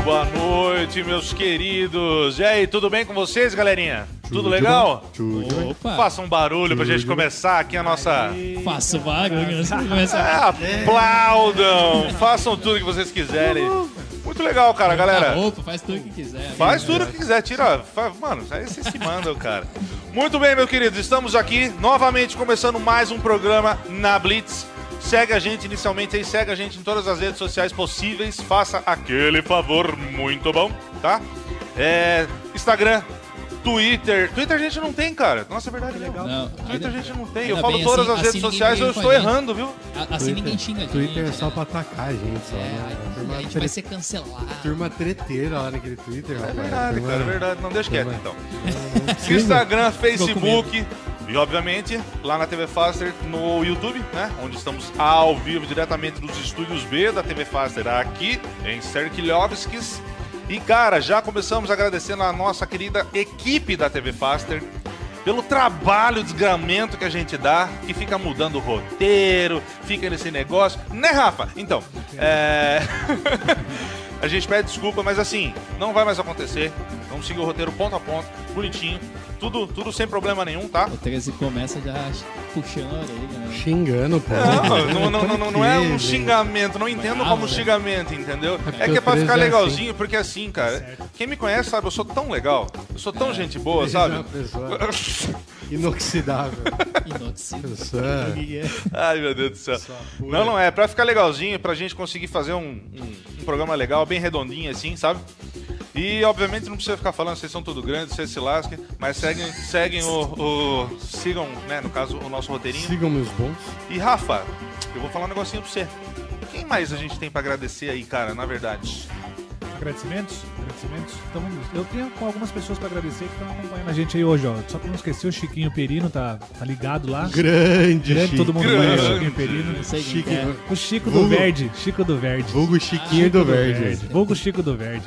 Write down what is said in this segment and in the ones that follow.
Muito boa noite, meus queridos. E aí, tudo bem com vocês, galerinha? Tudo legal? Tudo. Opa, Faça um barulho pra gente começar aqui a nossa. faço barulho antes de começar. É, aplaudam! Façam tudo que vocês quiserem. Muito legal, cara, galera. roupa, faz tudo o que quiser. Faz tudo o que quiser, tira. Mano, aí vocês se mandam, cara. Muito bem, meu querido, estamos aqui novamente começando mais um programa na Blitz. Segue a gente inicialmente aí, segue a gente em todas as redes sociais possíveis. Faça aquele favor muito bom, tá? É, Instagram, Twitter. Twitter a gente não tem, cara. Nossa, é verdade, legal. Não, Twitter a gente não tem. Eu falo bem, todas assim- as redes assim sociais, eu estou a errando, viu? A- Assim ninguém xinga a gente. Twitter é só né? pra atacar a gente, só. É, né? aí Turma, a gente tre- vai ser cancelado. turma treteira lá naquele Twitter, É rapaz. verdade, Turma- cara, é verdade. Não, deixa quieto, Turma- então. Instagram, Facebook e, obviamente, lá na TV Faster no YouTube, né? Onde estamos ao vivo, diretamente dos estúdios B da TV Faster, aqui em Serkilovskis. E, cara, já começamos agradecendo a nossa querida equipe da TV Faster pelo trabalho, desgramento que a gente dá, que fica mudando o roteiro, fica nesse negócio. Né, Rafa? Então, é... a gente pede desculpa, mas assim, não vai mais acontecer. Vamos seguir o roteiro ponto a ponto, bonitinho. Tudo, tudo sem problema nenhum, tá? O 13 começa já puxando a orelha, né? Xingando, pô. Não, não, não, não, não é um xingamento, não entendo como xingamento, entendeu? porque É que é pra 13 ficar é legalzinho, porque assim, cara, quem me conhece sabe, eu sou tão legal, eu sou tão gente boa, sabe? é uma pessoa inoxidável. Pessoa... Ai, meu Deus do céu. Não, não é. Pra ficar legalzinho, pra gente conseguir fazer um, um- um programa legal, bem redondinho assim, sabe? E, obviamente, não precisa ficar falando, vocês são tudo grandes, vocês se lasquem, mas seguem, seguem o, o- Sigam, né, no caso, o nosso roteirinho. Sigam meus bons. E, Rafa, eu vou falar um negocinho pra você. Quem mais a gente tem pra agradecer aí, cara, na verdade? Agradecimentos? Agradecimentos? Então. Eu tenho com algumas pessoas pra agradecer que estão acompanhando a gente aí hoje, ó. Só pra não esquecer, o Chiquinho Perino tá, tá ligado lá. Grande, Grande, Chico. todo mundo Grande. conhece o Chiquinho Perino. Não sei é. O Chico do Vulgo. Verde. Chico do Verde. Vulgo Chiquinho do Verde. Vulgo Chico do Verde.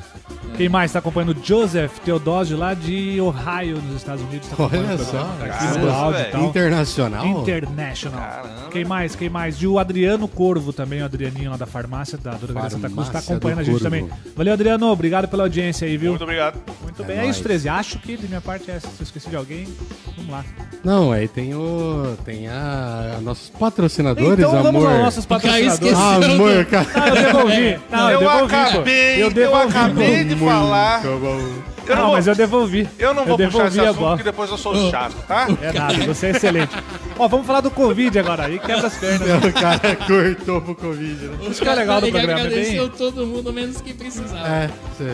Quem mais tá acompanhando? Joseph Teodósio, lá de Ohio, nos Estados Unidos. Tá acompanhando Olha só. Tá aqui no áudio e tal. Internacional? International. Caramba. Quem mais? Quem mais? E o Adriano Corvo também, o Adrianinho lá da farmácia da Dona Graça Santa Cruz, tá acompanhando do a gente Corvo. também. Valeu, Adriano. Obrigado pela audiência aí, viu? Muito obrigado. Muito É bem. É, nóis. isso, 13. Acho que de minha parte é essa. Se eu esqueci de alguém, vamos lá. Não, aí tem o... Tem a... Nossos patrocinadores, então vamos amor. aos nossos patrocinadores. Ah, amor, cara. Não, eu devolvi. Não, eu, eu devolvi. acabei, eu eu, devolvi. acabei de falar. Muito bom. Eu não, não, vou, mas eu devolvi. eu não vou eu puxar esse assunto, porque depois eu sou chato, tá? É nada, você é excelente. Ó, vamos falar do Covid agora. Aí quebra as pernas. O cara cortou pro Covid, né? Isso que é legal do Ele programa, é bem- agradeceu todo mundo, menos quem precisava. É,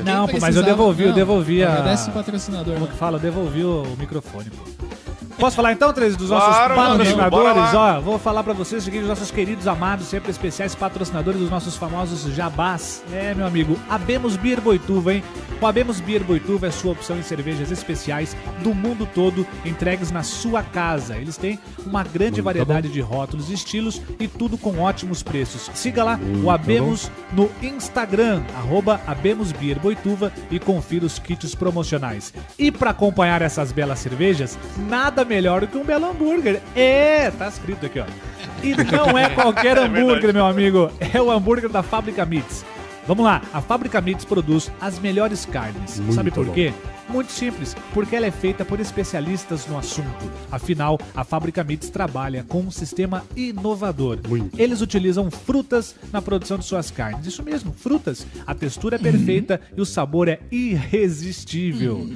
Não, pô, mas eu devolvi, eu Não, devolvi a. Agradece o patrocinador. Como né? que fala? Eu devolvi o, o microfone, pô. Posso falar então, Três, dos nossos Claro, patrocinadores? Ó, vou falar pra vocês o seguinte, os nossos queridos, amados, sempre especiais patrocinadores dos nossos famosos jabás. É, meu amigo, Abemos Beer Boituva, hein? O Abemos Beer Boituva é sua opção em cervejas especiais do mundo todo, entregues na sua casa. Eles têm uma grande Muito variedade de rótulos, estilos e tudo com ótimos preços. Siga lá o Muito Abemos no Instagram, arroba Abemos Beer Boituva e confira os kits promocionais. E para acompanhar essas belas cervejas, nada melhor do que um belo hambúrguer. É, tá escrito aqui, ó. E não é qualquer hambúrguer, meu amigo, é o hambúrguer da Fábrica Meats. Vamos lá, a Fábrica Meats produz as melhores carnes. Muito Sabe por bom. quê? Muito simples, porque ela é feita por especialistas no assunto. Afinal, a Fábrica Meats trabalha com um sistema inovador. Muito. Eles utilizam frutas na produção de suas carnes. Isso mesmo, frutas. A textura é perfeita e o sabor é irresistível.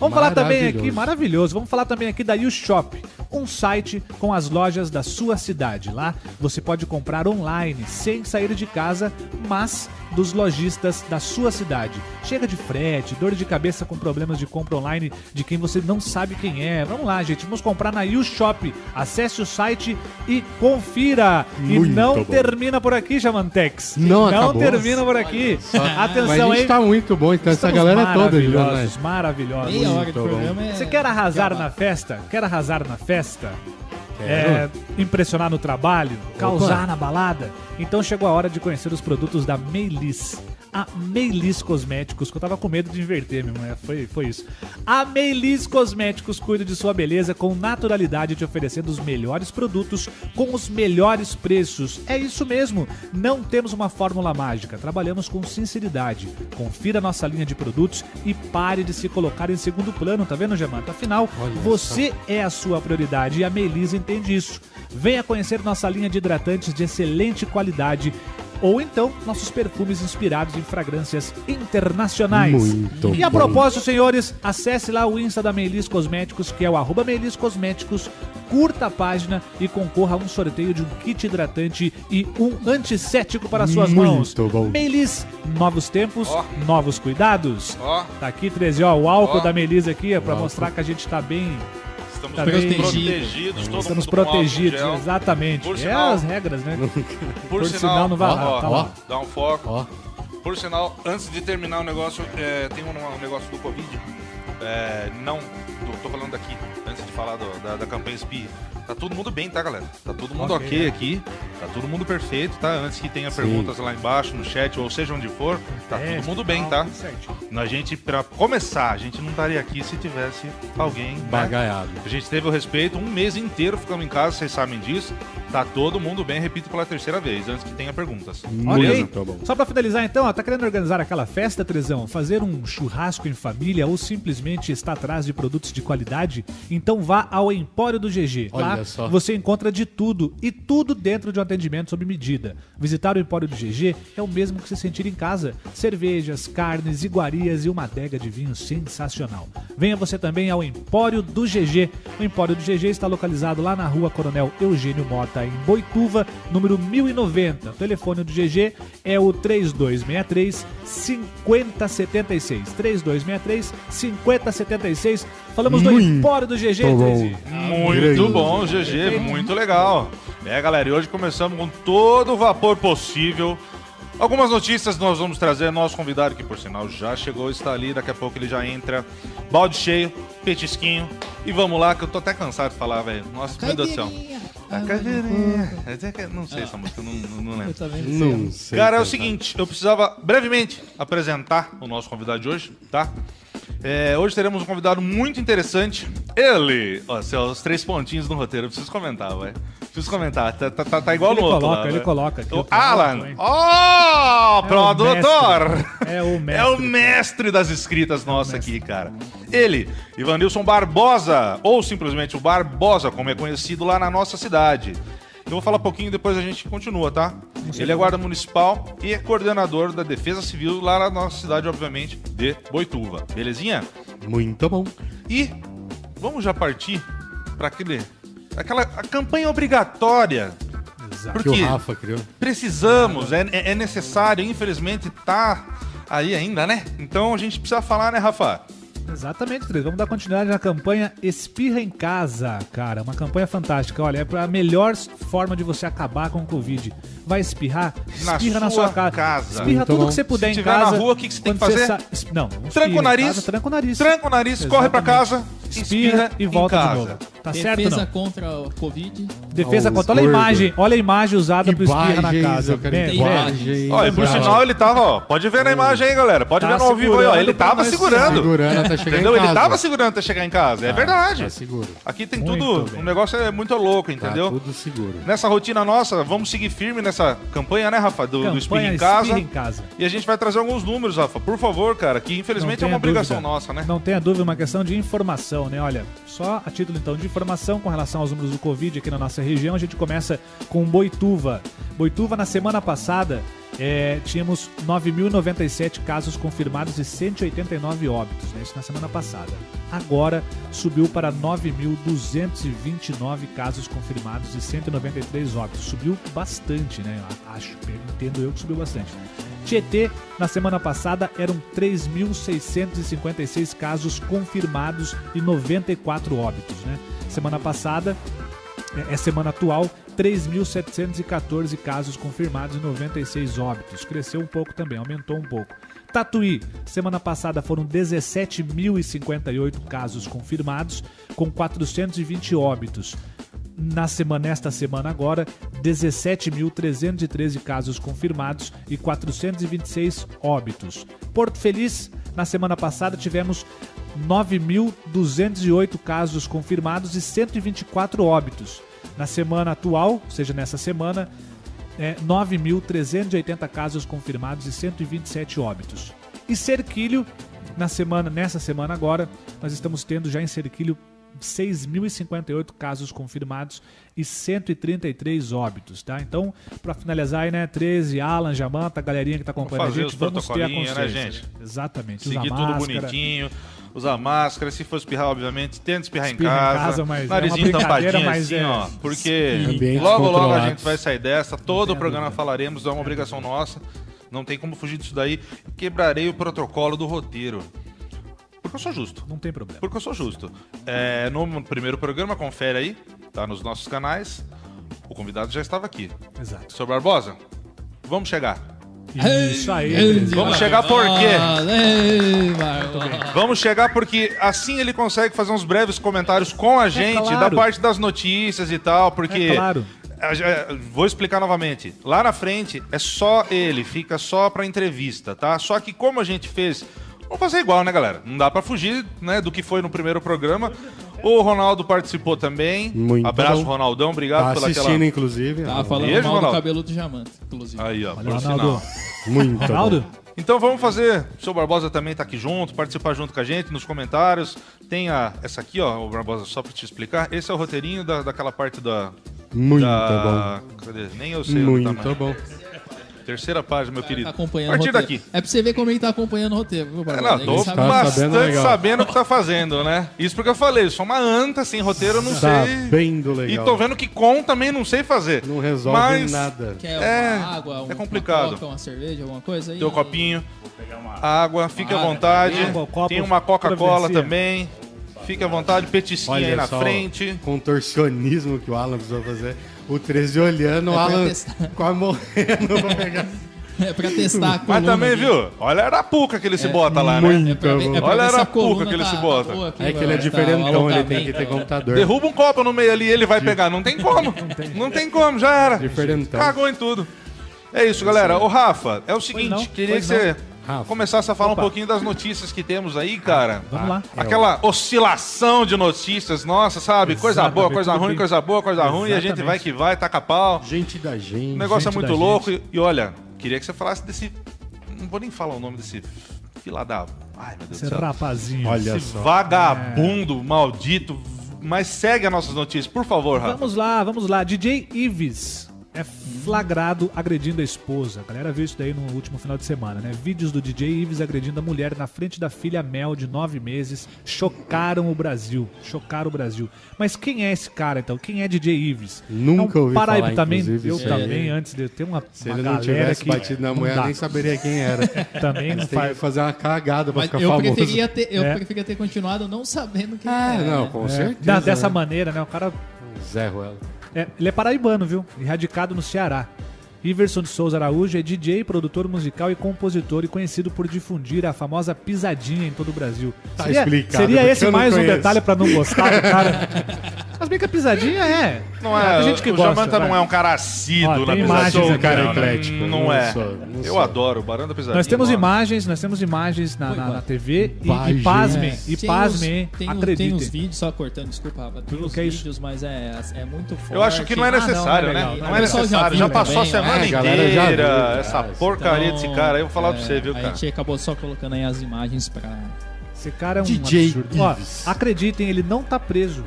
Vamos falar também aqui, Maravilhoso. Vamos falar também aqui da U Shop, um site com as lojas da sua cidade. Lá você pode comprar online sem sair de casa, mas dos lojistas da sua cidade. Chega de frete, dor de cabeça com problemas de compra online de quem você não sabe quem é. Vamos lá, gente, vamos comprar na U Shop. Acesse o site e confira. e Muito não bom. termina por aqui, Jamantex. Não acabou. termina por aqui. Atenção Mas a gente aí. tá muito bom, então essa Estamos galera é toda, viu, né? maravilhosos, maravilhosos. Meia hora de programa é... Você quer arrasar acabar. na festa? Quer arrasar na festa? É, impressionar no trabalho? Causar na balada? Então chegou a hora de conhecer os produtos da Meilis. A Meilis Cosméticos, que eu tava com medo de inverter, meu irmão. É, Foi, foi isso. A Meilis Cosméticos cuida de sua beleza com naturalidade, te oferecendo os melhores produtos com os melhores preços. É isso mesmo, não temos uma fórmula mágica, trabalhamos com sinceridade. Confira nossa linha de produtos e pare de se colocar em segundo plano, tá vendo, Gemanta? Afinal, Olha você é a sua prioridade e a Melis entende isso. Venha conhecer nossa linha de hidratantes de excelente qualidade ou então nossos perfumes inspirados em fragrâncias internacionais. Muito e a bom. propósito, senhores, acesse lá o Insta da Melis Cosméticos, que é o arroba Melis Cosméticos, curta a página e concorra a um sorteio de um kit hidratante e um antisséptico para suas Muito mãos. bom. Melis, novos tempos, Ó. novos cuidados. Ó, Tá aqui, 13, ó, o álcool Ó. da Melis aqui, é pra álcool. mostrar que a gente tá bem. Estamos Tá bem bem. protegidos. todo Estamos mundo protegidos, exatamente. Por é sinal- as regras, né? Por, Por sinal, não vai lá, ó, tá ó, lá. dá um foco. Ó, Por sinal, antes de terminar o negócio, é, tem um, um negócio do Covid. É, não, tô falando daqui, falar do- da, da campanha SPI. Tá todo mundo bem, tá, galera? Tá todo mundo ok, Ok. aqui. Tá todo mundo perfeito, tá? Antes que tenha Sim. perguntas lá embaixo, no chat, ou seja onde for, tá É, todo mundo bem, tá? tudo certinho. A gente, pra começar, a gente não estaria aqui se tivesse alguém. né? bagaiado. A gente teve o respeito, um mês inteiro ficamos em casa, vocês sabem disso. Tá todo mundo bem, repito pela terceira vez, antes que tenha perguntas. Ok. Muito bom. Só pra finalizar então, ó, tá querendo organizar aquela festa, Trezão? Fazer um churrasco em família ou simplesmente está atrás de produtos de qualidade? Então vá ao Empório do GG. Lá Olha só. você encontra de tudo e tudo dentro de um atendimento sob medida. Visitar o Empório do GG é o mesmo que se sentir em casa. Cervejas, carnes, iguarias e uma adega de vinho sensacional. Venha você também ao Empório do GG. O Empório do GG está localizado lá na rua Coronel Eugênio Mota, em Boituva, número 1090. O telefone do GG é o 3263 5076. 3263 5076. Falamos do Muito Empório do GG, bom. Muito bom, GG, muito legal. É, galera, e hoje começamos com todo o vapor possível. Algumas notícias nós vamos trazer. Nosso convidado, que por sinal já chegou, está ali. Daqui a pouco ele já entra. Balde cheio, petisquinho. E vamos lá, que eu tô até cansado de falar, velho. Nossa, meu Deus do céu. A caipirinha. Até que- Não sei essa música, não, não, não Eu lembro. também não sei. Não sei. Cara, é o seguinte, eu precisava brevemente apresentar o nosso convidado de hoje, tá? É, hoje teremos um convidado muito interessante. Ele, ó, assim, os três pontinhos no roteiro, eu preciso comentar, vai. Preciso comentar, tá, tá, tá- tá igual Ele no outro. coloca, lá, ele vai. coloca aqui, O eu coloco, Alan, ó, É o produtor. mestre. É o mestre. É o mestre das escritas nossa aqui, cara. Ele, Ivanilson Barbosa, ou simplesmente o Barbosa, como é conhecido lá na nossa cidade. Eu vou falar um pouquinho depois a gente continua, tá? Ele é guarda municipal e é coordenador da Defesa Civil lá na nossa cidade, obviamente, de Boituva. Belezinha? Muito bom. E vamos já partir para aquele aquela a campanha obrigatória. Exato. Que Porque o Rafa criou. precisamos, é, é- é necessário, infelizmente tá aí ainda, né? Então a gente precisa falar, né, Rafa? Exatamente, Três. Vamos dar continuidade na campanha Espirra em Casa, cara. Uma campanha fantástica. Olha, é a melhor forma de você acabar com o Covid. Vai espirrar? Na Espirra na sua sua casa. casa. Espirra Muito tudo que você puder Se em tiver na casa. rua, o que que você tem que fazer? sa- Não, não espirra Tranca o nariz. casa, tranca o nariz. Tranca o nariz, corre pra casa, Espirra e volta em de novo. Tá certo Defesa contra o Covid. Defesa os contra. Olha a imagem. Olha a imagem usada pro espirra na casa. vem. imagens. Olha, por Bravo. sinal, ele tava, ó. Pode ver na imagem aí, galera. Pode Tá ver no ao vivo aí, ó. Ele tava nós segurando. Segurando até chegar Entendeu? em Ele casa. tava segurando até chegar em casa. É verdade. Tá seguro. Aqui tem Muito tudo. bem. O negócio é muito louco, entendeu? Tá tudo seguro. Nessa rotina nossa, vamos seguir firme nessa campanha, né, Rafa? Do, do Campanha em Casa. Em Casa. E a gente vai trazer alguns números, Rafa. Por favor, cara, que infelizmente é uma obrigação dúvida. nossa, né? Não tenha dúvida, é uma questão de informação, né? Olha, só a título então de informação com relação aos números do Covid aqui na nossa região, a gente começa com Boituva. Boituva, na semana passada, é, tínhamos 9.097 casos confirmados e 189 óbitos, né? Isso na semana passada. Agora subiu para 9.229 casos confirmados e 193 óbitos. Subiu bastante, né? Acho, entendo eu que subiu bastante. Tietê, na semana passada, eram 3.656 casos confirmados e 94 óbitos, né? Semana passada, é, é semana atual, 3.714 casos confirmados e 96 óbitos. Cresceu um pouco também, aumentou um pouco. Tatuí, semana passada foram 17.058 casos confirmados, com 420 óbitos. na semana, nesta semana agora, 17.313 casos confirmados e 426 óbitos. Porto Feliz, na semana passada tivemos 9.208 casos confirmados e 124 óbitos. Na semana atual, ou seja, nessa semana, é, 9.380 casos confirmados e 127 óbitos. E Serquilho, na semana, nessa semana agora, nós estamos tendo já em Serquilho 6.058 casos confirmados e 133 óbitos, tá? Então, para finalizar aí, né, 13, Alan, Jamanta, a galerinha que tá acompanhando a fazer gente, os vamos ter a né, consciência. gente? Exatamente. usar Seguir tudo máscara. bonitinho, usar máscara, se for espirrar, obviamente, tenta espirrar em Espirra em casa. casa, mas é narizinho brincadeira, tampadinho assim, é- ó. Porque Ambientes logo, logo a gente vai sair dessa, todo o programa dúvida. falaremos, é uma obrigação nossa. Não tem como fugir disso daí. Quebrarei o protocolo do roteiro. Porque eu sou justo. Não tem problema. Porque eu sou justo. É, no primeiro programa, confere aí, tá nos nossos canais. O convidado já estava aqui. Exato. Sr. Barbosa, vamos chegar. Isso aí. Vamos chegar por quê? Vamos chegar porque assim ele consegue fazer uns breves comentários com a gente, claro. da parte das notícias e tal, porque. É claro. A- Vou explicar novamente. Lá na frente é só ele, fica só pra entrevista, tá? Só que como a gente fez. Vamos fazer igual, né, galera? Não dá pra fugir, né, do que foi no primeiro programa. O Ronaldo participou também. Muito Abraço, bom. Ronaldão. Obrigado Tá pela assistindo, inclusive. Tava ó. falando Beijo, mal do cabelo do Jamanta, inclusive. Aí, ó, Olha, por Ronaldo. sinal. Muito Ronaldo? bom. Então vamos fazer. O seu Barbosa também tá aqui junto, participar junto com a gente nos comentários. Tem a, essa aqui, ó, o Barbosa, só pra te explicar. Esse é o roteirinho da, daquela parte da. Muito da... Cadê? Nem eu sei o Muito tamanho. bom. Terceira página, meu querido. Tá acompanhando a partir daqui. É pra você ver como ele tá acompanhando o roteiro, viu, É, não, tô sabe- Tá bastante sabendo sabendo, legal. o que tá fazendo, né? Isso porque eu falei, eu sou uma anta sem roteiro, eu não sei. Sabendo E legal. tô vendo que com também não sei fazer. Não resolve Mas nada. Quer É, uma água, um, é complicado. uma coca, uma cerveja, alguma coisa aí? Tem o copinho, água, fique à Água. vontade. Água, Tem uma Coca-Cola também. Fique à vontade, petisquinho aí na só frente. contorcionismo que o Alan precisou fazer. O 13 olhando, É o Alan testar. quase morrendo pra pegar. É pra testar a Mas coluna também, aqui. viu? Olha a arapuca que ele se bota lá, né? É pra ver, é pra Olha ver a arapuca que ele tá- se bota. tá aqui, É que ele é tá diferentão, ele tem que ter computador. Derruba um copo no meio ali ele vai pegar. Não tem como. Não tem como, já era. Diferentão. Cagou em tudo. É isso, galera. Ô, Rafa, é o seguinte, não, queria que você Rafa. começasse a falar Opa. um pouquinho das notícias que temos aí, cara. Vamos lá. Aquela oscilação de notícias, nossa, sabe? Coisa boa, coisa ruim, coisa boa, coisa ruim, e a gente vai que vai, taca pau. Gente da gente. O negócio é muito louco. E, e olha, queria que você falasse desse. Não vou nem falar o nome desse fila da. Ai, meu Deus Esse do céu. rapazinho. Olha Esse só. vagabundo maldito. Mas segue as nossas notícias, por favor, Rafa. Vamos lá, vamos lá. DJ Ives é flagrado agredindo a esposa. A galera viu isso daí no último final de semana, né? Vídeos do DJ Ives agredindo a mulher na frente da filha Mel, de nove meses, chocaram o Brasil. Chocaram o Brasil. Mas quem é esse cara, então? Quem é DJ Ives? Nunca é um ouvi Paraíba falar, também. Eu isso também, antes de ter uma, Se uma ele não galera tivesse que batido na mulher, nem saberia quem era. Também não Tem faz. fazer uma cagada pra Mas ficar eu famoso. preferia, ter, eu É. preferia ter continuado não sabendo quem Ah, era. não, né? com É, certeza. da- dessa né? maneira, né? O cara Zé Ruela. É, ele é paraibano, viu? Erradicado no Ceará. Iverson de Souza Araújo é DJ, produtor musical e compositor e conhecido por difundir a famosa pisadinha em todo o Brasil. Tá seria explicado, seria esse não mais um detalhe pra não gostar do cara? Mas bem que a pisadinha é. Não é, tem gente que o gosta. Jamanta vai. não é um cara assíduo na tem pisadinha. sou um cara ó. eclético. Não, não é. sou, não eu sou. adoro o Barão da Pisadinha. Nós temos nossa. imagens, nós temos imagens na, na, na TV e, e pasmem, É, e tem pasmem, tem, um- acreditem. Tem uns vídeos, só cortando, desculpa, Rafa. Tem uns que é isso? vídeos, mas é, é muito forte. Eu acho que não é Ah, não, necessário, não é né? Não é já necessário. Já, passou a também, semana é, a galera já inteira. essa ah, porcaria Então, desse cara. aí, Eu vou falar pra é, você, viu, A cara? gente acabou só colocando aí as imagens pra... Esse cara é um DJ absurdo. Ó, acreditem, ele não tá preso.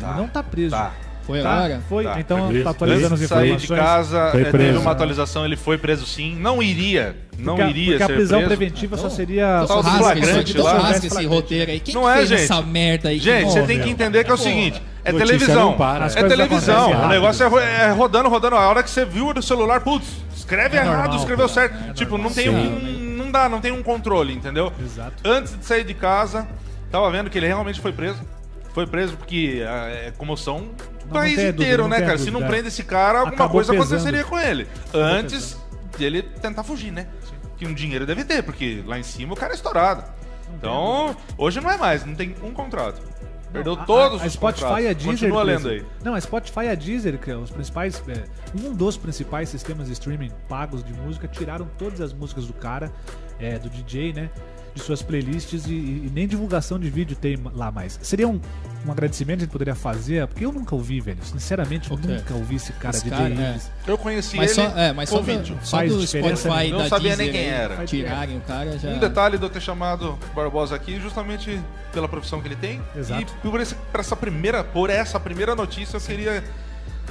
Tá. Ele não tá preso. Tá. Foi Tá? agora? Foi, Tá. então Foi tá atualizando as Antes de sair informações. de casa, Foi é, teve uma atualização, ele foi preso sim. Não iria. Não porque, a- iria porque a ser prisão preso. preventiva só Então, seria. Tal do Rasga flagrante isso lá. rasga esse roteiro aí. Quem Não que é, fez gente. essa merda aí? Gente, você tem que entender que é o seguinte: é Notícia televisão. É televisão. O negócio é, é rodando, rodando. A hora que você viu o celular, putz, escreve É errado, normal, escreveu pô. certo. É tipo, normal. não tem um. Não dá, não tem um controle, entendeu? Exato. Antes de sair de casa, tava vendo que ele realmente foi preso. Foi preso porque ah, é comoção do não país dúvida, inteiro, não né, tenha cara? Se não dúvida, é. prende esse cara, alguma Acabou coisa pesando. aconteceria com ele. Antes dele tentar fugir, né? Que um dinheiro deve ter, porque lá em cima o cara é estourado. Então, hoje não é mais, não tem um contrato. Perdeu A- todos a, a os Spotify contratos. e a Deezer. Continua lendo aí. Não, a Spotify e a Deezer, que é os principais, é, um dos principais sistemas de streaming pagos de música, tiraram todas as músicas do cara, é, do DJ, né? De suas playlists e, e nem divulgação de vídeo tem lá mais. Seria um, um agradecimento que a gente poderia fazer, porque eu nunca ouvi, velho. Sinceramente, eu O quê? nunca ouvi esse cara, Esse DJ cara, é. Eu conheci Mas ele só, é, mas só vídeo. só Faz do diferença Spotify Não sabia Deezer nem quem aí, era. Tirarem o cara já. Um detalhe de eu ter chamado Barbosa aqui justamente pela profissão que ele tem. Exato. E por, esse, por essa primeira, por essa primeira notícia eu queria.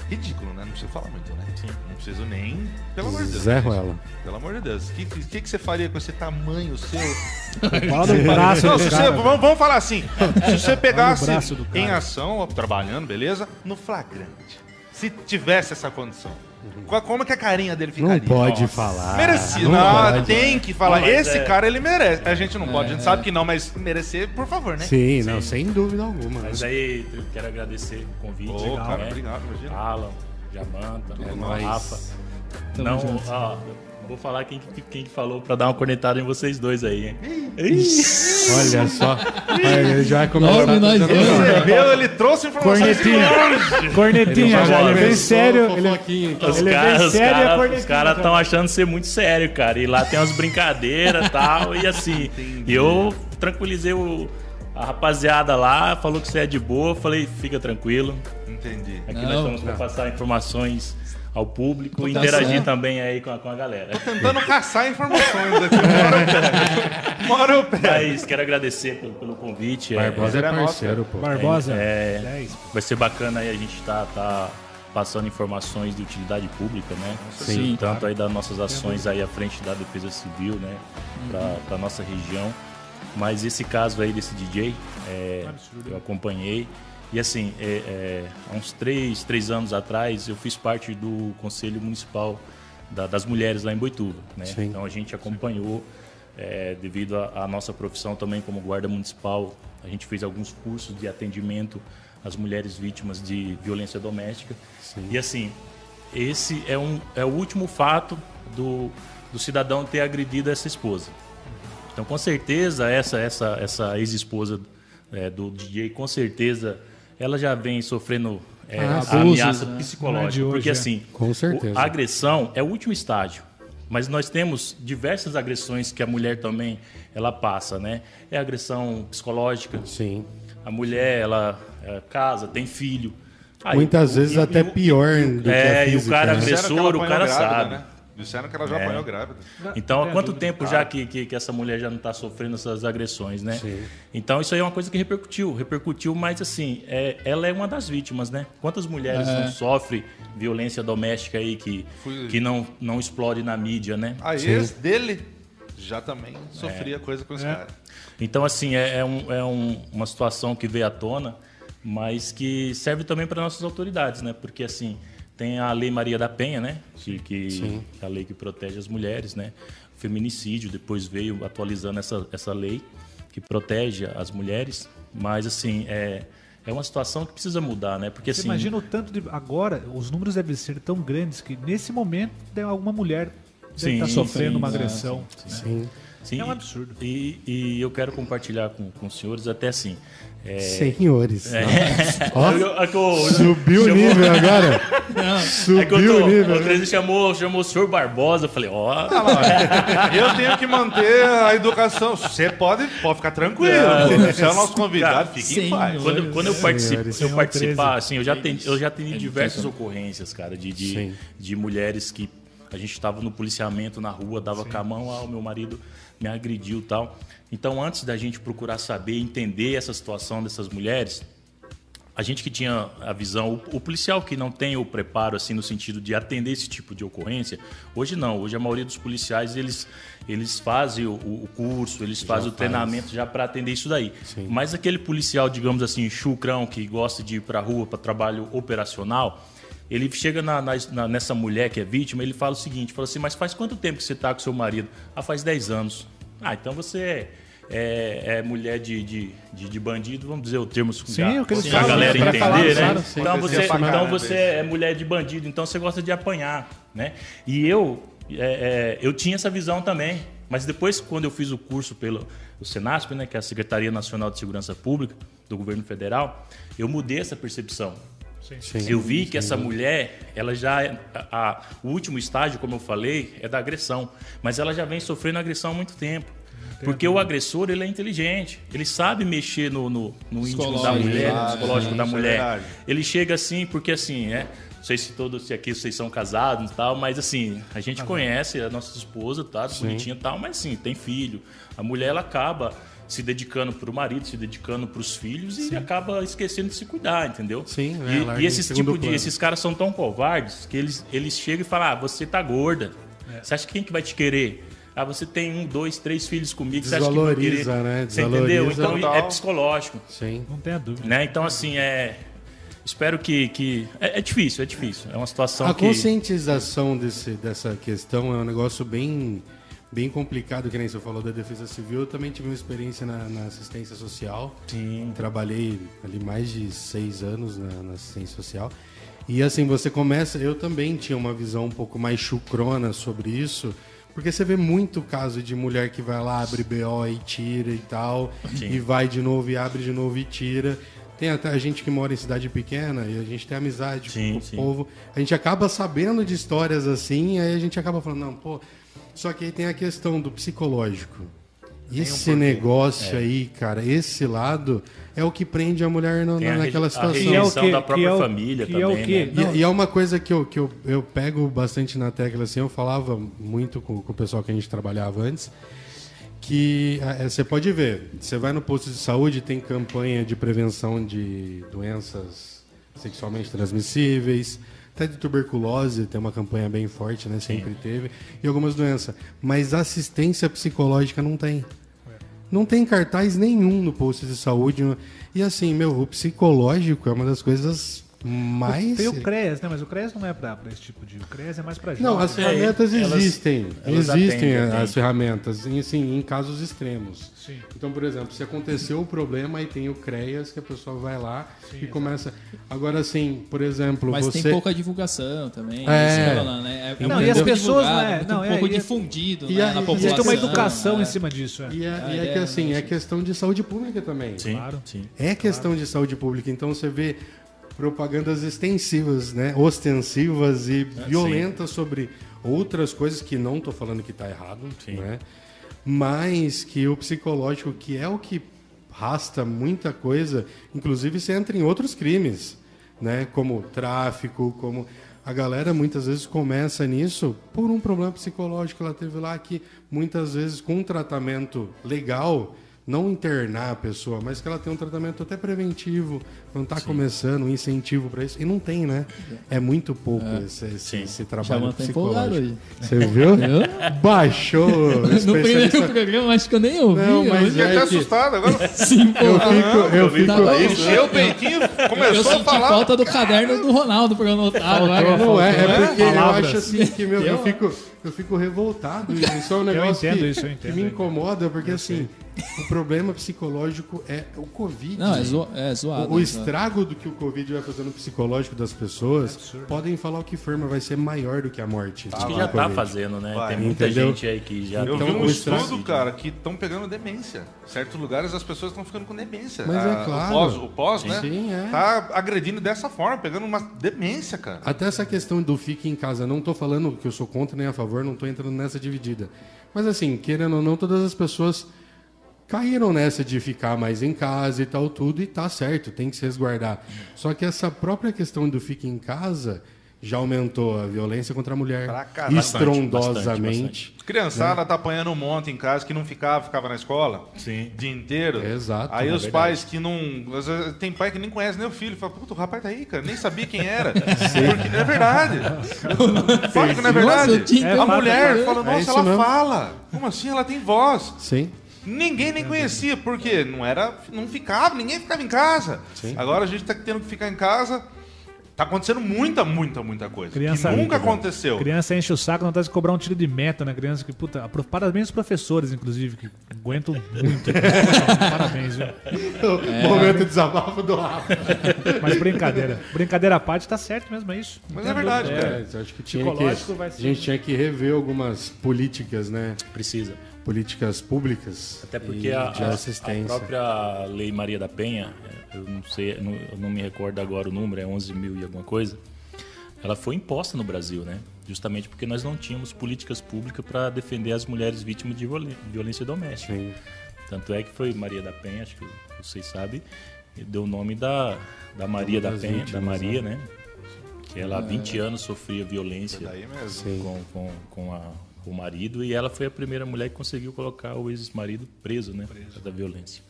Ridículo, né? Não preciso falar muito, né? Sim. Não preciso nem. Pelo amor de Deus. Zé Ruela. Pelo amor de Deus. O que, que, que você faria com esse tamanho seu? Fala do braço Não, do se você, cara. vamos, vamos falar assim. Se você pegasse cara. em ação, ó, trabalhando, beleza? No flagrante. Se tivesse essa condição. Qual- Como que a carinha dele ficaria? Não pode Nossa. falar. Merecido. Não Não, pode. tem que falar. Não, Esse é- cara, ele merece. A gente não pode, a gente É. sabe que não, mas merecer, por favor, né? Sim, não, sem dúvida alguma. Mas aí eu quero agradecer o convite. Ô, cara, né? obrigado, imagina. Alan, Jamanta, É nóis. Rafa. Tamo Não, junto. ó, vou falar quem, que- quem que falou pra dar uma cornetada em vocês dois aí, hein? Olha só. Ele já dois. falar. Você viu? Ele trouxe informações Cornetinha. Cornetinha Ele já, ele é bem começou sério. Ele, então. Os Ele é bem caras sério e é cara, cornetinho, cara já. estão achando ser muito sério, cara. E lá tem umas brincadeiras e tal. E assim, e eu tranquilizei o, a rapaziada lá, falou que você é de boa. Falei, fica tranquilo. Entendi. Aqui Não, nós estamos para passar informações ao público, Tá interagir certo. também aí com a, com a galera. Tentando caçar informações aqui. Eu pego. Hora eu pego. Mas quero agradecer pelo, pelo convite. é- Barbosa é é parceiro, pô. Barbosa, É, 10. vai ser bacana aí a gente tá, tá passando informações de utilidade pública, né? Sim. Tanto aí das nossas ações aí à frente da Defesa Civil, né? Pra, pra nossa região. Mas esse caso aí desse DJ, é, eu acompanhei. E assim, é, é, há uns três, três anos atrás, eu fiz parte do Conselho Municipal da- das Mulheres lá em Boituva. Né? Sim. Então a gente acompanhou, é, devido à nossa profissão também como guarda municipal, a gente fez alguns cursos de atendimento às mulheres vítimas de violência doméstica. E assim, esse é, um, é o último fato do, do cidadão ter agredido essa esposa. Então, com certeza, essa, essa, essa ex-esposa é, do DJ, com certeza, ela já vem sofrendo é, Ah, abusos, ameaça né? É psicológica. hoje, porque, é. assim, Com certeza. o- a agressão é o último estágio. Mas nós temos diversas agressões que a mulher também ela passa, né? É agressão psicológica. Sim. A mulher, ela é, casa, tem filho. Aí, Muitas o- vezes e- até e pior do que a É, e o cara né? agressor- o cara grávida, sabe. Né? Disseram que ela já É. apanhou grávida. Então, há quanto tempo já que, que, que essa mulher já não está sofrendo essas agressões, né? Sim. Então, isso aí é uma coisa que repercutiu. Repercutiu, mas assim, é, ela é uma das vítimas, né? Quantas mulheres É. não sofrem violência doméstica aí que, Fui- que não, não explode na mídia, né? A Sim. ex dele já também sofria coisa com esse É. cara. Então, assim, é, é um- é um- uma situação que veio à tona, mas que serve também para nossas autoridades, né? Porque, assim, tem a Lei Maria da Penha, né? Que, que Sim. é a lei que protege as mulheres, né? O feminicídio depois veio atualizando essa, essa lei que protege as mulheres, mas, assim, é, é uma situação que precisa mudar, né? Porque, Você assim... imagina o tanto de. Agora, os números devem ser tão grandes que nesse momento tem alguma mulher Sim, estar sofrendo uma sim, agressão. Sim. Sim, É um absurdo. E, e eu quero compartilhar com, com os senhores até assim... é, Senhores. é, Ó, eu- é que eu- Subiu o nível agora. É eu Subiu tô, o nível. o Cresce chamou, chamou o senhor Barbosa. Eu falei, ó. Eu tenho que manter a educação. Você pode, pode ficar tranquilo. Você é o nosso convidado, fique em Sim, paz. quando, quando eu participo, se eu participar, 13. assim, eu já atendi, eu já É diversas difícil. ocorrências, cara, de, de, Sim. de mulheres que a gente estava no policiamento na rua, dava com a mão, ah, o meu marido me agrediu e tal. Então, antes da gente procurar saber, entender essa situação dessas mulheres, a gente que tinha a visão, o, policial que não tem o preparo assim no sentido de atender esse tipo de ocorrência, hoje não. Hoje a maioria dos policiais eles eles fazem o, o curso, eles fazem o faz. treinamento já para atender isso daí. Sim. Mas aquele policial, digamos assim, chucrão que gosta de ir para rua para trabalho operacional, ele chega na- na- nessa mulher que é vítima, ele fala o seguinte, fala assim, mas faz quanto tempo que você está com seu marido? Ah, faz 10 anos. Ah, então você é, é- é mulher de, de, de, de bandido, vamos dizer o termo Sim, o que falam, galera? Pra falar, entender, né? claro. Então você, então você é mulher de bandido, então você gosta de apanhar, né? E eu, é, é, eu tinha essa visão também. Mas depois, quando eu fiz o curso pelo o Senasp, né, que é a Secretaria Nacional de Segurança Pública do Governo Federal, eu mudei essa percepção. Sim. Eu vi que essa mulher, ela já a- a- o último estágio, como eu falei, é da agressão, mas ela já vem sofrendo agressão há muito tempo. Porque o agressor ele é inteligente, ele sabe mexer no, no, no íntimo da mulher, no psicológico sim, da é mulher. verdade. ele chega assim, porque assim, é. Não sei se todos aqui vocês são casados e tal, mas assim, a gente conhece a nossa esposa, tá? Bonitinha e tal, mas sim, tem filho. A mulher ela acaba se dedicando pro marido, se dedicando pros filhos e acaba esquecendo de se cuidar, entendeu? Sim, é, E- e, esses tipo de plano. esses caras são tão covardes que eles, eles chegam e falam: ah, você tá gorda. É. Você acha que quem que vai te querer? Ah, você tem um, dois, três filhos comigo, você acha que vai querer? Desvaloriza, né? Você entendeu? Desvaloriza. Então Total. é psicológico. Sim. Não tenha dúvida. Né? Então, assim, é. Espero que. que... É, é difícil, é difícil. É uma situação A que. conscientização desse, dessa questão é um negócio bem, bem complicado, que nem você falou da defesa civil. Eu também tive uma experiência na, na assistência social. Sim. Trabalhei ali mais de seis anos na, na assistência social. E assim, você começa. Eu também tinha uma visão um pouco mais chucrona sobre isso. Porque você vê muito caso de mulher que vai lá, abre BO e tira e tal. Sim. E vai de novo e abre de novo e tira. Tem até a gente que mora em cidade pequena e a gente tem amizade Sim, com o sim. povo. A gente acaba sabendo de histórias assim, aí a gente acaba falando, não, pô. Só que aí tem a questão do psicológico. Esse É. negócio aí, cara, esse lado é o que prende a mulher no- Tem a naquela reje- a situação. rejeição Que é o quê? da própria Que é o- família que também. é o quê? né? E-. E, é uma coisa que, eu, que eu, eu pego bastante na tecla, assim, eu falava muito com, com o pessoal que a gente trabalhava antes, que eh, você pode ver, você vai no posto de saúde, tem campanha de prevenção de doenças sexualmente transmissíveis, até de tuberculose, tem uma campanha bem forte, né? Sempre teve, e algumas doenças. Mas assistência psicológica não tem. Não tem cartaz nenhum no posto de saúde. E assim, meu, o psicológico é uma das coisas mais. Tem o CREAS, né? Mas o CREAS não é pra, pra esse tipo de. O CREAS é mais pra Não, jovens. as ferramentas elas- existem. elas existem atendem, as atendem. ferramentas, em, assim, em casos extremos. Sim. Então, por exemplo, se aconteceu o problema, aí tem o CREAS, que a pessoa vai lá e começa. Agora, assim, por exemplo, Mas você. tem pouca divulgação também. É. falando, né? É Não, e as pessoas, né? Não, é, pouco e é- difundido e né, a- na e população. Existe uma educação né? em cima disso. É. E é, A e é que assim, não é é questão de saúde pública também. Sim, Claro. sim. É questão de saúde pública. Então você vê propagandas extensivas, né? ostensivas e violentas sobre outras coisas que não estou falando que está errado, Sim. né? mas que o psicológico, que é o que rasta muita coisa, inclusive você entra em outros crimes, né? como tráfico, como... A galera muitas vezes começa nisso por um problema psicológico que ela teve lá, que muitas vezes com um tratamento legal, não internar a pessoa, mas que ela tem um tratamento até preventivo, quando está começando, um incentivo para isso. E não tem, né? É muito pouco esse, esse, Sim. esse Já trabalho psicológico. aí. Você viu? Eu? Baixou. No primeiro programa, acho que eu nem ouvi. Não, eu mas Fiquei é até que- assustado agora. se Eu empolgar. fico, eu fico, Tá. Encheu o peitinho, Eu começou a senti falar. falta do caderno do Ronaldo pra eu anotar. Não é, é porque eu acho assim que meu, eu fico, eu fico revoltado. Isso é um negócio entendo que, isso, eu que me eu incomoda, porque assim, o problema psicológico é o Covid. Não, é, zo é zoado. O, o é zoado. estrago do que o Covid vai fazer no psicológico das pessoas, podem falar o que for, mas vai ser maior do que a morte. Acho que já tá Covid. fazendo, né? Vai. Tem muita Entendeu? gente aí que já Eu Então, vi um estudo, cara, que estão pegando demência. Em certos lugares as pessoas estão ficando com demência. Mas é Ah, claro. O pós, o pós né? Sim, é. Tá agredindo dessa forma, pegando uma demência, cara. Até essa questão do fique em casa, não tô falando que eu sou contra nem a favor, não tô entrando nessa dividida. Mas assim, querendo ou não, todas as pessoas caíram nessa de ficar mais em casa e tal tudo e tá certo, tem que se resguardar. Só que essa própria questão do fique em casa já aumentou a violência contra a mulher Pra caralho. estrondosamente. Criançada Né? tá apanhando um monte em casa que não ficava, ficava na escola. Sim. O dia inteiro. Exato, Aí é os verdade. pais que não. Tem pai que nem conhece nem o filho. Fala, puta, o rapaz tá aí, cara. Nem sabia quem era. Porque é verdade. Fala que não é Nossa, verdade. eu tinha a mulher fala, É nossa, isso ela mesmo. fala. Como assim? Ela tem voz. Sim. Ninguém nem conhecia, porque não era, não ficava, ninguém ficava em casa. Sim. Agora a gente tá tendo que ficar em casa. Tá acontecendo muita, muita, muita coisa. Criança- que nunca aconteceu. Criança enche o saco, não tá de cobrar um tiro de meta na criança. Que, puta, parabéns aos professores, inclusive, que aguentam muito. parabéns, viu? Momento de desabafo do Rafa. Mas brincadeira. Brincadeira à parte, tá certo mesmo, é isso. Mas é verdade, cara. É, eu acho que tinha que, Psicológico vai a ser- gente tinha que rever algumas políticas, né? Precisa. Políticas públicas Até porque e a, de a- assistência. a própria Lei Maria da Penha, eu não sei, eu não, eu não me recordo agora o número, é 11 mil e alguma coisa, ela foi imposta no Brasil, né? Justamente porque nós não tínhamos políticas públicas para defender as mulheres vítimas de violência doméstica. Sim. Tanto é que foi Maria da Penha, acho que vocês sabem, deu o nome da, da Maria da Penha, vítimas, da Maria, né? Que ela há 20 anos sofria violência Daí mesmo. Sim. com, com, com, a- com o marido e ela foi a primeira mulher que conseguiu colocar o ex-marido preso, né? Causa da violência.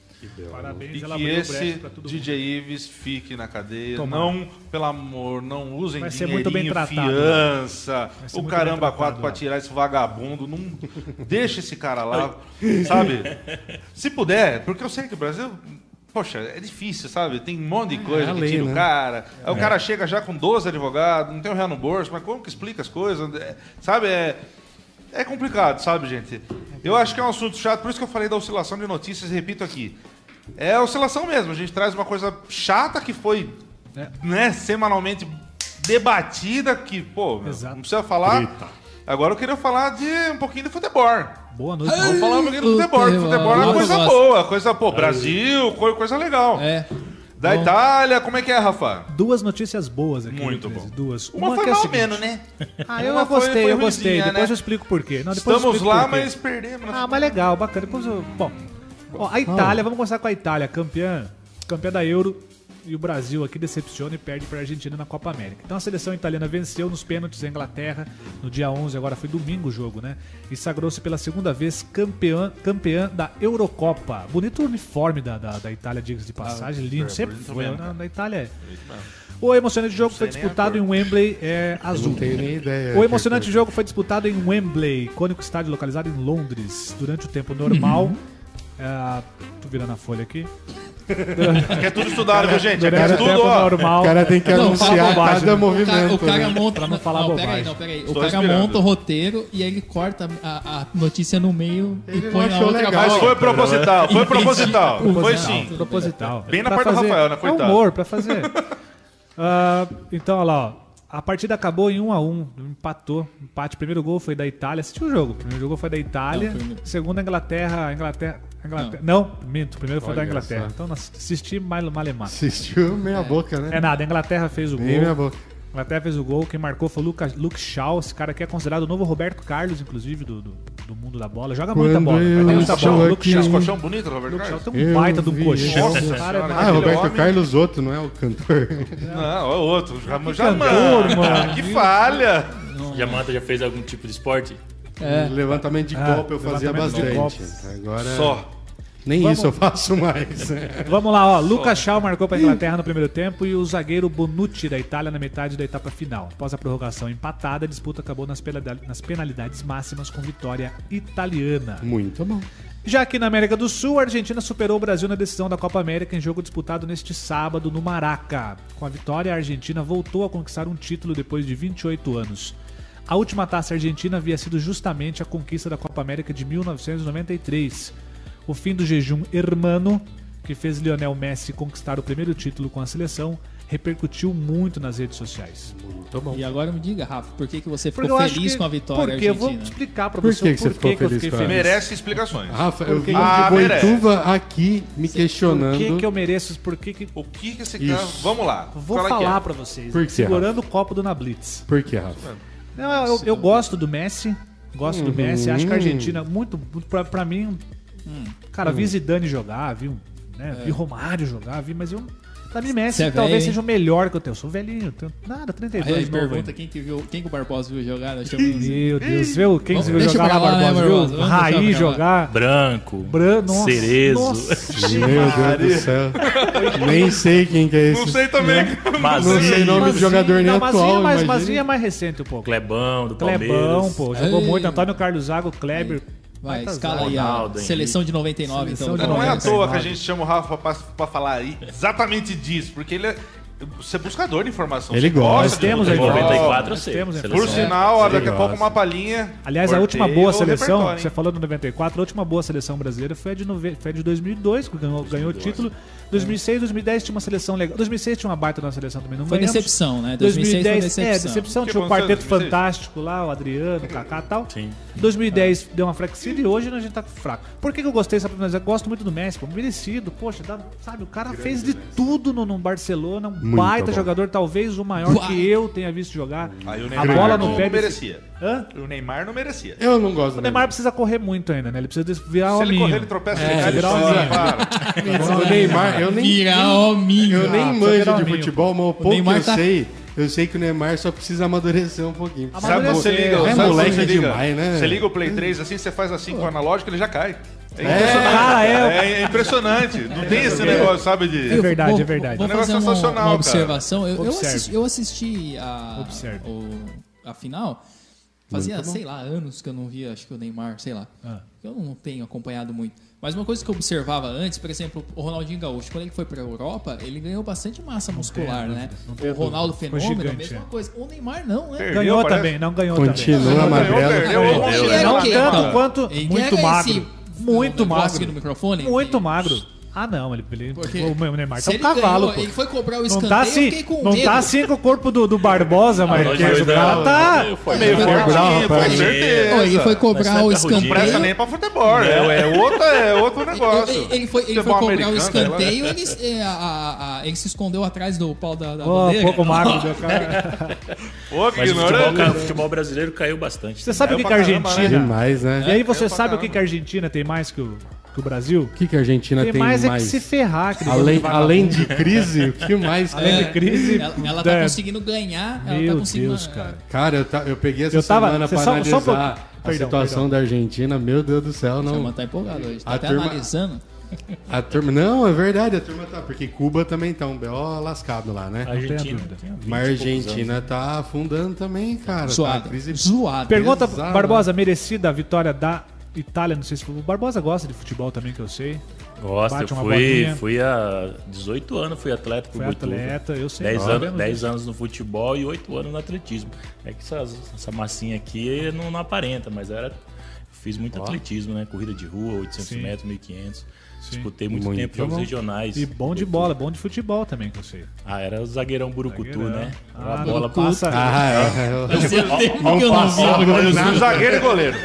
Parabéns, E ela que abriu esse todo mundo. DJ Ives fique na cadeia. Tomara. Não, pelo amor, não usem Vai ser muito bem tratado, né? fiança, Vai ser o muito caramba quatro pra né? tirar esse vagabundo. Não deixa esse cara lá, sabe? Se puder, porque eu sei que o Brasil... Poxa, é difícil, sabe? Tem um monte de coisa a que lei, tira né? o cara. Aí o cara chega já com 12 advogados, não tem um real no bolso, mas como que explica as coisas? É, sabe? É, é complicado, sabe, gente? Eu acho que é um assunto chato, por isso que eu falei da oscilação de notícias, repito aqui. É oscilação mesmo, a gente traz uma coisa chata que foi É. né, semanalmente debatida, que, pô, Exato. não precisa falar. Treta. Agora eu queria falar de um pouquinho de futebol. Boa noite. Vamos falar um pouquinho de futebol. Futebol, Futebol é uma eu coisa boa, coisa, pô, Brasil, co- coisa legal. É. Da Bom. Itália, como é que é, Rafa? Duas notícias boas aqui. Muito 13, bom. Duas. Uma, foi que é mal seguinte- menos, né? Ah, eu Uma gostei, foi eu gostei. ruinzinha, Depois né? eu explico por quê. Não, Estamos lá, mas perdemos. Ah, mas legal, bacana. Depois eu... Bom, ó, a Itália, vamos começar com a Itália, campeã, campeã da Euro. E o Brasil aqui decepciona e perde para a Argentina na Copa América. Então a seleção italiana venceu nos pênaltis a Inglaterra no dia 11, agora foi domingo o jogo, né? E sagrou-se pela segunda vez campeã, campeã da Eurocopa. Bonito uniforme da, da, da Itália, diga-se de passagem, lindo. é, Sempre foi. mesmo, Na, cara. na Itália é. O emocionante jogo foi disputado em. Wembley é, azul. não tenho nem ideia. O emocionante jogo foi disputado em Wembley, icônico estádio localizado em Londres, durante o tempo normal. Uhum. É, tô virando a folha aqui. É tudo estudado, viu, gente? É Durante o tudo, ó. normal. O cara tem que Não, anunciar bobagem, cada né? O movimento. cara, o cara né? monta. Pra não falar peraí, bobagem. não, peraí. O Estou cara respirando. monta o roteiro e aí ele corta a, a notícia no meio Ele e põe não na achou outra legal. Mas foi proposital, foi proposital. Foi sim. Proposital. Bem na Pra parte do fazer- Rafael, né, É coitado? humor, pra fazer. Ah, então, olha lá, ó. A partida acabou em 1 a 1 empatou. Empate. O primeiro gol foi da Itália. Assistiu o jogo. O primeiro gol foi da Itália. Não, foi- Segundo, a Inglaterra. Inglaterra. Inglaterra não. minto. O primeiro foi da Olha Inglaterra. só. Então, assisti mal, malemar. Assistiu meia boca, né? É nada, a Inglaterra fez o Bem gol. meia boca. A Inglaterra fez o gol. Quem marcou foi o Luca, Luke Shaw. Esse cara aqui é considerado o novo Roberto Carlos, inclusive, do, do, do mundo da bola. Joga muita Quando bola. eu Vai ter muita bola. Luke Shaw. Colchão bonito, Roberto Luke Shaw Carlos? tem um Eu baita vi colchão. Nossa Esse cara é senhora, Ah. Roberto homem. Carlos Otto, não é o cantor? Não, é outro. Já, já cantor, mano. Que falha. Jamanta já fez algum tipo de esporte? É. Levantamento de Ah, copo eu fazia bastante. Agora. Só. Nem Vamos- isso eu faço mais. Vamos lá, ó. Lucas Shaw marcou para a Inglaterra no primeiro tempo e o zagueiro Bonucci da Itália na metade da etapa final. Após a prorrogação empatada, a disputa acabou nas penalidades, nas penalidades máximas com vitória italiana. Muito bom. Já aqui na América do Sul, a Argentina superou o Brasil na decisão da Copa América em jogo disputado neste sábado no Maraca. Com a vitória, a Argentina voltou a conquistar um título depois de 28 anos. A última taça argentina havia sido justamente a conquista da Copa América de 1993. O fim do jejum hermano, que fez Lionel Messi conquistar o primeiro título com a seleção, repercutiu muito nas redes sociais. Muito bom. E agora me diga, Rafa, por que, que você Porque ficou feliz que- com a vitória Porque eu vou argentina? explicar pra Por você que o que você porquê ficou que eu feliz fiquei com a- feliz. Merece explicações. Rafa, eu vi Ah, de merece. Boituva aqui me questionando. Por que, que eu mereço? Por que, que O que que esse Isso. cara... Vamos lá. Vou Fala que falar é. pra vocês. Por quê, segurando o copo do Nablitz. Por que, Rafa? Não, eu, eu- gosto do Messi. Gosto do Messi. Acho que a Argentina, muito, muito pra, pra mim. Cara, vi Zidane jogar, vi, né, vi Romário jogar, vi, mas eu. Pra mim, Messi é talvez velho, seja o melhor que eu tenho. Eu sou velhinho, tenho nada, 32 Aí novo pergunta quem que viu, quem que o Barbosa viu jogar, nós. Meu Deus, viu? Quem Vamos- você viu jogar lá, lá, né, Barbosa, Barbosa? viu? Raí jogar. Branco, Bran, nossa, cerezo, nossa. Meu Deus do céu. Nem sei quem que é esse. Não sei também. Não sei nome de jogador nem não, atual. Mazinho, mas. Mazinho é mais recente um pouco. Clebão do Clebão, Palmeiras. pô, jogou Ei. muito. Antônio Carlos Zago, Kleber. Vai, Baita escala zaga. aí a seleção de 99, Seleção então. de do Não é à toa que a gente chama o Rafa pra, pra falar aí exatamente disso, porque ele é, Você é buscador de informação. Ele gosta. Nós de temos aí, 94 eu sei. temos. Por sinal, ó, daqui a pouco uma palhinha. Aliás, a última boa seleção, você falou no 94, a última boa seleção brasileira foi a de, nove- foi a de 2002, que ganhou, ganhou o título. 2006, 2010 tinha uma seleção legal. 2006 tinha uma baita na seleção também, não Foi ganhamos. decepção, né? 2006 foi 2010, é, decepção. decepção. O que Tinha em Quarteto 2006? Fantástico lá, o Adriano, o Kaká e tal. Sim. 2010 deu uma flexida e hoje a gente tá fraco. Por que, que eu gostei? Sabe, mas eu gosto muito do Messi, pô, merecido. Poxa, dá- sabe, o cara fez de tudo no, no Barcelona, um Muito baita bom. jogador, talvez o maior Baita. que eu tenha visto jogar. Aí o A Neymar bola não no pé desse- merecia. Hã? O Neymar não merecia. Eu não gosto O Neymar precisa correr muito ainda, né? Ele precisa virar Se ele hominho. correr, ele tropeça, É, ele cai, ele virar hominho. para. O Neymar, eu nem, Virar hominho. eu nem manjo de futebol, mas o pouco que eu tá- sei, eu sei que o Neymar só precisa amadurecer um pouquinho. Sabe você liga, É sabe moleque você liga, demais, né? Você liga o Play 3 assim, você faz assim com o analógico, ele já cai. É É, impressionante. cara, é- É, é impressionante. Não tem esse negócio, sabe, de... É verdade, vou, é verdade. Vou É um negócio uma, sensacional, uma cara. observação. Eu, eu assisti, eu assisti a, Observe. o, a final. Fazia, sei lá, anos que eu não via, acho que o Neymar, sei lá. Ah. Eu não tenho acompanhado muito. Mas uma coisa que eu observava antes, por exemplo, o Ronaldinho Gaúcho, quando ele foi pra Europa, ele ganhou bastante massa muscular, tenho né? não O Ronaldo Fenômeno, gigante, mesma é. coisa. O Neymar não, né? Perdeu, Ganhou parece. também, não ganhou Continua Não, ganhou, magrelo. perdeu. Era chegar Não tanto então? quanto muito magro. esse- Muito um magro. no microfone? Muito magro. Ah, não, ele, ele Porque o Neymar tá um cavalo, ganhou, pô. Ele foi cobrar o Não escanteio, tá eu assim, com não medo. tá assim com o corpo do, do Barbosa, mas, o cara não, tá... meio forte. Meio fortinho, com certeza. Ele foi cobrar o carrudinho. Não presta escanteio. nem pra futebol, é, é, outro, é outro negócio. Ele, ele foi, ele foi cobrar o americano, escanteio, ele, é, ele se escondeu atrás do pau da, da um bandeira. pouco magro, meu cara. Ô, que Mas o futebol, ignorante. o futebol brasileiro caiu bastante. Você sabe o que, a Argentina... Demais, né? E aí você sabe o que a Argentina tem mais que o, que o Brasil? O que, que a Argentina Tem, tem, mais, mais? é que se ferrar. aquele além, além de crise, o que mais? Além de crise... Ela, ela tá é, conseguindo ganhar. Ela Meu tá conseguindo, Deus, cara. Cara, eu, ta- eu peguei essa Eu tava- semana você pra só- só um analisar pouquinho. a Perdão, situação perdão. da Argentina. Meu Deus do céu, A não. turma tá empolgada hoje. Tá A até turma- analisando. A turma, não, é verdade, a turma tá. Porque Cuba também tá um BO lascado lá, né? A Argentina. dúvida. tem 20 Mas a Argentina tá afundando também, cara. Tá, Zoada. crise... Zoada. Pergunta. Barbosa, merecida a vitória da Itália, não sei se o Barbosa gosta de futebol também, que eu sei. Gosto, Bate eu fui, fui há 18 anos, fui atleta por Foi Boituva. atleta, eu sei. 10 nós anos, sabemos 10 disso. anos no futebol e 8 anos no atletismo. É que essa, essa massinha aqui não, não aparenta, mas era. Fiz muito atletismo, né? Corrida de rua, 800 Sim. metros, 1500. Sim. Disputei muito, Muito tempo jogos regionais. E bom de bola, bom de futebol também, que eu sei. Ah, era o zagueirão Burucutu, Zagueirão. né? Ah, a bola passa. Ah, é. Fazia tempo que eu não vi. O zagueiro e goleiro.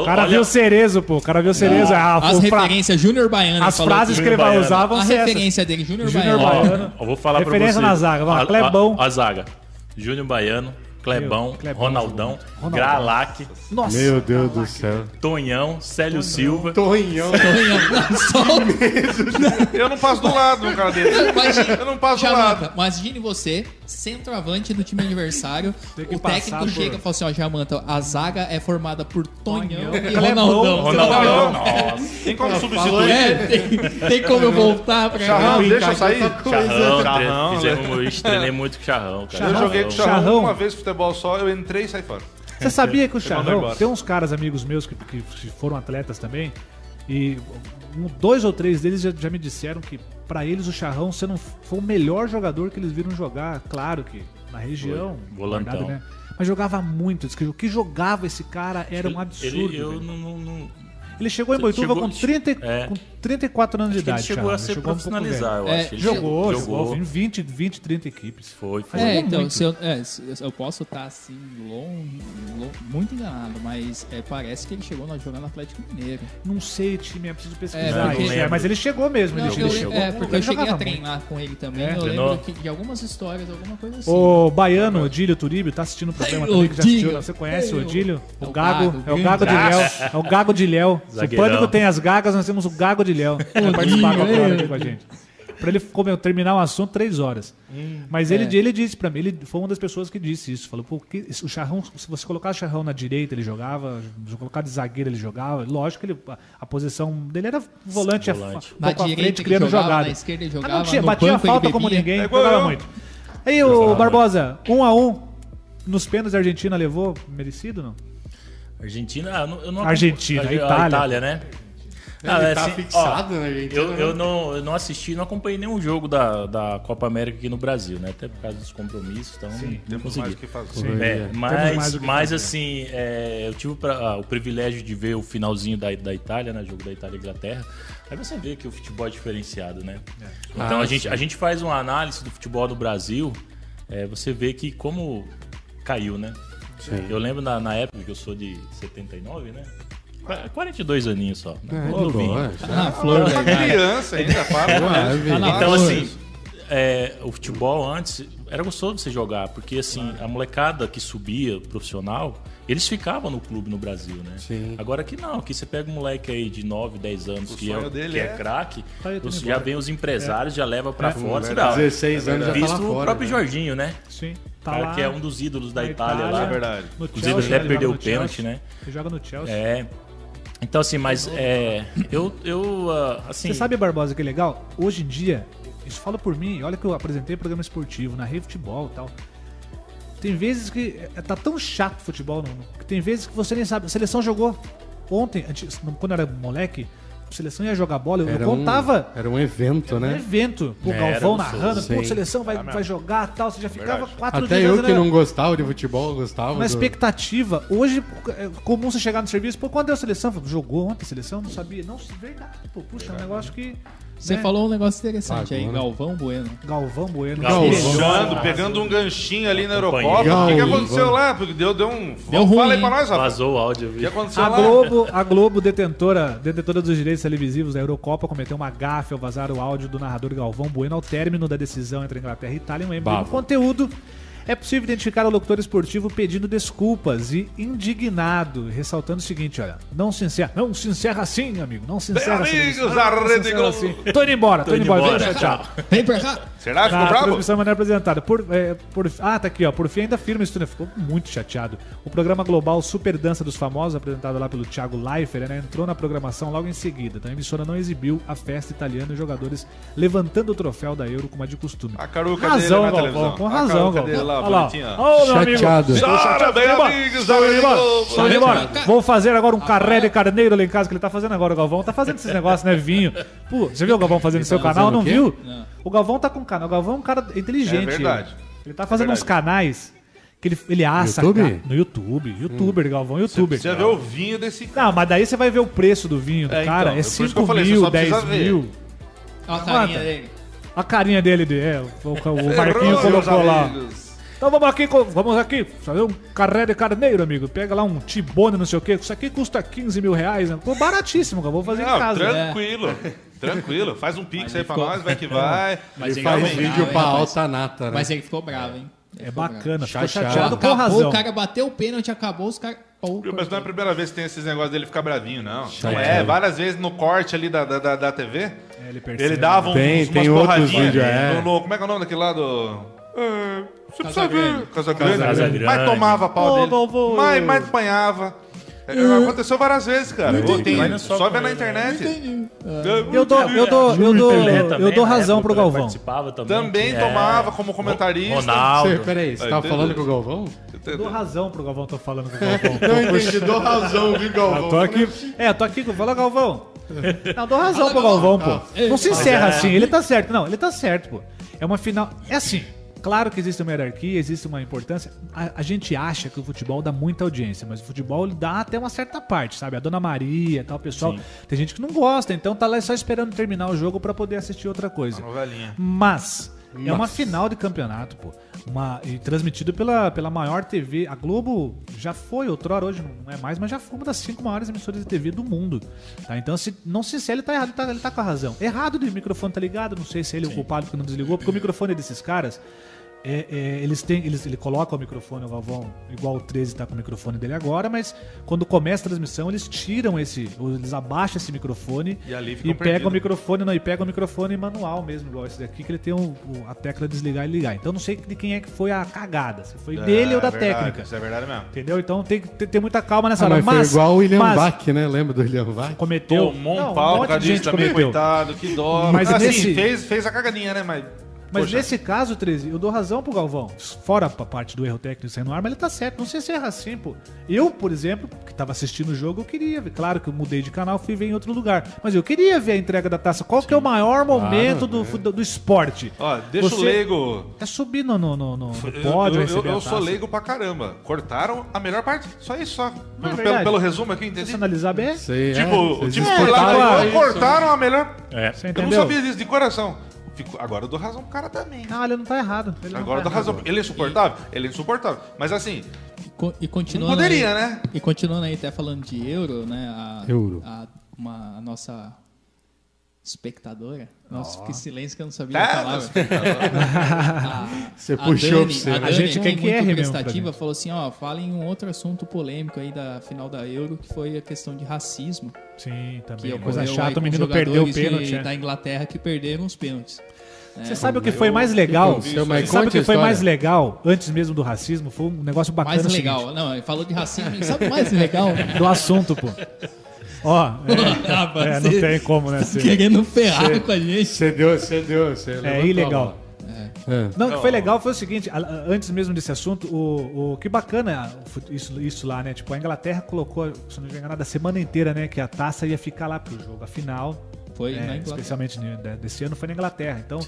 O cara viu o Cerezo, pô. O cara viu o Cerezo. Ah, As fra- referências, Júnior Baiano. As falou frases que ele vai usar vão A ser essas. referência dele, Júnior Baiano. Baiano. Ó, eu vou falar Referência pra você. na zaga, vamos lá, A- Clebão. A, a zaga. Júnior Baiano, Clebão, Meu, Clebão Ronaldão, Ronaldão. Gralac, Nossa. Meu Deus do céu. Tonhão, Célio Silva. Tonhão. Não, só Eu não passo do lado no cara dele. Imagina, Eu não passo do lado. Imagine você, centroavante do time adversário. O técnico por- chega e fala assim: ó, Jamanta, a zaga é formada por Tonhão, Tonhão, e Ronaldão. Ronaldão. Nossa. Tem como substituir? É, tem, tem como eu voltar pra Charrão, deixa eu sair. Charrão, Charrão, tre- fizemos, treinei muito com Charrão, cara. Eu joguei com o Charrão Charrão. uma vez futebol só, eu entrei e saí fora. Você sabia que o Charrão, tem uns caras amigos meus que, que foram atletas também, e um- dois ou três deles já, já me disseram que pra eles o Charrão você não foi o melhor jogador que eles viram jogar, claro que na região, Foi, volantão. guardado, né? mas jogava muito, diz que o que jogava esse cara era um Ele- absurdo. eu velho. não, não- não- Ele chegou em Boituva Chegou- com, 30, e- é. com 34 anos de acho ele idade. chegou Charrão. a ser Ele chegou um profissionalizar, eu É, acho. Ele Jogou, chegou, jogou, em 20, 20, 30 equipes. Foi, foi. É, então, muito. se eu, é, se eu posso estar assim, longe, lo- muito enganado, mas é, parece que ele chegou na jogando no Atlético Mineiro. Não sei, time, eu preciso É, pesquisar porque- isso. É, mas ele chegou mesmo. Não, ele, ele chegou. é, porque ele eu cheguei a treinar com ele também. É. eu lembro que, de algumas histórias, alguma coisa assim. O Baiano, Odílio Turíbio, tá assistindo o programa também, que já assistiu. Você conhece o Odílio? é O Gago, é o Gago de Léo. É o Gago de Léo. Se o. Pânico tem as gagas, nós temos o Gago de Léo. Vai participar Odílio, agora aqui com a gente. Pra ele como, terminar o assunto, três horas. Mas ele, é. ele disse pra mim, ele foi uma das pessoas que disse isso. Falou, pô, que, o Charrão, se você colocar o Charrão na direita, ele jogava. Se colocar de zagueiro, ele jogava. Lógico que ele, a, a posição dele era volante, a- Volante. um Na pouco à frente, criando jogava, jogada. na esquerda ele Ah, jogava, não tinha, no batia banco falta ele como ninguém, É jogava eu. muito. Aí, o Barbosa, um a um, nos pênaltis a Argentina levou, merecido não? Argentina, ah, não- eu não Argentina, a, Itália. a Itália, né? Ah, Ele é tá assim, fixado ó, na Argentina. Eu, eu, né? não, eu não assisti, não acompanhei nenhum jogo da, da Copa América aqui no Brasil, né? Até por causa dos compromissos, então não, não Temos consegui. mais o que fazer. Sim. É, mas, mais que mas fazer. assim, é, eu tive o pra- ah, o privilégio de ver o finalzinho da, da Itália, né? Jogo da Itália e Inglaterra. Aí você vê que o futebol é diferenciado, né? Então Ah, a, gente, sim. a gente faz uma análise do futebol no Brasil, é, você vê que como caiu, né? Sim. Eu lembro na, na época que eu sou de 79, né? Qu- 42 aninhos só. Né? É, Novinho. boa, Ah, flor da Uma idade. criança ainda, para. Tá na Então, assim, é, o futebol antes era gostoso você jogar, porque assim, a molecada que subia profissional, eles ficavam no clube no Brasil, né? Sim. Agora que não, que você pega um moleque aí de 9, 10 anos O que é, dele que é é- craque, Tá tá já vem os empresários, já leva pra fora, você verdade. dá. 16 anos já tá lá Visto o fora. próprio né? Jorginho, né? Sim. O Tá cara lá que é um dos ídolos da na Itália, Itália, lá. É verdade. no Inclusive Chelsea, até perdeu o pênalti, Chelsea. né? Ele joga no Chelsea. É. Então, assim, mas é, eu, eu ah, assim, Você sabe, Barbosa, que é legal? Hoje em dia, isso fala por mim, olha que eu apresentei programa esportivo, narrei futebol e tal. Tem vezes que é, tá tão chato o futebol, não, que tem vezes que você nem sabe. A seleção jogou ontem, antes- quando eu era moleque, seleção ia jogar bola, eu, eu Era um, contava era um evento, um né? evento. O É, Galvão era narrando, pô, seleção vai, vai jogar tal. Você já ficava Verdade. quatro Até dias eu antes, que né? não gostava de futebol, gostava. Uma do- expectativa. Hoje é comum você chegar no serviço, pô, quando deu a seleção? Jogou ontem a seleção? Não sabia. Não, verdade, pô, puxa, é um negócio que. Você né? falou um negócio interessante aí, Agora. Galvão Bueno. Galvão Bueno. Galvão. Pegando um ganchinho ali na Eurocopa. O que, aconteceu lá? Porque deu, deu um. Deu Fala ruim, aí pra nós, Rafa. vazou o áudio. O que aconteceu A lá? Globo, a Globo detentora, detentora dos direitos televisivos da Eurocopa, cometeu uma gafe ao vazar o áudio do narrador Galvão Bueno ao término da decisão entre Inglaterra e Itália. Um membro do Bafo. conteúdo. É possível identificar o locutor esportivo pedindo desculpas e indignado, ressaltando o seguinte: olha, não se encerra, não se encerra assim, amigo, não se encerra assim. amigos se Rede encerra Globo. assim. Tô indo embora, tô, Tô indo indo embora, embora, vem tchau. Vem pra cá. Será? Ficou Na bravo? transmissão maneira apresentada. Por, é, por, ah, tá aqui, ó. Por fim, ainda firme isso, né? Ficou muito chateado. O programa global Super Dança dos Famosos, apresentado lá pelo Thiago Leifert, né, entrou na programação logo em seguida. Então a emissora não exibiu a festa italiana e os jogadores levantando o troféu da Euro como a de costume. A caruca razão, dele na Galvão, televisão. com A razão, caruca Galvão. dele lá, Olha lá. bonitinha. Ô, meu amigo. Chateado. Chora, bem, amigos Estou indo embora. Estou indo embora. Vou fazer agora um carré de carneiro lá em casa que ele tá fazendo agora, o Galvão. Tá fazendo esses negócios, né? Vinho. Pô, você viu o Galvão fazendo no seu tá canal? Não viu? O Galvão tá com canal. O Galvão é um cara inteligente. É verdade. Ele tá fazendo É uns canais que ele, ele assa. YouTube? ca- No YouTube. Youtuber, Galvão, youtuber. Você vê o vinho desse cara. Não, mas daí você vai ver o preço do vinho do É, cara. então, é é por isso que eu 5 falei, você mil, só precisa 10 ver. mil. Olha a carinha Quanta? dele. A carinha dele, de, é, o, o- Marquinho colocou lá. Então vamos aqui, vamos aqui, fazer um carré de carneiro, amigo. Pega lá um tibone, não sei o quê. Isso aqui custa 15 mil reais. Né? Pô, baratíssimo, cara. Vou fazer em Não, casa. tranquilo. Tranquilo. Faz um pix aí pra ficou- nós, vai que vai. Mas Ele faz ficou vídeo bravo, pra alta nata, né? Mas ele ficou bravo, hein? É bacana, ficou Chateado. chateado com razão. o cara bateu o pênalti, acabou, os caras... Mas não é a primeira vez que tem esses negócios dele ficar bravinho, não. Não Chateado. é, várias vezes no corte ali da, da, da, da TV, É, ele percebe. ele dava uns, Tem- umas tem outros porradinhas vídeos, é. no, no- Como é que é o nome daquele lá do... É, você precisa Casagrande. ver. Casagrande. Casagrande. Mas tomava pau Ô, dele. Mas apanhava. É, Aconteceu várias vezes, cara. Tem- não é só só com vê na internet. Eu dou, eu dou, eu dou, eu dou razão pro Galvão. Também. Também É. tomava como comentarista. Ronaldo. Você, peraí, você tava falando com o Galvão? Eu dou razão pro Galvão, tô falando com o Galvão. Não entendi, dou razão, viu, Galvão? Eu tô aqui. É, eu tô aqui com. Fala, Galvão. Não, dou razão pro Galvão, pô. Não se encerra assim. Ele tá certo. Não, ele tá certo, pô. É uma final. É assim. Claro que existe uma hierarquia, existe uma importância. A, a gente acha que o futebol dá muita audiência, mas o futebol ele dá até uma certa parte, sabe? A Dona Maria, tal pessoal. Tem gente que não gosta, então tá lá só esperando terminar o jogo pra poder assistir outra coisa. Novelinha. Mas é uma final de campeonato, pô. Uma, e transmitido pela, pela maior TV. A Globo já foi outrora, hoje não é mais, mas já foi uma das cinco maiores emissoras de TV do mundo. Tá? Então, se, não sei se ele tá errado, ele tá, ele tá com a razão. Errado de microfone tá ligado, não sei se ele é o culpado que não desligou, porque o microfone desses caras. É- é, eles têm, eles, ele coloca o microfone, o Galvão, igual o 13 tá com o microfone dele agora, mas quando começa a transmissão, eles tiram esse, eles abaixam esse microfone E ali e pegam o microfone, não, e pega o microfone manual mesmo, igual esse daqui, que ele tem o- a tecla desligar e ligar. Então não sei de quem é que foi a cagada, se foi dele É, ou da verdade, técnica. Isso é verdade mesmo. Entendeu? Então tem que ter, ter muita calma nessa Ah, hora. mas, foi igual o William mas Bach, né? Lembra do William Bach? cometeu Tomou um pau monte de gente também, cometeu. coitado, que dó. Mas assim, nesse- fez, fez a cagadinha, né? Mas Mas Poxa. nesse caso, 13, eu dou razão pro Galvão. Fora a parte do erro técnico saindo no ar, mas ele tá certo. Não sei se erra assim, pô. Eu, por exemplo, que tava assistindo o jogo, eu queria ver. Claro que eu mudei de canal, fui ver em outro lugar. Mas eu queria ver a entrega da taça. Qual que é o maior momento do, fu- do, do esporte? Ó, deixa Você o leigo. É subir no, no, no, no Eu, pódio, eu- receber eu a sou leigo pra caramba. Cortaram a melhor parte. Só isso, só. É pelo, verdade. pelo resumo aqui, Se entendi. você analisar bem, Sei, Tipo, é, tipo lá, isso. cortaram a melhor. É. você Eu não sabia disso de coração. Fico- Agora eu dou razão pro cara também. Não, ele não tá errado. Ele Agora eu tá dou razão. Ele é insuportável? Ele é insuportável. Mas assim, Co- E não continuando poderia, aí, né? E continuando aí, até falando de euro, né? A, Euro. A, uma, a nossa espectadora. Nossa, que silêncio que eu não sabia Tá, a palavra. A- Você a puxou Dani, pra você. A, A Dani, gente quer muito que prestativa, gente. falou assim, ó, falem um outro assunto polêmico aí da final da Euro, que foi a questão de racismo. Sim, Que também. ocorreu Coisa chata, o menino perdeu o pênalti. é. da Inglaterra que perderam os pênaltis. Você sabe o que foi mais legal? que? Mas Sabe o a que foi mais legal, antes mesmo do racismo? Foi um negócio bacana. Mais o seguinte, legal. Não, ele falou de racismo. Sabe o mais legal? Do assunto, pô. Ó, é, Rapaz, é, não você- tem como, né? ser- Querendo ferrar com a gente. Você deu, você deu. Levantou a ilegal. bola. É. Não, o que foi legal foi o seguinte, antes mesmo desse assunto, o, o que bacana isso, isso lá, né? Tipo, a Inglaterra colocou, se não me engano, a semana inteira, né? Que a taça ia ficar lá pro jogo. A final, Foi é, na Inglaterra. especialmente desse ano, foi na Inglaterra. Então,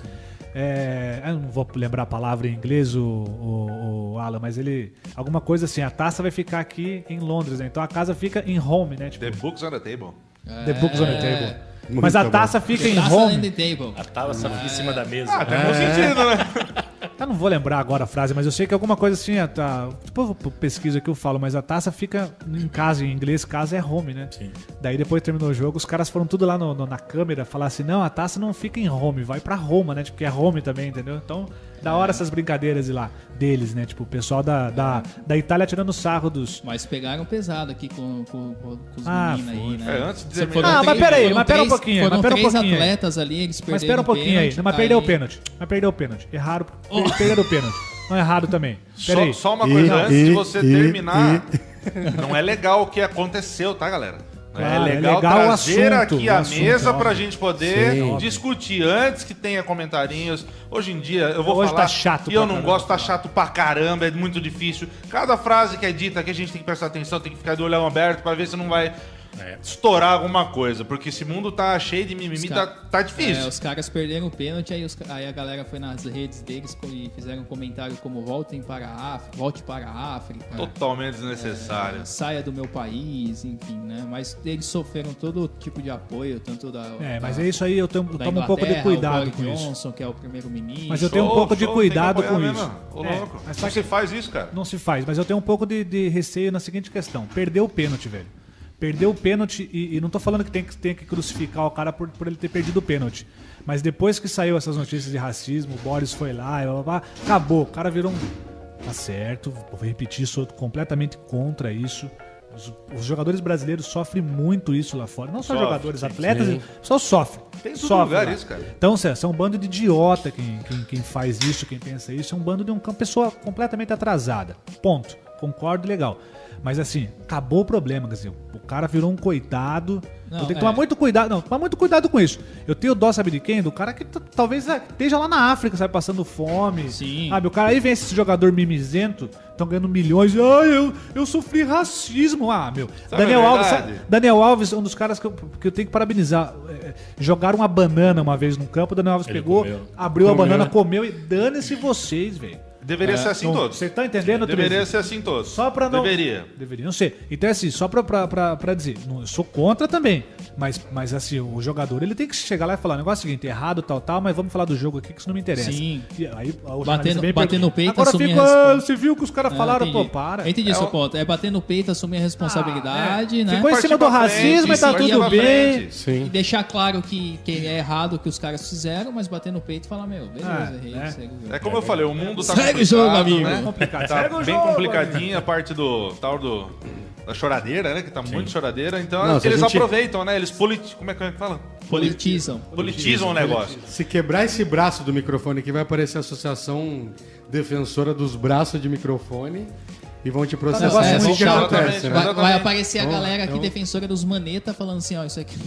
é, eu não vou lembrar a palavra em inglês, o, o, o Alan, mas ele. Alguma coisa assim, a taça vai ficar aqui em Londres, né? Então a casa fica em home, né? Tipo, The books on the table. the books on the table. Muito Mas a bom. taça fica em Taça home. A taça fica em cima da mesa. Ah, tem bom sentido, né? Eu não vou lembrar agora a frase, mas eu sei que alguma coisa assim, tá, depois eu pesquiso aqui eu falo, mas a taça fica em casa, em inglês, casa é home, né? Sim. Daí depois terminou o jogo, os caras foram tudo lá no- no- na câmera falar assim, não, a taça não fica em home, vai pra Roma, né? Tipo, que é home também, entendeu? Então, da hora essas brincadeiras de lá, deles, né? Tipo, o pessoal da, da, da Itália tirando sarro dos... Mas pegaram pesado aqui com, com, com- os Ah, meninos aí, né? É, antes de terminar- Ah, mas pera aí, foram mas pera um pouquinho, Foram mas pera um três pouquinho aí. atletas ali, eles perderam Mas espera um pouquinho aí, pênalti, não, mas perdeu o aí- pênalti, mas perdeu o pênalti, erraram, per- perderam o pênalti, não erraram também, pera Só, aí. só uma E- coisa, antes de e- você e- terminar, não é legal o que aconteceu, tá, galera? Claro, é é legal, legal o trazer assunto, aqui a assunto, mesa óbvio. pra gente poder Sim. discutir antes que tenha comentarinhos. Hoje em dia, eu vou Hoje falar tá chato e eu não caramba. gosto, tá chato pra caramba, é muito difícil. Cada frase que é dita aqui a gente tem que prestar atenção, tem que ficar de olhão aberto pra ver se não vai É. estourar alguma coisa, porque esse mundo tá cheio de mimimi, tá, tá difícil. É, os caras perderam o pênalti, aí, os aí a galera foi nas redes deles e fizeram um comentário como voltem para a África, volte para a África, Totalmente desnecessário. saia do meu país, enfim, né? Mas eles sofreram todo tipo de apoio, tanto da. É, da- mas é isso aí, eu tomo, tomo um pouco de cuidado o com Boris isso. Johnson, que é o primeiro-ministro. Mas eu tenho um Show, pouco de cuidado com mesmo. isso. Ô, É, louco. mas que que faz isso, cara. não se faz, mas eu tenho um pouco de, de receio na seguinte questão: perdeu o pênalti, velho. Perdeu o pênalti e, e não tô falando que tem que, tem que crucificar o cara por, por ele ter perdido o pênalti. Mas depois que saiu essas notícias de racismo, o Boris foi lá e blá, blá, blá, acabou. O cara virou um. Tá certo, vou repetir, sou completamente contra isso. Os, os jogadores brasileiros sofrem muito isso lá fora. Não só Sofre, jogadores, sim, atletas, sim. só sofrem. Tem em todo Sofrem lugar lá. isso, cara. Então, Cé, são um bando de idiota quem, quem, quem faz isso, quem pensa isso. É um bando de um- uma pessoa completamente atrasada. Ponto. Concordo, legal. Mas assim, acabou o problema, quer dizer, o cara virou um coitado. Não, tenho que é. tomar muito cuidado. Não, tomar muito cuidado com isso. Eu tenho dó, sabe de quem? Do cara que talvez ah, esteja lá na África, sabe, passando fome. Sim. Sabe, o cara aí vem esse jogador mimizento, estão ganhando milhões. Ah, eu, eu sofri racismo. Ah, meu. Sabe Daniel a Alves, sabe- Daniel Alves é um dos caras que eu, que eu tenho que parabenizar. É, jogaram uma banana uma vez no campo, Daniel Alves Ele pegou, comeu. abriu a Comeu. banana, comeu e dane-se vocês, velho. Deveria ser assim Então, todos. Você tá entendendo, Deveria Treze? ser assim todos. Só pra não. Deveria. Deveria, não sei. Então, assim, só pra dizer, não, eu sou contra também. Mas, mas, assim, o jogador ele tem que chegar lá e falar: o negócio é o seguinte, errado, tal, tal, mas vamos falar do jogo aqui que isso não me interessa. Sim. E aí, o Batendo- vem bater pergunta, no peito, Agora assumir fica, a ah, resposta." você viu que os caras Ah, falaram, entendi. pô, para. Eu entendi É seu ponto. É bater no peito, assumir a responsabilidade, é. né? Ficou em cima do racismo e tá tudo bem. frente. E Sim. deixar claro que, que é errado o que os caras fizeram, mas bater no peito e falar, meu, beleza, É, errei, é. segue o jogo. É como eu falei, o mundo tá Segue o jogo, amigo. né? Complicado. Tá Segue bem jogo, complicadinha a parte do tal do da choradeira, né? Que tá muito choradeira. Então Não, eles gente- aproveitam, né? Eles politi... como é que fala? Politizam. Politizam o negócio. Se quebrar esse braço do microfone aqui, vai aparecer a Associação Defensora dos Braços de Microfone e vão te processar. negócio É acontece, exatamente. né? Vai, vai Exatamente. aparecer a Então, galera aqui, então- defensora dos maneta, falando assim, ó, isso aqui.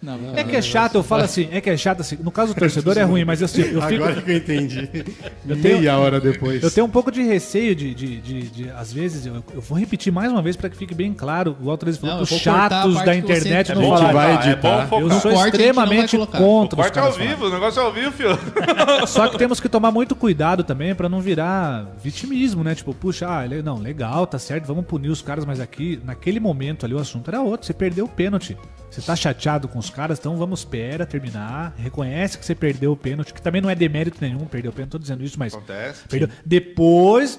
Não, É que é chato, eu falo assim, é que é chato assim. No caso do torcedor é ruim, mas assim, eu fico. Agora que eu entendi. tenho- Meia hora depois. Eu tenho um pouco de receio de, de, de, de- às vezes, eu, eu vou repetir mais uma vez para que fique bem claro, o Teresa falou, Não, os eu chatos da que internet É não bom que falarem. vai É editar. bom Eu sou não extremamente. O contra os corte é ao vivo, o negócio é ao vivo, filho. Só que temos que tomar muito cuidado também pra não virar vitimismo, né? Tipo, puxa, ah, não, legal, tá certo, vamos punir os caras, mas aqui, naquele momento ali, o assunto era outro. Você perdeu o pênalti. Você tá chateado com os caras, então vamos, espera, terminar. Reconhece que você perdeu o pênalti, que também não é demérito nenhum, perdeu o pênalti, tô dizendo isso, mas. Acontece. Perdeu. Depois,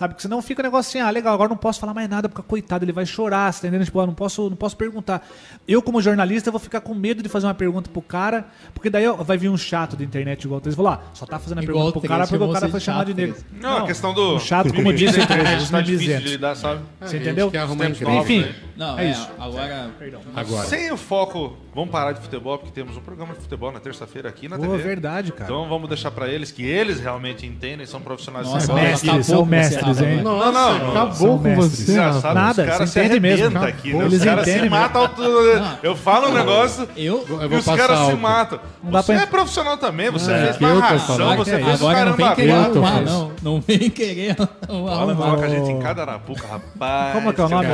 sabe, que senão fica o negócio assim, ah, legal, agora não posso falar mais nada, porque coitado, ele vai chorar, você tá entendendo? Tipo, ah, não posso, não posso perguntar. Eu, como jornalista, vou ficar com medo de fazer uma pergunta pro cara, porque daí ó, vai vir um chato da internet igual o Três, falou, ah, só tá fazendo a Igual pergunta pro cara porque o cara você foi chamado de negro. Três. Não, a questão do. o chato, como disse o Três, os tá difícil de lidar, sabe? Você A entendeu? novos, Enfim, né? Não, É é, isso. agora. Agora. Sem o foco, vamos parar de futebol, porque temos um programa de futebol na terça-feira aqui na Pô, TV. verdade, cara. Então vamos deixar pra eles que eles realmente entendem, são profissionais de Nossa, futebol. mestres, acabou são com você, mestres, Rafa, hein? Nossa, Não, não, acabou com mestres. você, Engraçado, Rafa. Nada, os caras você se entende mesmo. aqui, né? eles Os caras se entendem matam. auto- Eu falo um negócio Eu. Eu e os caras se matam. Você pra- é profissional também, você É, fez falando. você agora fez vem caramba não. Não vem querer Fala, arrumar. coloca a gente em cada arapuca, rapaz. Como que é o nome?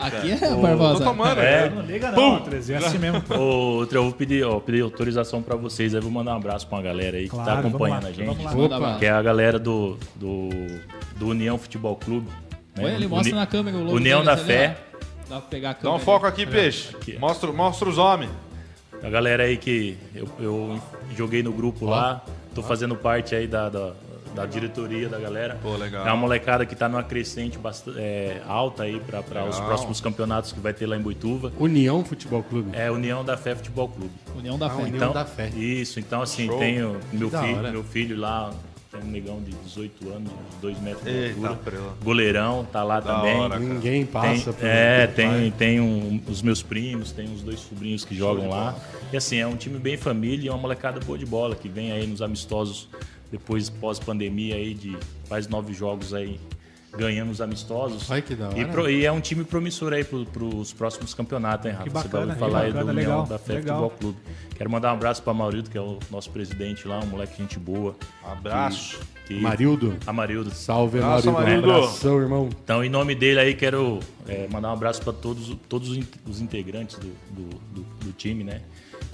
Aqui é Barbosa. Tô tomando, É. é. Não liga não, é assim mesmo. Ô, Treu, eu vou pedir, ó, pedir autorização pra vocês. Aí vou mandar um abraço pra uma galera aí que tá acompanhando a gente. Que é a galera do, do, do União Futebol Clube. né? Olha, ele mostra Uni- na câmera o logo União da Fé. ó. Dá pra pegar a Dá câmera. um foco aqui, peixe. Aqui, ó. Mostra, mostra os homens. A galera aí que eu, eu joguei no grupo lá. Tô fazendo parte aí da, da, da diretoria da galera. Pô, legal. É uma molecada que tá numa crescente bastante, é, alta aí pra, pra os próximos campeonatos que vai ter lá em Boituva. União Futebol Clube. É União da Fé Futebol Clube. União da Ah, Fé. União Então, da Fé. Isso, então assim, Show. tenho meu filho, meu filho lá, tem um negão de 18 anos, uns 2 metros de altura. Goleirão, tá lá Da também. hora. Ninguém Tem, passa por é, tem, pai. tem um- os meus primos, tem uns dois sobrinhos que jogam lá. E assim, é um time bem família e é uma molecada boa de bola que vem aí nos amistosos depois pós-pandemia aí de faz nove jogos aí ganhando os amistosos. Ai, que da hora. E, pro- e é um time promissor aí pro, pros próximos campeonatos, hein, Rafa? Que Você bacana, vai que falar aí do bacana, legal, da Fé legal. Futebol Clube. Quero mandar um abraço para Maurildo, que é o nosso presidente lá, um moleque gente boa. Abraço. Que, Marildo. Amarildo. Salve, Nossa, Marildo. Um abração, irmão. Então, em nome dele aí, quero é, mandar um abraço para todos, todos os os integrantes do, do, do- do time, né?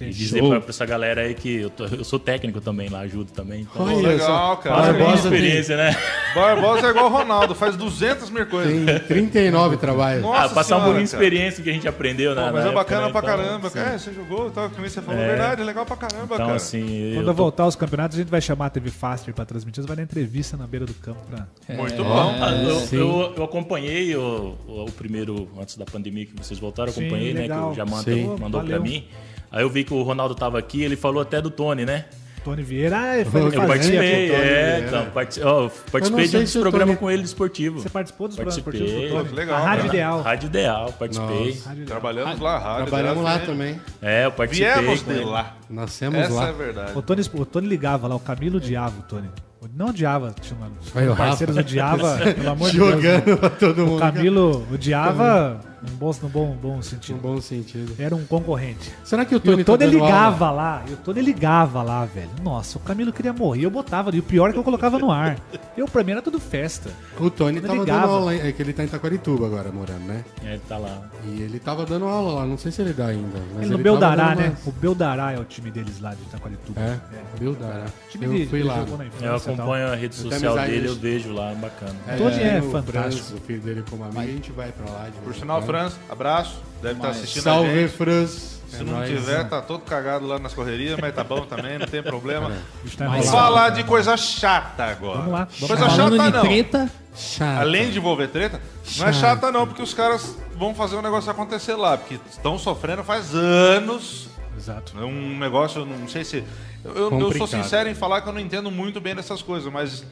E dizer pra, pra essa galera aí que eu, tô- eu sou técnico também lá, ajudo também. Então, Olha legal, cara. Barbosa tem, experiência, né? Barbosa é igual o Ronaldo, faz 200 mil coisas. tem 39 trabalhos. Nossa Ah, passar um senhora, pouquinho de experiência que a gente aprendeu, né? Pô, na mas é época, bacana né? pra Então, caramba. assim, É, você jogou, tá, que você falou, É. verdade, é legal pra caramba, Então, cara. assim, Quando eu tô- voltar aos campeonatos, a gente vai chamar a TV Faster pra transmitir. Você vai dar entrevista na beira do campo pra. Muito É, bom. Ah, eu, eu- eu acompanhei o, o, primeiro, antes da pandemia que vocês voltaram, eu Sim, acompanhei, né? legal. Que o Jamanta mandou Valeu. pra mim. Aí eu vi que o Ronaldo tava aqui, ele falou até do Tony, né? Tony Vieira, ah, Eu foi- Eu participei, o é, então, partici- ó, eu participei de um se o programa Tony- com ele esportivo. Você participou dos programas Participei. esportivos legal, A Rádio cara. Ideal. Rádio Ideal, participei. Nossa. Rádio Ideal. Trabalhamos lá, rádio. Trabalhamos lá também. É, eu participei. Viemos de lá. Nascemos Essa lá. é a verdade. O Tony, o Tony ligava lá, o Camilo odiava o Tony. Não odiava, tinha uma- Aí o os parceiros odiava, pelo amor de Deus. Jogando pra todo O mundo. Camilo odiava no bom, no bom, bom sentido. bom sentido. Era um concorrente. Será que o E Tony o Tony tá ligava aula? lá, e o Tony ligava lá, velho. Nossa, o Camilo queria morrer, eu botava. E o pior é que eu colocava no ar. Eu, pra mim, era tudo festa. O Tony Ele tava ligava. dando aula, é que ele tá em Taquarituba agora, morando, né? É, ele tá lá. E ele tava dando aula lá, não sei se ele dá ainda. Mas Ele no tava Beldará, né? umas- O Beldará é o time deles lá de Itaquarituba. É, Beldará. Time Eu de- fui ele lá. Eu e acompanho a rede social dele, eu vejo lá, bacana. Tony é o fantástico. Franz, o filho dele como amigo, a gente vai pra lá. de Por sinal. Franz, abraço. Deve estar Mas assistindo a Salve, gente. Franz. Se É não nóis. tiver, tá todo cagado lá nas correrias, mas tá bom também, não tem problema. Tá Mas- enrolado. Falar de coisa chata agora. Vamos lá, vamos Coisa. Falando chata de não. treta, Chato. Além de envolver treta, não é chata não, porque os caras vão fazer o negócio acontecer lá, porque estão sofrendo faz anos. Exato. É um negócio, eu não sei se. Eu, eu- eu sou sincero em falar que eu não entendo muito bem dessas coisas, mas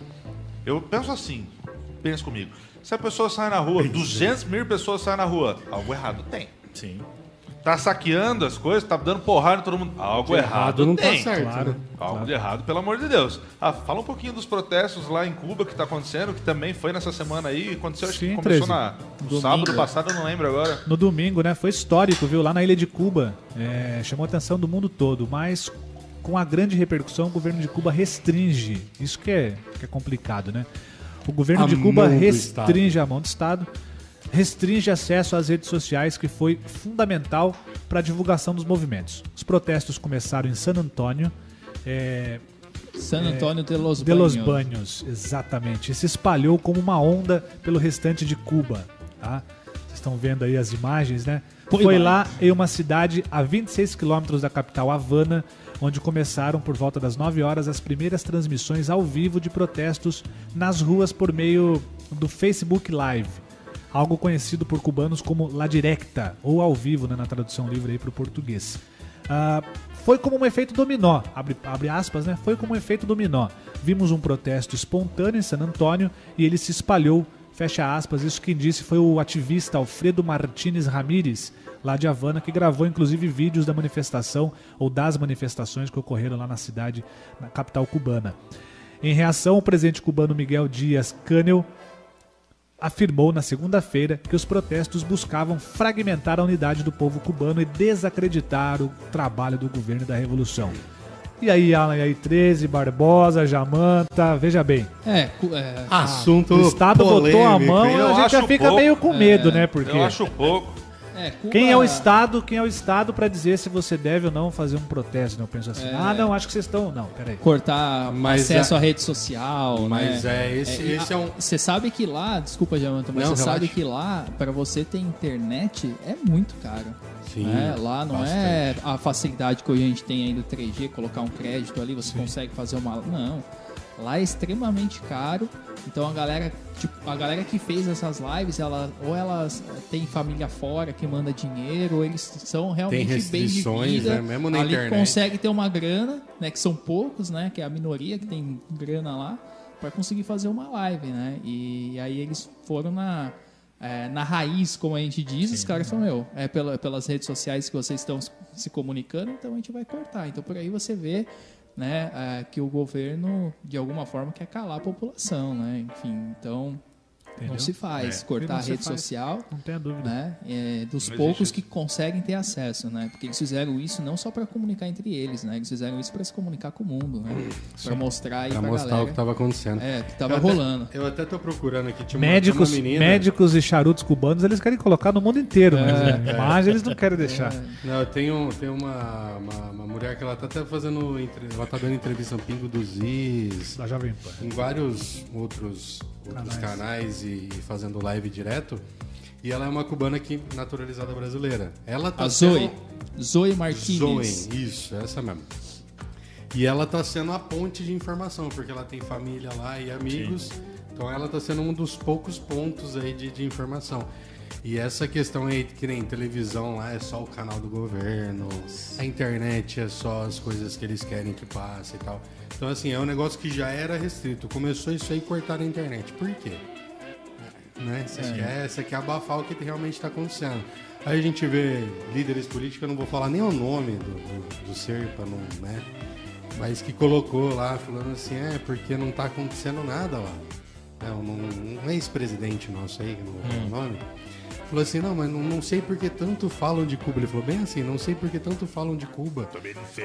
eu penso assim, pensa comigo. Se a pessoa sai na rua, 200 mil pessoas saem na rua, algo errado tem. Sim. tá saqueando as coisas, tá dando porrada em todo mundo. Algo De errado, não tá tem. certo, claro. né? Algo de errado, pelo amor de Deus. Ah, fala um pouquinho dos protestos lá em Cuba que tá acontecendo, que também foi nessa semana aí. Aconteceu, acho que Sim, começou 13. na, no Domingo. sábado passado, eu não lembro agora. No domingo, né? Foi histórico, viu? Lá na ilha de Cuba. É, chamou a atenção do mundo todo, mas com a grande repercussão, o governo de Cuba restringe. Isso que é, que é complicado, né? O governo A de Cuba restringe a mão do Estado, restringe acesso às redes sociais, que foi fundamental para a divulgação dos movimentos. Os protestos começaram em San Antônio. É, San Antônio de Los de Los Baños. Banhos, exatamente. E se espalhou como uma onda pelo restante de Cuba, tá? Vocês estão vendo aí as imagens, né? Foi Foi lá. lá em uma cidade a 26 quilômetros da capital Havana, onde começaram por volta das 9 horas as primeiras transmissões ao vivo de protestos nas ruas por meio do Facebook Live. Algo conhecido por cubanos como La Directa, ou ao vivo, né, na tradução livre para o português. Ah, foi como um efeito dominó, abre, abre aspas, né? Foi como um efeito dominó. Vimos um protesto espontâneo em San Antônio e ele se espalhou, fecha aspas. Isso quem disse foi o ativista Alfredo Martínez Ramírez, lá de Havana, que gravou inclusive vídeos da manifestação ou das manifestações que ocorreram lá na cidade, na capital cubana. Em reação, o presidente cubano Miguel Dias Canel afirmou na segunda-feira que os protestos buscavam fragmentar a unidade do povo cubano e desacreditar o trabalho do governo e da revolução. E aí, Alan, e aí, 13, Barbosa, Jamanta, veja bem. É, é, Assunto O Estado botou a polêmico, mão e a gente já fica pouco. meio com medo, né? Porque Eu acho pouco. É, Cuba- quem é o Estado, quem é o Estado para dizer se você deve ou não fazer um protesto, né? Eu penso assim, É. ah, não, acho que vocês estão... Não, peraí. cortar Mas acesso é- à rede social, Mas né? é, esse, e esse a- é um. Você sabe que lá, desculpa, Jamanta, mas você sabe que lá, pra você ter internet, é muito caro. Sim, né? Lá não é a facilidade que hoje a gente tem ainda 3G, colocar um crédito ali, você consegue fazer uma. Não. Lá é extremamente caro. Então a galera, tipo, a galera que fez essas lives, ela, ou elas tem família fora que manda dinheiro, ou eles são realmente bem de vida. né? Mesmo na ali internet. consegue ter uma grana, né? Que são poucos, né? Que é a minoria que tem grana lá, para conseguir fazer uma live, né? E aí eles foram na, é, na raiz, como a gente diz, os caras falaram, meu, é pela, pelas redes sociais que vocês estão se- se comunicando, então a gente vai cortar. Então por aí você vê né, é, que o governo, de alguma forma, quer calar a população, né? Enfim, então não Entendeu? se faz É. cortar Não a rede faz. social Não tenha dúvida. né? É, dos Não poucos existe que conseguem ter acesso, né? Porque eles fizeram isso não só para comunicar entre eles, né? Eles fizeram isso para se comunicar com o mundo, né? Para mostrar aí Pra pra mostrar o galera que tava acontecendo. é, que tava Eu até- rolando. Eu até tô procurando aqui. Tinha Médicos, uma menina. médicos e charutos cubanos, eles querem colocar no mundo inteiro, É. mas a imagem eles não querem deixar. Não, eu tenho, tenho uma, uma, uma mulher que ela tá até fazendo. Ela tá dando entrevista no Pingo dos Is, Da Jovem Pan. em vários outros, outros Canais. e, e fazendo live direto. E ela é uma cubana aqui naturalizada brasileira. Ela tá A Zoe, sendo- Zoe Martinez. Zoe, isso, essa mesmo. E ela tá sendo a ponte de informação, porque ela tem família lá e amigos. Então ela tá sendo um dos poucos pontos aí de, de informação. E essa questão aí, que nem televisão lá é só o canal do governo, a internet é só as coisas que eles querem que passe e tal. Então, assim, é um negócio que já era restrito. Começou isso aí cortar a internet. Por quê? né? Você quer, você quer abafar o que realmente está acontecendo. Aí a gente vê líderes políticos, eu não vou falar nem o nome do, do, do ser, para não, né? Mas que colocou lá, falando assim, é, porque não tá acontecendo nada lá. É, um, um ex-presidente nosso aí, que não vou falar o nome, falou assim, não, mas não, não sei por que tanto falam de Cuba. Ele falou bem assim, não sei por que tanto falam de Cuba.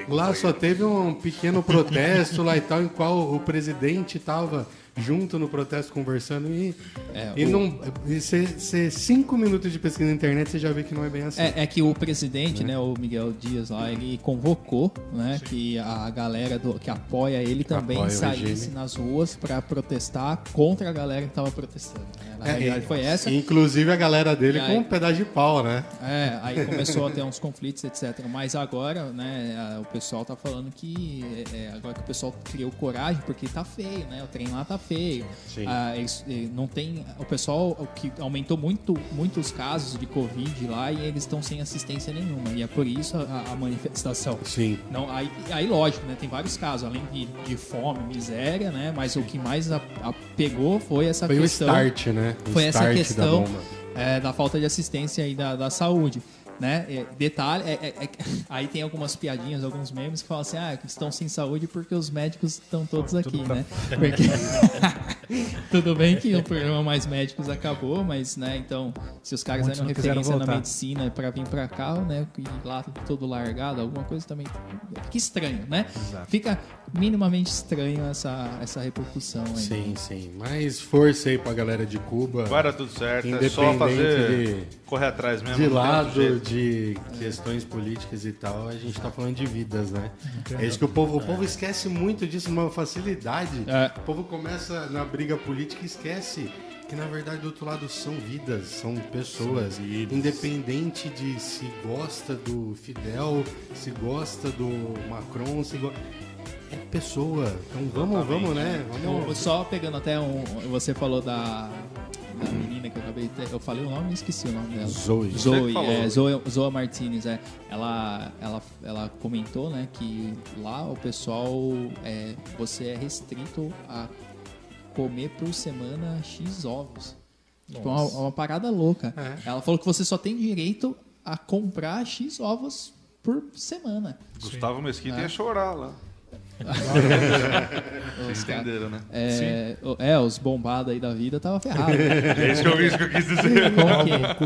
Lá só teve um pequeno protesto lá e tal, em qual o presidente estava junto no protesto conversando e, É, e o- não. e cinco minutos de pesquisa na internet você já vê que não é bem assim. É, é que o presidente, né, o Miguel Dias lá, ele convocou, né, que a galera do, que apoia ele também Apoia saísse nas ruas para protestar contra a galera que tava protestando. né? Na É, realidade foi essa. Inclusive a galera dele aí- com um pedaço de pau, né? É, aí começou a ter uns conflitos, etc. Mas agora, né, o pessoal tá falando que é, agora que o pessoal criou coragem, porque tá feio, né? O trem lá tá feio. Sim. Ah, eles- eh, não tem. O pessoal o que aumentou muito muitos casos de Covid lá e eles estão sem assistência nenhuma. E é por isso a, a manifestação. Sim. Não, aí, aí, lógico, né? Tem vários casos, além de, de fome, miséria, né? Mas o que mais a, a- pegou foi essa Foi o questão start, né? O foi essa questão da é, da falta de assistência aí da, da saúde. Né? É, detalhe, é, é, é, aí tem algumas piadinhas, alguns memes que falam assim, ah, estão sem saúde porque os médicos estão todos aqui, né? Porque... Tudo bem que o programa Mais Médicos acabou, mas, né, então, se os caras Muitos eram referência na medicina para vir para cá, né, e lá todo largado, alguma coisa também fica estranho, né? Fica minimamente estranho essa, essa repercussão aí. Sim, sim. Mas força aí pra galera de Cuba. Vai dar tudo certo. É só Independente fazer. de- Correr atrás mesmo. De lado jeito. De questões políticas e tal, a gente tá falando de vidas, né? É isso que o povo, o povo esquece muito disso numa facilidade. É. O povo começa na briga política e esquece que na verdade do outro lado são vidas, são pessoas, independente de se gosta do Fidel, se gosta do Macron, se go... é pessoa. Então vamos, vamos, né? Vamos. só pegando até um. Você falou da, da menina que eu acabei de. Eu falei o nome e esqueci o nome dela. Zoe. Zoe, é, Zoe, Zoe Martinez, é. Ela, ela, ela comentou, né, que lá o pessoal, é, você é restrito a comer por semana X ovos. Tipo, uma, uma parada louca. É. Ela falou que você só tem direito a comprar X ovos por semana. Gustavo Mesquita É. ia chorar lá. Vocês entenderam, né? É, é, os bombados aí da vida tava ferrado. É isso que eu, isso que eu quis dizer. como,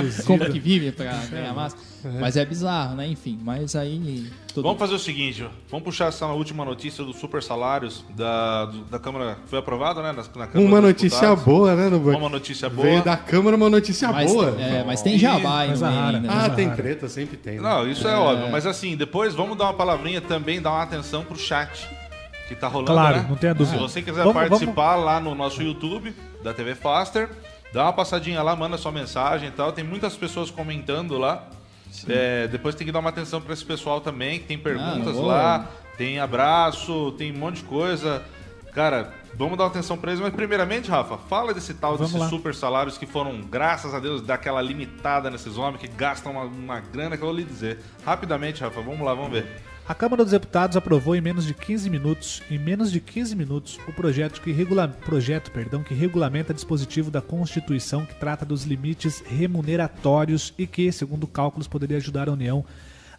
que, como que vive pra ganhar massa. Mas é bizarro, né? Enfim, mas aí. Tudo... Vamos fazer o seguinte, ó. vamos puxar essa última notícia dos super salários da, do- da Câmara. Foi aprovado, né? Na, na Câmara Uma notícia Deputados. boa, né, no Uma notícia boa. Veio da Câmara uma notícia mas, boa. é, mas tem jabá rara. ainda. Ah, né? tem treta, sempre tem. né? Não, isso é. óbvio. Mas assim, depois vamos dar uma palavrinha também, dar uma atenção pro chat que tá rolando, Claro, né? não tenha dúvida. Se você quiser Vamos- participar lá no nosso YouTube da TV Faster, dá uma passadinha lá, manda sua mensagem e tal. Tem muitas pessoas comentando lá. É, depois tem que dar uma atenção pra esse pessoal também, que tem perguntas boa. lá, tem abraço, tem um monte de coisa. Cara, vamos dar uma atenção pra eles. Mas primeiramente, Rafa, fala desse tal Vamos desses lá. super salários que foram, graças a Deus, daquela limitada nesses homens que gastam uma, uma grana que eu vou lhe dizer. Rapidamente, Rafa, vamos lá, vamos ver. A Câmara dos Deputados aprovou em menos de 15 minutos, em menos de 15 minutos, o projeto que, regula, projeto, perdão, que regulamenta dispositivo da Constituição que trata dos limites remuneratórios e que, segundo cálculos, poderia ajudar a União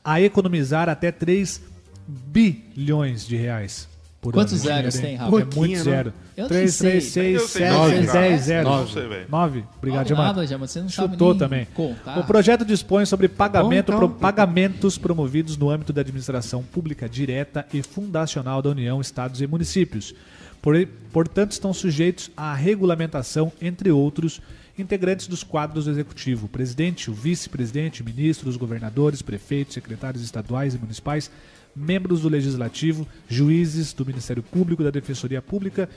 a economizar até 3 bilhões de reais. Por Quantos ano. zeros tem? Rafa? É muito Pouquinho, né? zero. Eu nem 3, sei. 3, 6, Eu sei 7, nove, 10, cara. 0. Não sei, velho. 9. Obrigado, Não, Jamar. nada, já, mas você não sabe Chutou também. contar. O projeto dispõe sobre pagamento, Bom, então. pro- pagamentos promovidos no âmbito da administração pública direta e fundacional da União, estados e municípios. Por- portanto, estão sujeitos à regulamentação, entre outros, integrantes dos quadros do executivo, o presidente, o vice-presidente, ministros, governadores, prefeitos, secretários estaduais e municipais, membros do legislativo, juízes do Ministério Público, da Defensoria Pública,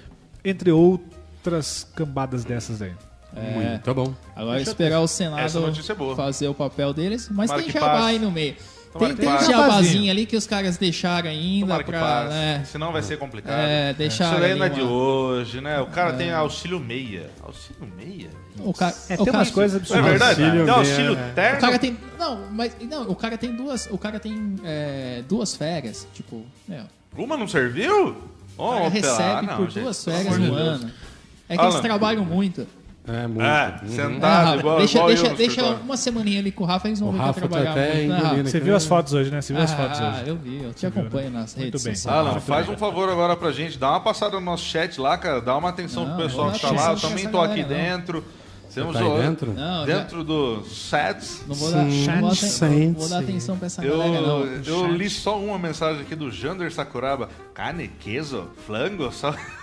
entre outras cambadas dessas aí. Muito tá bom. Agora é esperar o Senado é fazer o papel deles, mas tem que jabá aí no meio. Tomara Tem, tem um jabazinho ali que os caras deixaram ainda pra. né, senão vai ser complicado. É, deixaram Isso daí não é de hoje, né? O cara tem auxílio meia. Auxílio meia? o cara, É, o tem cara- umas coisas é absurdas. verdade? Auxílio Tem auxílio meia, é. terno? O cara tem. Não, mas. Não, o cara tem duas. O cara tem é, duas férias. Tipo, meu, Uma não serviu? o Oh, cara pela- recebe ah, não, por gente, duas férias no Deus. ano. É que eles Alan. trabalham muito. É, muito. É, Uhum. sentado, Ah, igual, deixa igual deixa, deixa uma semaninha ali com o Rafa, eles vão O ver que Rafa vai tá trabalhar até muito, né, engolindo Rafa? Você viu as fotos hoje, né? Você viu as fotos Ah, hoje. eu vi, eu te acompanho nas redes bem. sociais. Alan, faz um favor agora pra gente, dá uma passada no nosso chat lá, cara, dá uma atenção Não, pro pessoal que tá lá, eu também tô aqui não. dentro. Temos Tá dentro? Não, já- dentro dos sets. Não vou dar, Sim, não vou não vou dar atenção pra essa Eu, galera, não. eu li só uma mensagem aqui do Jander Sakuraba. Carne, queso, flango, só.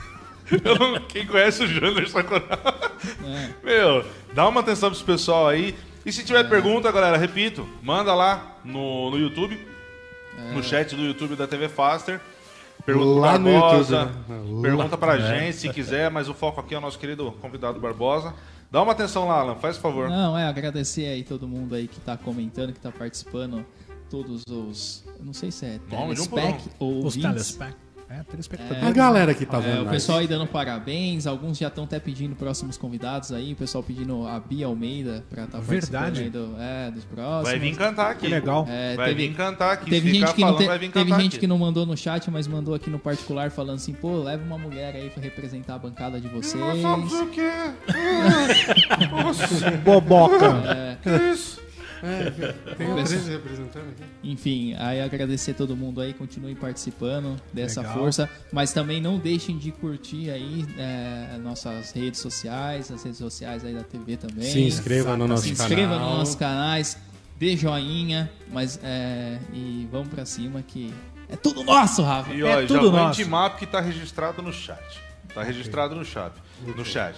Eu não- quem conhece o Jander Sakuraba? É. Meu, dá uma atenção esse pessoal aí. E se tiver pergunta, galera, repito, manda lá no, no YouTube, É. no chat do YouTube da TV Faster. Pergunta Lá pro no Barbosa, YouTube, né? Pergunta pra gente se quiser, mas o foco aqui é o nosso querido convidado Barbosa. Dá uma atenção lá, Alan, faz favor. Não, é agradecer aí todo mundo aí que tá comentando, que tá participando, todos os, eu não sei se é de um telespec ou Os telespec. É, telespectador. A galera que tá É, vendo o pessoal aí dando parabéns, alguns já estão até pedindo próximos convidados aí, o pessoal pedindo a Bia Almeida pra estar tá Verdade. participando aí do, é, dos próximos. Vai vir cantar aqui. Que legal. É, Vai teve- vir cantar aqui. Teve gente, que não, falando, te- vai vir teve gente aqui. que não mandou no chat, mas mandou aqui no particular falando assim, pô, leva uma mulher aí pra representar a bancada de vocês. Nós somos o quê? Nossa, Boboca. É, que isso? Tem Pessoal. 13 representando aqui. Enfim, aí agradecer todo mundo aí, continuem participando dessa Legal. força, mas também não deixem de curtir aí é, nossas redes sociais, as redes sociais aí da TV também. Se inscreva no nosso Se canal. inscreva nos nossos canais, dê joinha, mas é, e vamos pra cima que é tudo nosso, Rafa. E É ó, já tudo vou nosso. intimar porque tá registrado no chat. Tá registrado no chat. No chat.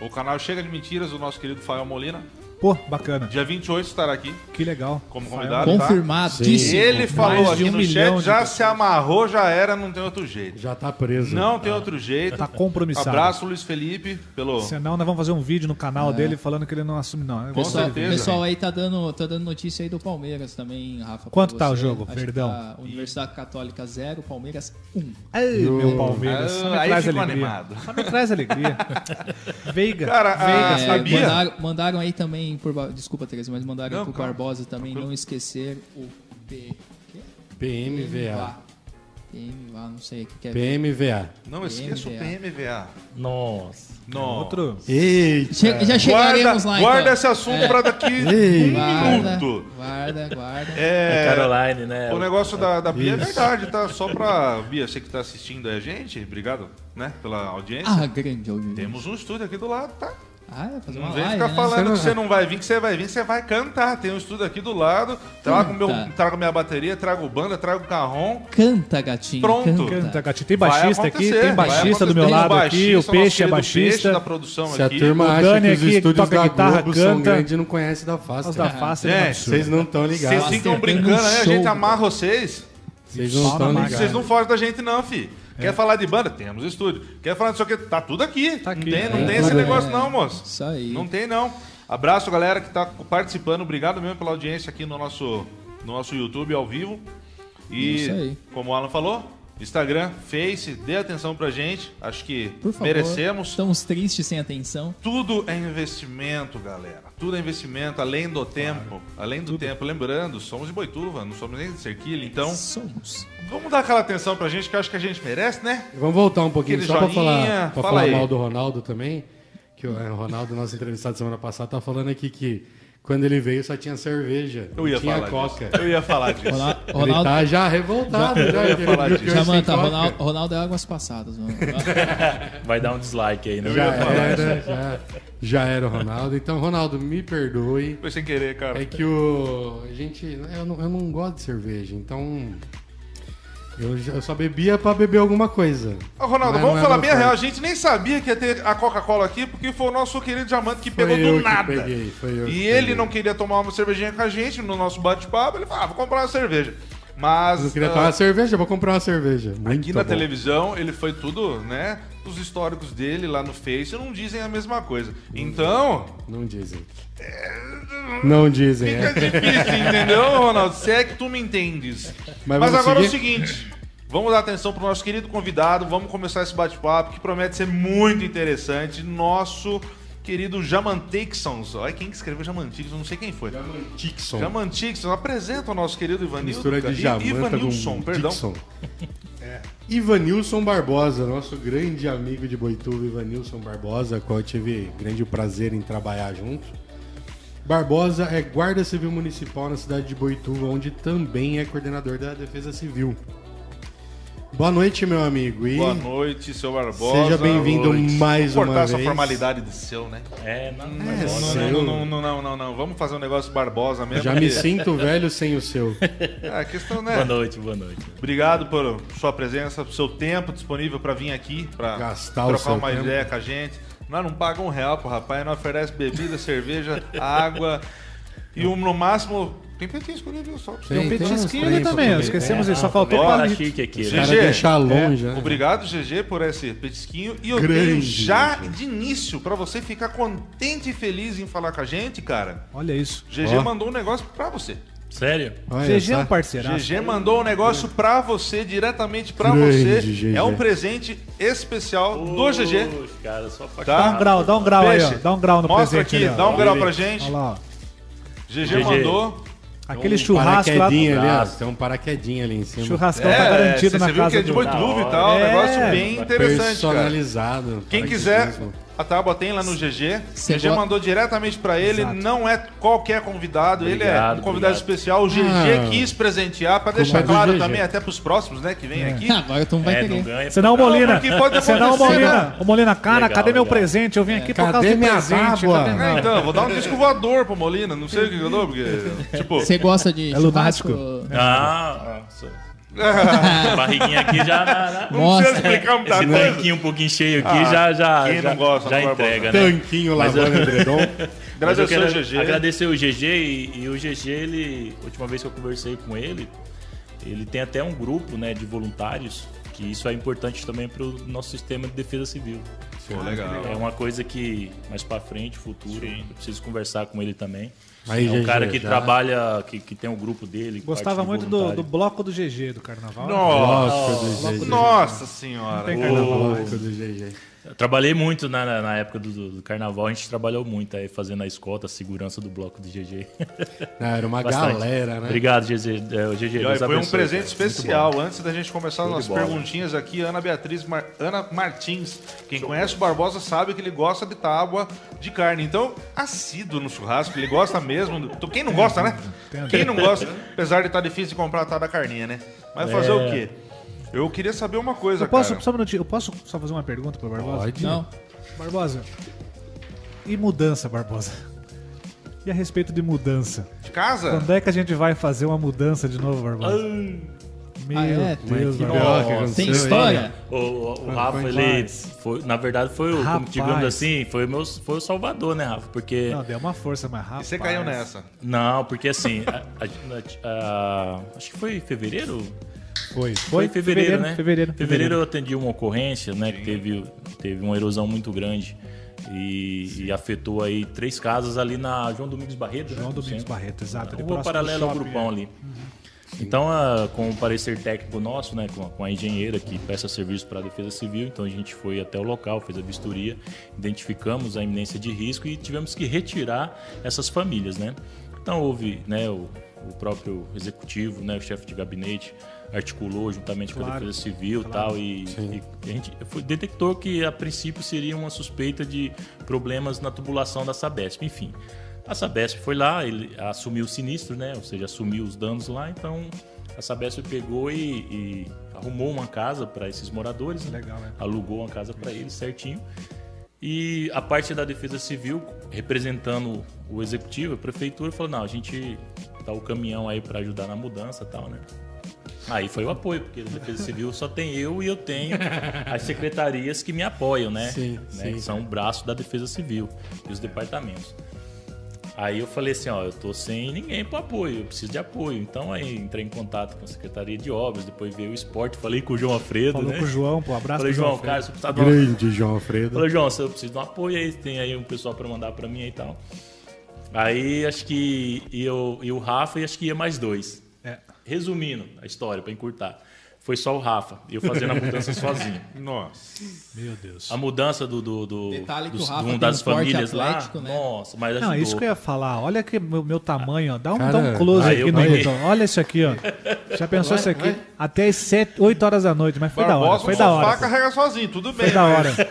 O canal Chega de Mentiras, do nosso querido Fael Molina. Pô, bacana. Dia 28 estará aqui Que legal. como convidado. tá? Confirmadíssimo. Ele falou Mais aqui um no chat, já pessoas. se amarrou, já era, não tem outro jeito. Já tá preso. Não tem outro jeito. Tá compromissado. Abraço, Luiz Felipe, pelo. Senão nós vamos fazer um vídeo no canal dele falando que ele não assume, não. Com Pessoal, certeza. pessoal aí tá dando, tá dando notícia aí do Palmeiras também, Rafa. Quanto tá o jogo? Acho que Perdão. tá Universidade Católica 0, Palmeiras 1. Ai, meu Palmeiras. Ah, Só me aí traz ficou alegria. animado. Só me traz alegria. Veiga. Cara, a- É, sabia? mandaram, mandaram aí também, por, desculpa, Teresa, mas mandaram Não, pro calma. Barbosa também não esquecer o P? PMVA. PMVA, não sei o que, que é. PMVA. Não esqueça o PMVA. Nossa. Não. Outro. Eita. Che- já chegaremos lá, guarda então. esse assunto É. pra daqui um Guarda, minuto. guarda, guarda. É, Caroline, né? o negócio da, da Bia é Isso. verdade, tá? Só pra Bia, você que tá assistindo aí a gente, obrigado, né, pela audiência. Ah, grande audiência. Temos um estúdio aqui do lado, tá? Ah, é fazer Não uma vem live, ficar né? falando Você não- que você não vai vir, que você vai vir, você vai cantar. Tem um estúdio aqui do lado, trago, meu, trago minha bateria, trago banda, trago carrom. Canta, gatinho. Pronto. Canta. Canta, gatinho. Tem baixista aqui, tem baixista do meu Tem lado aqui, o baixista, Peixe é querido Peixe baixista. da produção Se a aqui. turma O acha que os estúdios da guitarra, Globo são canta. grandes e não conhecem da face. Os da face é absurdo. Vocês não estão Vocês ligados. ficam Tem brincando, um né? A gente amarra vocês. Vocês não estão ligados. Vocês não fogem da gente, não, fi. Quer falar de banda? Temos estúdio. Quer falar disso aqui? Tá tudo aqui. Tá aqui. Não tem, não É, tem esse tudo, negócio, é. não, moço. Isso aí. Não tem, não. Abraço, galera, que tá participando. Obrigado mesmo pela audiência aqui no nosso, no nosso YouTube ao vivo. E, Isso aí. como o Alan falou, Instagram, Face, dê atenção pra gente. Acho que Por favor. merecemos. Estamos tristes sem atenção. Tudo é investimento, galera. Tudo é investimento, além do tempo. Além do tempo. Lembrando, somos de Boituva, não somos nem de Cerquilha. Então, Somos. Vamos dar aquela atenção pra gente que eu acho que a gente merece, né? Vamos voltar um pouquinho Aquele só pra joinha, falar, pra fala falar mal do Ronaldo também. Que o é, o Ronaldo, nosso entrevistado semana passada, tá falando aqui que quando ele veio só tinha cerveja. Eu ia tinha falar coca. disso. Eu ia falar disso. Ronaldo, Ele tá já revoltado. Já, ia ele falar viu que disso. eu coca. Ronaldo, Ronaldo é águas passadas. Mano. Vai dar um dislike aí, né? Já era, já, já era o Ronaldo. Então, Ronaldo, me perdoe. Foi sem querer, cara. É que o. A gente. Eu não, eu não gosto de cerveja, então. Eu, já- eu só bebia pra beber alguma coisa. Ô, Ronaldo, Mas vamos não é falar bem a real. A gente nem sabia que ia ter a Coca-Cola aqui, porque foi o nosso querido Diamante que Foi pegou eu do que nada. peguei, foi eu e que ele peguei. não queria tomar uma cervejinha com a gente no nosso bate-papo. Ele falou, ah, vou comprar uma cerveja. Mas Eu queria ah, tomar cerveja, vou comprar uma cerveja. Muito aqui na bom. televisão, ele foi tudo, né? Os históricos dele lá no Face não dizem a mesma coisa. Então, Não dizem. Não dizem, fica é. difícil, entendeu, Ronaldo? Se é que tu me entendes. Mas Mas, agora é o seguir? seguinte. Vamos dar atenção pro nosso querido convidado. Vamos começar esse bate-papo que promete ser muito interessante. Nosso querido Jamantixons. Olha quem que escreveu Jamantixons, não sei quem foi. Tixon. Jamantixons, apresenta o nosso querido Ivanilson. Mistura de. Jamanta Ivanilson, com perdão. Dixon. Ivanilson Barbosa, nosso grande amigo de Boituva, Ivanilson Barbosa, com qual eu tive grande prazer em trabalhar junto. Barbosa é guarda civil municipal na cidade de Boituva, onde também é coordenador da Defesa Civil. Boa noite, meu amigo. E Boa noite, seu Barbosa. Seja bem-vindo mais Vamos uma cortar essa vez. formalidade de seu, né? É, não, não, É. Não, Seu. não, não, não, não, não. Vamos fazer um negócio Barbosa mesmo. já me sinto velho sem o seu. É, a questão, né? Boa noite, boa noite. Obrigado por sua presença, por seu tempo disponível para vir aqui, para Gastar trocar seu uma tempo. ideia com a gente. Nós não pagamos um real pro rapaz, nós oferece bebida, cerveja, água e um, no máximo. Tem petisco ali, viu? Só pra você. Tem um Tem uns petisquinho ali pra também, comer. esquecemos É, isso, só não, faltou também tá palito. chique aqui, O né? cara GG, deixar longe, né? Obrigado, GG, por esse petisquinho. E eu Grande, tenho já de início, para você ficar contente e feliz em falar com a gente, cara. Olha isso. GG Ó. mandou um negócio para você. Sério? Olha GG é um parceiraço. GG mandou um negócio pra você, diretamente pra Grande você. GG. É um presente especial do GG. Cara, só pra Tá? Dá um grau, dá um grau aí, ó. Peixe, Dá um grau no Mostra presente aqui, ali, dá um grau pra gente. Olha lá, ó. GG, GG. mandou. Aquele Um churrasco lá. paraquedinha ali, ó. Tem um paraquedinho ali em cima. Churrascão É, tá garantido você na viu casa que é de do... Boituva e tal, um hora. negócio É, bem interessante, cara. Personalizado. Quem quiser A tábua tem lá no GG. Cê GG go- mandou diretamente pra ele. Exato. Não é qualquer convidado. ele é Obrigado, um convidado obrigado. especial. O GG Ah. quis presentear pra deixar do claro também, até pros próximos, né, que vem aqui. Agora tu não vai É, não querer. ganha. Senão Não, Molina. Senão o acontecer, Molina. O Molina, cara, Legal, cadê meu legal. presente? Eu vim aqui por causa do minha presente. tábua? cadê- É, então, vou dar um disco voador pro Molina. Não sei o que eu dou, porque. Tipo. Você gosta de É churrasco? lunático? Ah, barriguinha aqui já. na- na- Não precisa Mostra. explicar muita Esse coisa. tanquinho um pouquinho cheio aqui Ah, já, já, quem já, não gosta, já não entrega, né? Tanquinho Mas lavando eu- edredom. Agradecer quero o GG. agradecer o GG e, e o GG, ele, a última vez que eu conversei com ele, ele tem até um grupo né, de voluntários, que isso é importante também para o nosso sistema de defesa civil. Pô, legal. É uma coisa que mais para frente, futuro, eu preciso conversar com ele também. Aí, é um GG, cara que já- trabalha, que, que tem um grupo dele. Gostava muito do, do bloco do GG do carnaval. Nossa, Bloco do GG. Nossa senhora. tem Ô, carnaval. Bloco do GG. Eu trabalhei muito na, na, época do, do- do carnaval, a gente trabalhou muito aí fazendo a escolta, a segurança do bloco do GG. Não, era uma Bastante. galera, né? Obrigado, GG. É, o GG E olha, foi um abençoe, presente cara. especial. Antes da gente começar Show as bola. perguntinhas aqui, Ana Beatriz Mar- Ana Martins. Quem conhece o Barbosa sabe que ele gosta de tábua de carne. Então, assíduo no churrasco, ele gosta mesmo. do- Quem não gosta, né? Quem não gosta, apesar de estar difícil de comprar a tal da carninha, né? Mas fazer o quê? Eu queria saber uma coisa, Eu posso, cara. só um minutinho, eu posso só fazer uma pergunta pro Barbosa? Pode. Não. Barbosa, e mudança, Barbosa? E a respeito de mudança? De casa? Quando é que a gente vai fazer uma mudança de novo, Barbosa? Meu Ah, é? Deus, que Barbosa. B.O. que Tem aconteceu aí? história? O, o, o Ah, Rafa, foi ele foi, na verdade, foi o, Rapaz. digamos assim, foi o meu, foi o salvador, né, Rafa? Porque Não, deu uma força mais rápida. E você caiu nessa. não, porque assim, a- a- a- acho que foi em fevereiro, Foi, Foi em fevereiro, né? Fevereiro, Fevereiro eu atendi uma ocorrência, né? Que teve, teve uma erosão muito grande e, e afetou aí três casas ali na João Domingos Barreto. né, João no Domingos. Barreto, exato. Rua do paralela ao grupão é. ali. Então, ah, com o parecer técnico nosso, né, com a, com a engenheira que presta serviço para a Defesa Civil, então a gente foi até o local, fez a vistoria, identificamos a iminência de risco e tivemos que retirar essas famílias, né? Então houve, né, o, o próprio executivo, né, o chefe de gabinete articulou juntamente com a Claro, Defesa Civil, tal e, e a gente foi, detectou que a princípio seria uma suspeita de problemas na tubulação da Sabesp, enfim. A Sabesp foi lá, ele assumiu o sinistro, né? Ou seja, assumiu os danos lá, então a Sabesp pegou e, e arrumou uma casa para esses moradores, né? Legal, né? alugou uma casa para eles certinho. E a parte da Defesa Civil, representando o executivo, a prefeitura, falou: não, a gente dá o caminhão aí para ajudar na mudança e tal, né? Aí foi o apoio, porque a Defesa Civil só tem eu e eu tenho as secretarias que me apoiam, né? Sim, Né? sim. Que são o braço da Defesa Civil e os departamentos. Aí eu falei assim, ó, eu tô sem ninguém para apoio, eu preciso de apoio. Então aí entrei em contato com a Secretaria de Obras, depois veio o esporte, falei com o João Alfredo, Falou né? com o João, pô, abraço Falei, pro João, Alfredo. cara, você precisa de uma Grande João Alfredo. Falei, João, se eu preciso de um apoio aí, tem aí um pessoal pra mandar pra mim aí e tal. Aí acho que eu e o Rafa e acho que ia mais dois. Resumindo a história, pra encurtar. Foi só o Rafa, eu fazendo a mudança sozinho. Nossa. Meu Deus. A mudança do, do, do, Detalhe que dos- o Rafa de um das um famílias lá. atlético, né? Nossa, mas Não, ajudou. isso que eu ia falar. Olha que meu, meu tamanho, ó. Dá um, Cara, dá um close Ah, aqui no botão. Olha isso aqui, ó. Já pensou isso aqui? Até as 7, 8 horas da noite, mas foi da hora. Barbosa Foi da hora. carrega sozinho, tudo bem. Foi da mas- hora.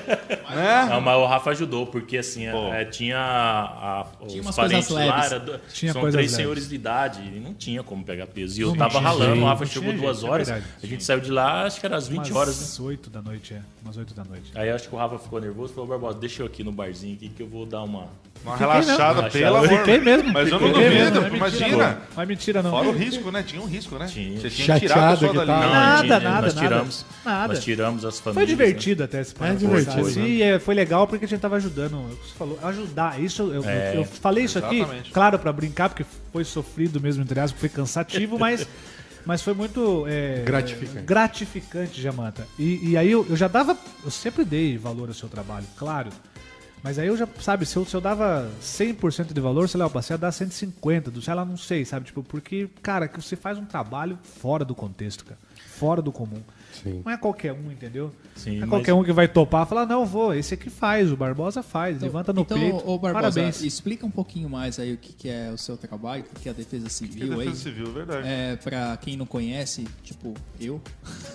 Né? Não, mas o Rafa ajudou, porque assim, é, tinha, a, Tinha os parentes lá, era do- Tinha são três leves. senhores de idade, e não tinha como pegar peso. E eu Não tava ralando, o Rafa chegou duas é horas, a gente saiu de lá, acho que era às 20 horas, né? Umas 8 da noite, é. Umas 8 da noite. Aí acho que o Rafa ficou nervoso e falou, Barbosa, deixa eu aqui no barzinho aqui que eu vou dar uma... Uma Fiquei relaxada, mesmo. pelo amor. Fiquei mesmo. Mas eu não Fiquei duvido, mesmo, não é imagina. não. Não é mentira, não. Fora o risco, né? Tinha um risco, né? Tinha. Você tinha que tirar a Chateado pessoa que dali. tava. Não, Nada, a gente- nada, nós nada. tiramos, Nada. Nós tiramos as Foi famílias. divertido até esse É divertido, né? E é, foi legal porque a gente tava ajudando. o que Você falou, ajudar. Isso eu, É. eu falei isso aqui, Exatamente. claro, pra brincar, porque foi sofrido mesmo, entre aspas, foi cansativo, mas, mas foi muito é, Gratificante. gratificante, Jamanta. E, e aí eu, eu já dava. Eu sempre dei valor ao seu trabalho, claro. Mas aí eu já, sabe, se eu, se eu dava 100% de valor, sei lá, eu passei a dar 150, do, sei lá, não sei, sabe? Tipo, porque, cara, que você faz um trabalho fora do contexto, cara. fora do comum. Sim. Não é qualquer um, entendeu? Sim, não é mas- qualquer um que vai topar e falar, não, vou, esse aqui faz, o Barbosa faz, levanta no então, peito. ô Barbosa, Parabéns. explica um pouquinho mais aí o que, que é o seu trabalho, o que, que é a Defesa Que Civil aí. defesa civil, verdade. É, pra quem não conhece, tipo, eu.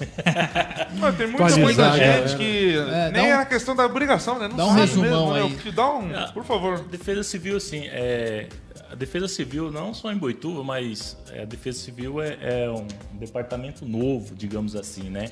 Mas tem muita, muita é, gente que É, nem um- é a questão da obrigação, né? Não dá um resumão mesmo, né? aí. Te dá um, Ah. por favor. Defesa civil, assim, é, a defesa civil não só em Boituva, mas é, a defesa civil é, é um departamento novo, digamos assim, né?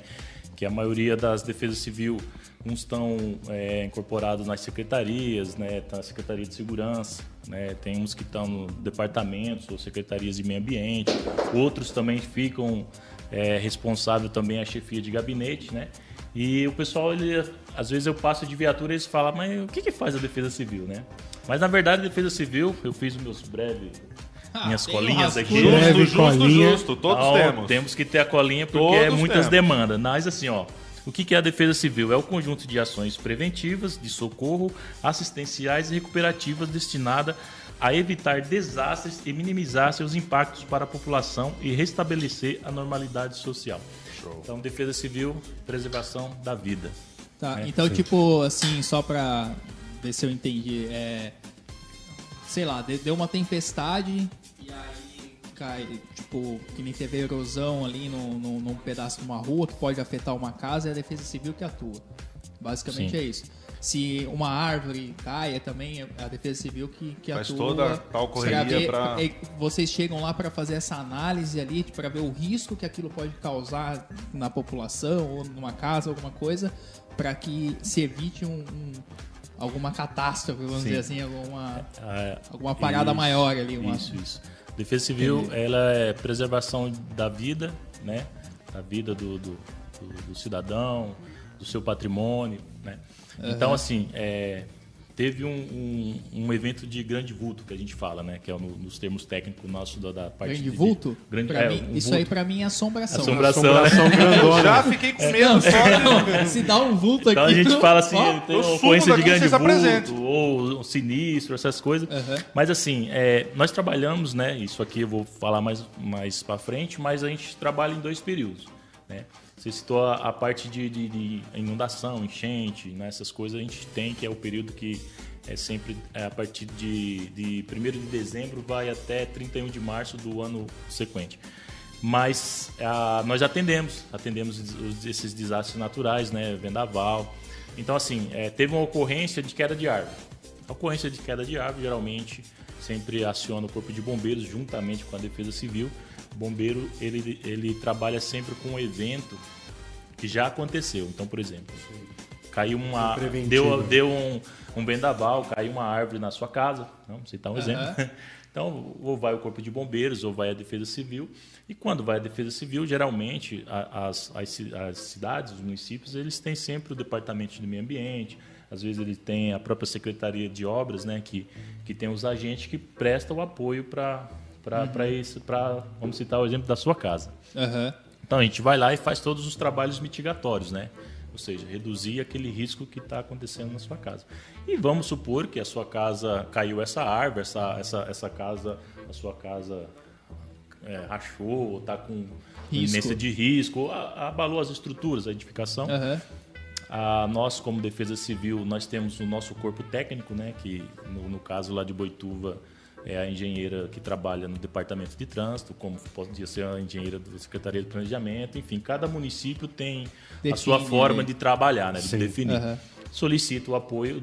Que a maioria das defesas civil, uns estão é, incorporados nas secretarias, né? Tá na Secretaria de Segurança, né? Tem uns que estão no departamentos ou secretarias de meio ambiente, outros também ficam é, responsável também a chefia de gabinete, né? E o pessoal, ele, às vezes eu passo de viatura e eles falam, mas o que, que faz a Defesa Civil, né? Mas na verdade, a Defesa Civil, eu fiz os meus breves, Ah, minhas colinhas aqui. Breve Justo, justo, colinha. justo. Todos Então, temos. que ter a colinha porque Todos é muitas temos. demandas. Mas assim, ó, o que é a defesa civil? É o conjunto de ações preventivas, de socorro, assistenciais e recuperativas destinada a evitar desastres e minimizar seus impactos para a população e restabelecer a normalidade social. Então, defesa civil, preservação da vida. Tá, É, então, sim. tipo, assim, só pra ver se eu entendi, é. Sei lá, de- deu uma tempestade e aí cai, tipo, que nem teve erosão ali num, num, num pedaço de uma rua que pode afetar uma casa, é a defesa civil que atua. Basicamente Sim. é isso. Se uma árvore cai, é também a defesa civil que, que Faz atua. toda tal correria pra- é, vocês chegam lá para fazer essa análise ali, para ver o risco que aquilo pode causar na população ou numa casa, alguma coisa, para que se evite um, um- alguma catástrofe, vamos Sim. dizer assim, alguma, Ah, alguma parada isso, maior ali. Uma... Isso, isso. Defesa civil, ela é preservação da vida, né? Da vida do, do, do- do cidadão, do seu patrimônio, né? Então, assim, é, teve um, um, um evento de grande vulto que a gente fala, né? Que é no- nos termos técnicos nossos da, da parte Grande de- vulto? Grande, Pra é, mim, um isso vulto. aí pra mim é assombração. Assombração, né? Assombração grandona. Já fiquei com medo só de... Se dá um vulto Então a aqui. gente tu- fala assim, ó, tem eu uma ocorrência de grande vulto, ou um sinistro, essas coisas. Aham. Mas assim, é, nós trabalhamos, né? Isso aqui eu vou falar mais, mais para frente, mas a gente trabalha em dois períodos. Né? Você citou a, a parte de, de- de inundação, enchente, né? essas coisas a gente tem, que é o período que é sempre é, a partir de, de 1 de dezembro vai até 31 de março do ano sequente. Mas ah, nós atendemos, atendemos os- esses desastres naturais, né? Vendaval. Então, assim, é, teve uma ocorrência de queda de árvore. A ocorrência de queda de árvore, geralmente, sempre aciona o Corpo de Bombeiros juntamente com a Defesa Civil. O bombeiro, ele, ele trabalha sempre com um evento que já aconteceu. Então, por exemplo, caiu uma... preventivo. Deu, deu um, um vendaval, caiu uma árvore na sua casa. Vamos citar um exemplo. Então, ou vai o Corpo de Bombeiros, ou vai a Defesa Civil. E quando vai a Defesa Civil, geralmente, as, as, as cidades, os municípios, eles têm sempre o Departamento de Meio Ambiente, às vezes ele tem a própria Secretaria de Obras, né, que, que tem os agentes que prestam o apoio para para isso, para, vamos citar o exemplo da sua casa. Aham. Então a gente vai lá e faz todos os trabalhos mitigatórios, né? Ou seja, reduzir aquele risco que está acontecendo na sua casa. E vamos supor que a sua casa caiu essa árvore, essa, essa, essa casa, a sua casa é, rachou, ou está com iminência de risco, abalou as estruturas, a edificação. A nós, como Defesa Civil, nós temos o nosso corpo técnico, né, que no, no caso lá de Boituva é a engenheira que trabalha no departamento de trânsito, como podia ser a engenheira da Secretaria de Planejamento, enfim, cada município tem a Define, sua forma né? de trabalhar, né, de Sim. definir. Aham. Solicita o apoio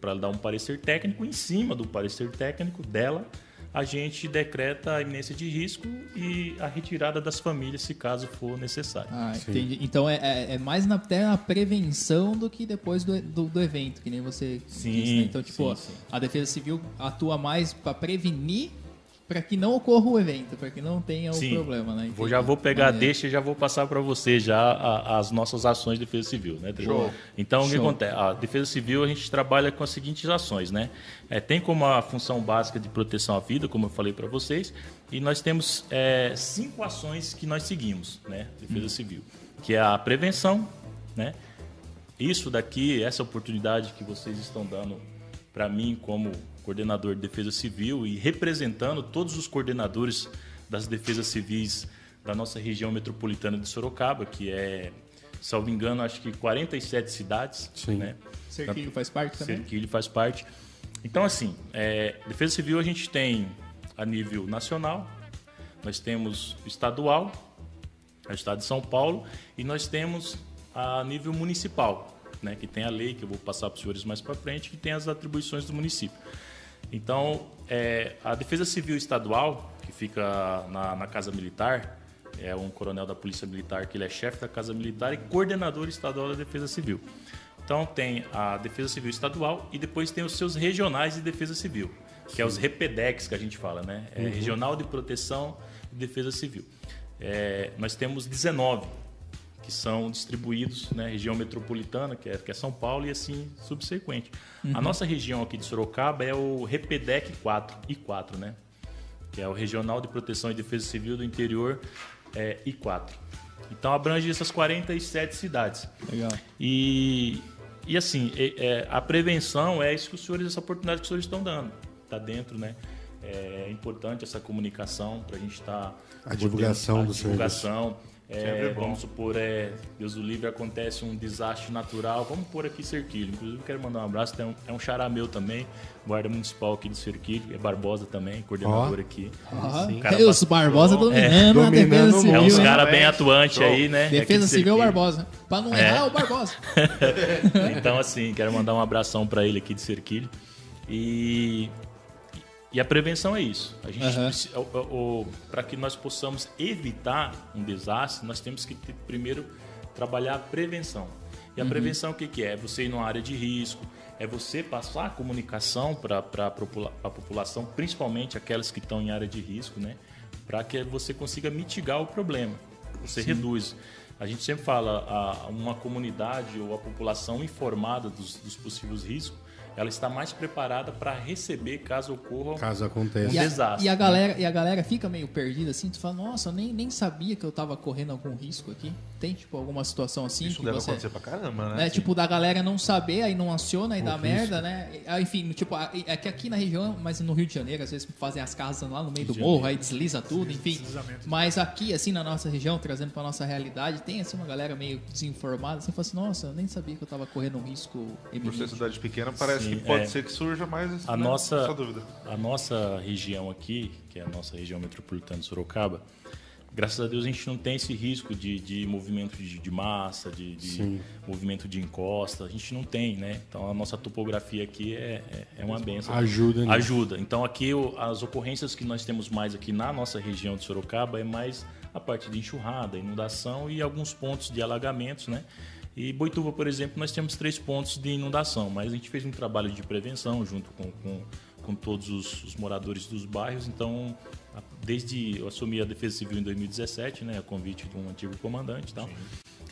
para dar um parecer técnico, em cima do parecer técnico dela, a gente decreta a iminência de risco e a retirada das famílias, se caso for necessário. Ah, entendi. Então é, é, é mais na, até na prevenção do que depois do, do, do evento, que nem você Sim, disse, né? Então, tipo, sim, sim. a Defesa Civil atua mais para prevenir para que não ocorra o evento, para que não tenha o Sim. problema, né? Vou, já vou pegar a Maneiro. deixa e já vou passar para você já a- as nossas ações de defesa civil, né? Show. Então, o que Show. acontece? A defesa civil a gente trabalha com as seguintes ações, né? É, tem como a função básica de proteção à vida, como eu falei para vocês, e nós temos é, cinco ações que nós seguimos, né? Defesa civil, que é a prevenção, né? Isso daqui, essa oportunidade que vocês estão dando para mim como coordenador de defesa civil e representando todos os coordenadores das defesas civis da nossa região metropolitana de Sorocaba, que é, salvo engano, acho que 47 cidades. Sim. Né? Cerquilho faz parte também? Cerquilho faz parte. Então, assim, é, Defesa Civil a gente tem a nível nacional, nós temos estadual, o estado de São Paulo, e nós temos a nível municipal, né, que tem a lei, que eu vou passar para os senhores mais para frente, que tem as atribuições do município. Então, é, a Defesa Civil Estadual, que fica na, na Casa Militar, é um coronel da Polícia Militar, que ele é chefe da Casa Militar e coordenador estadual da Defesa Civil. Então tem a Defesa Civil Estadual e depois tem os seus regionais de Defesa Civil, que Sim. é os REPEDEX que a gente fala, né? É uhum. Regional de Proteção e Defesa Civil. É, nós temos 19 que são distribuídos na né? região metropolitana, que é, que é São Paulo, e assim subsequente. Uhum. A nossa região aqui de Sorocaba é o REPEDEC 4, I4, né? Que é o Regional de Proteção e Defesa Civil do Interior é, I4. Então abrange essas 47 cidades. Legal. E, e assim, é, é, a prevenção é isso que os senhores, essa oportunidade que os senhores estão dando. Está dentro, né? É importante essa comunicação para a gente estar. Tá a divulgação do divulgação. Serviço. É, vamos supor, é, Deus do livre, acontece um desastre natural. Vamos pôr aqui Cerquilho. Inclusive, quero mandar um abraço. Tem um, é um xará meu também, guarda municipal aqui de Cerquilho. É Barbosa também, coordenador oh. aqui. Oh. Cara, os Barbosa dominando, é, a defesa civil. É uns caras bem atuantes aí, né? Defesa civil Barbosa. Pra não errar, é o Barbosa. então, assim, quero mandar um abração para ele aqui de Cerquilho. E e a prevenção é isso. A gente uhum. para que nós possamos evitar um desastre, nós temos que ter, primeiro trabalhar a prevenção. E a uhum. prevenção o que, que é? É você ir numa área de risco, é você passar a comunicação para a população, principalmente aquelas que estão em área de risco, né? Para que você consiga mitigar o problema. Você Sim. reduz. A gente sempre fala a uma comunidade ou a população informada dos, dos possíveis riscos ela está mais preparada para receber caso ocorra caso aconteça um e a, desastre. E a galera e a galera fica meio perdida assim, tu fala, nossa, eu nem, nem sabia que eu estava correndo algum risco aqui. Tem tipo alguma situação assim Isso que deve você acontecer pra caramba, né? É, tipo da galera não saber, aí não aciona e dá merda, né? Ah, enfim, tipo, é que aqui na região, mas no Rio de Janeiro, às vezes fazem as casas lá no meio Rio do morro, aí desliza tudo, enfim. Mas aqui assim na nossa região, trazendo para nossa realidade, tem assim uma galera meio desinformada, você fala assim, nossa, eu nem sabia que eu estava correndo um risco eminente. Por ser cidade pequena, parece Sim, que pode é. ser que surja mais a né, nossa a nossa região aqui, que é a nossa região metropolitana de Sorocaba, graças a Deus a gente não tem esse risco de, de movimento de, de massa, de, de movimento de encosta, a gente não tem, né? Então a nossa topografia aqui é, é, é uma benção. Ajuda, né? Ajuda. Então aqui as ocorrências que nós temos mais aqui na nossa região de Sorocaba é mais a parte de enxurrada, inundação e alguns pontos de alagamentos, né? E Boituva, por exemplo, nós temos três pontos de inundação, mas a gente fez um trabalho de prevenção junto com, com, com todos os, os, moradores dos bairros. Então, desde eu assumi a Defesa Civil em 2017, né, a convite de um antigo comandante tal.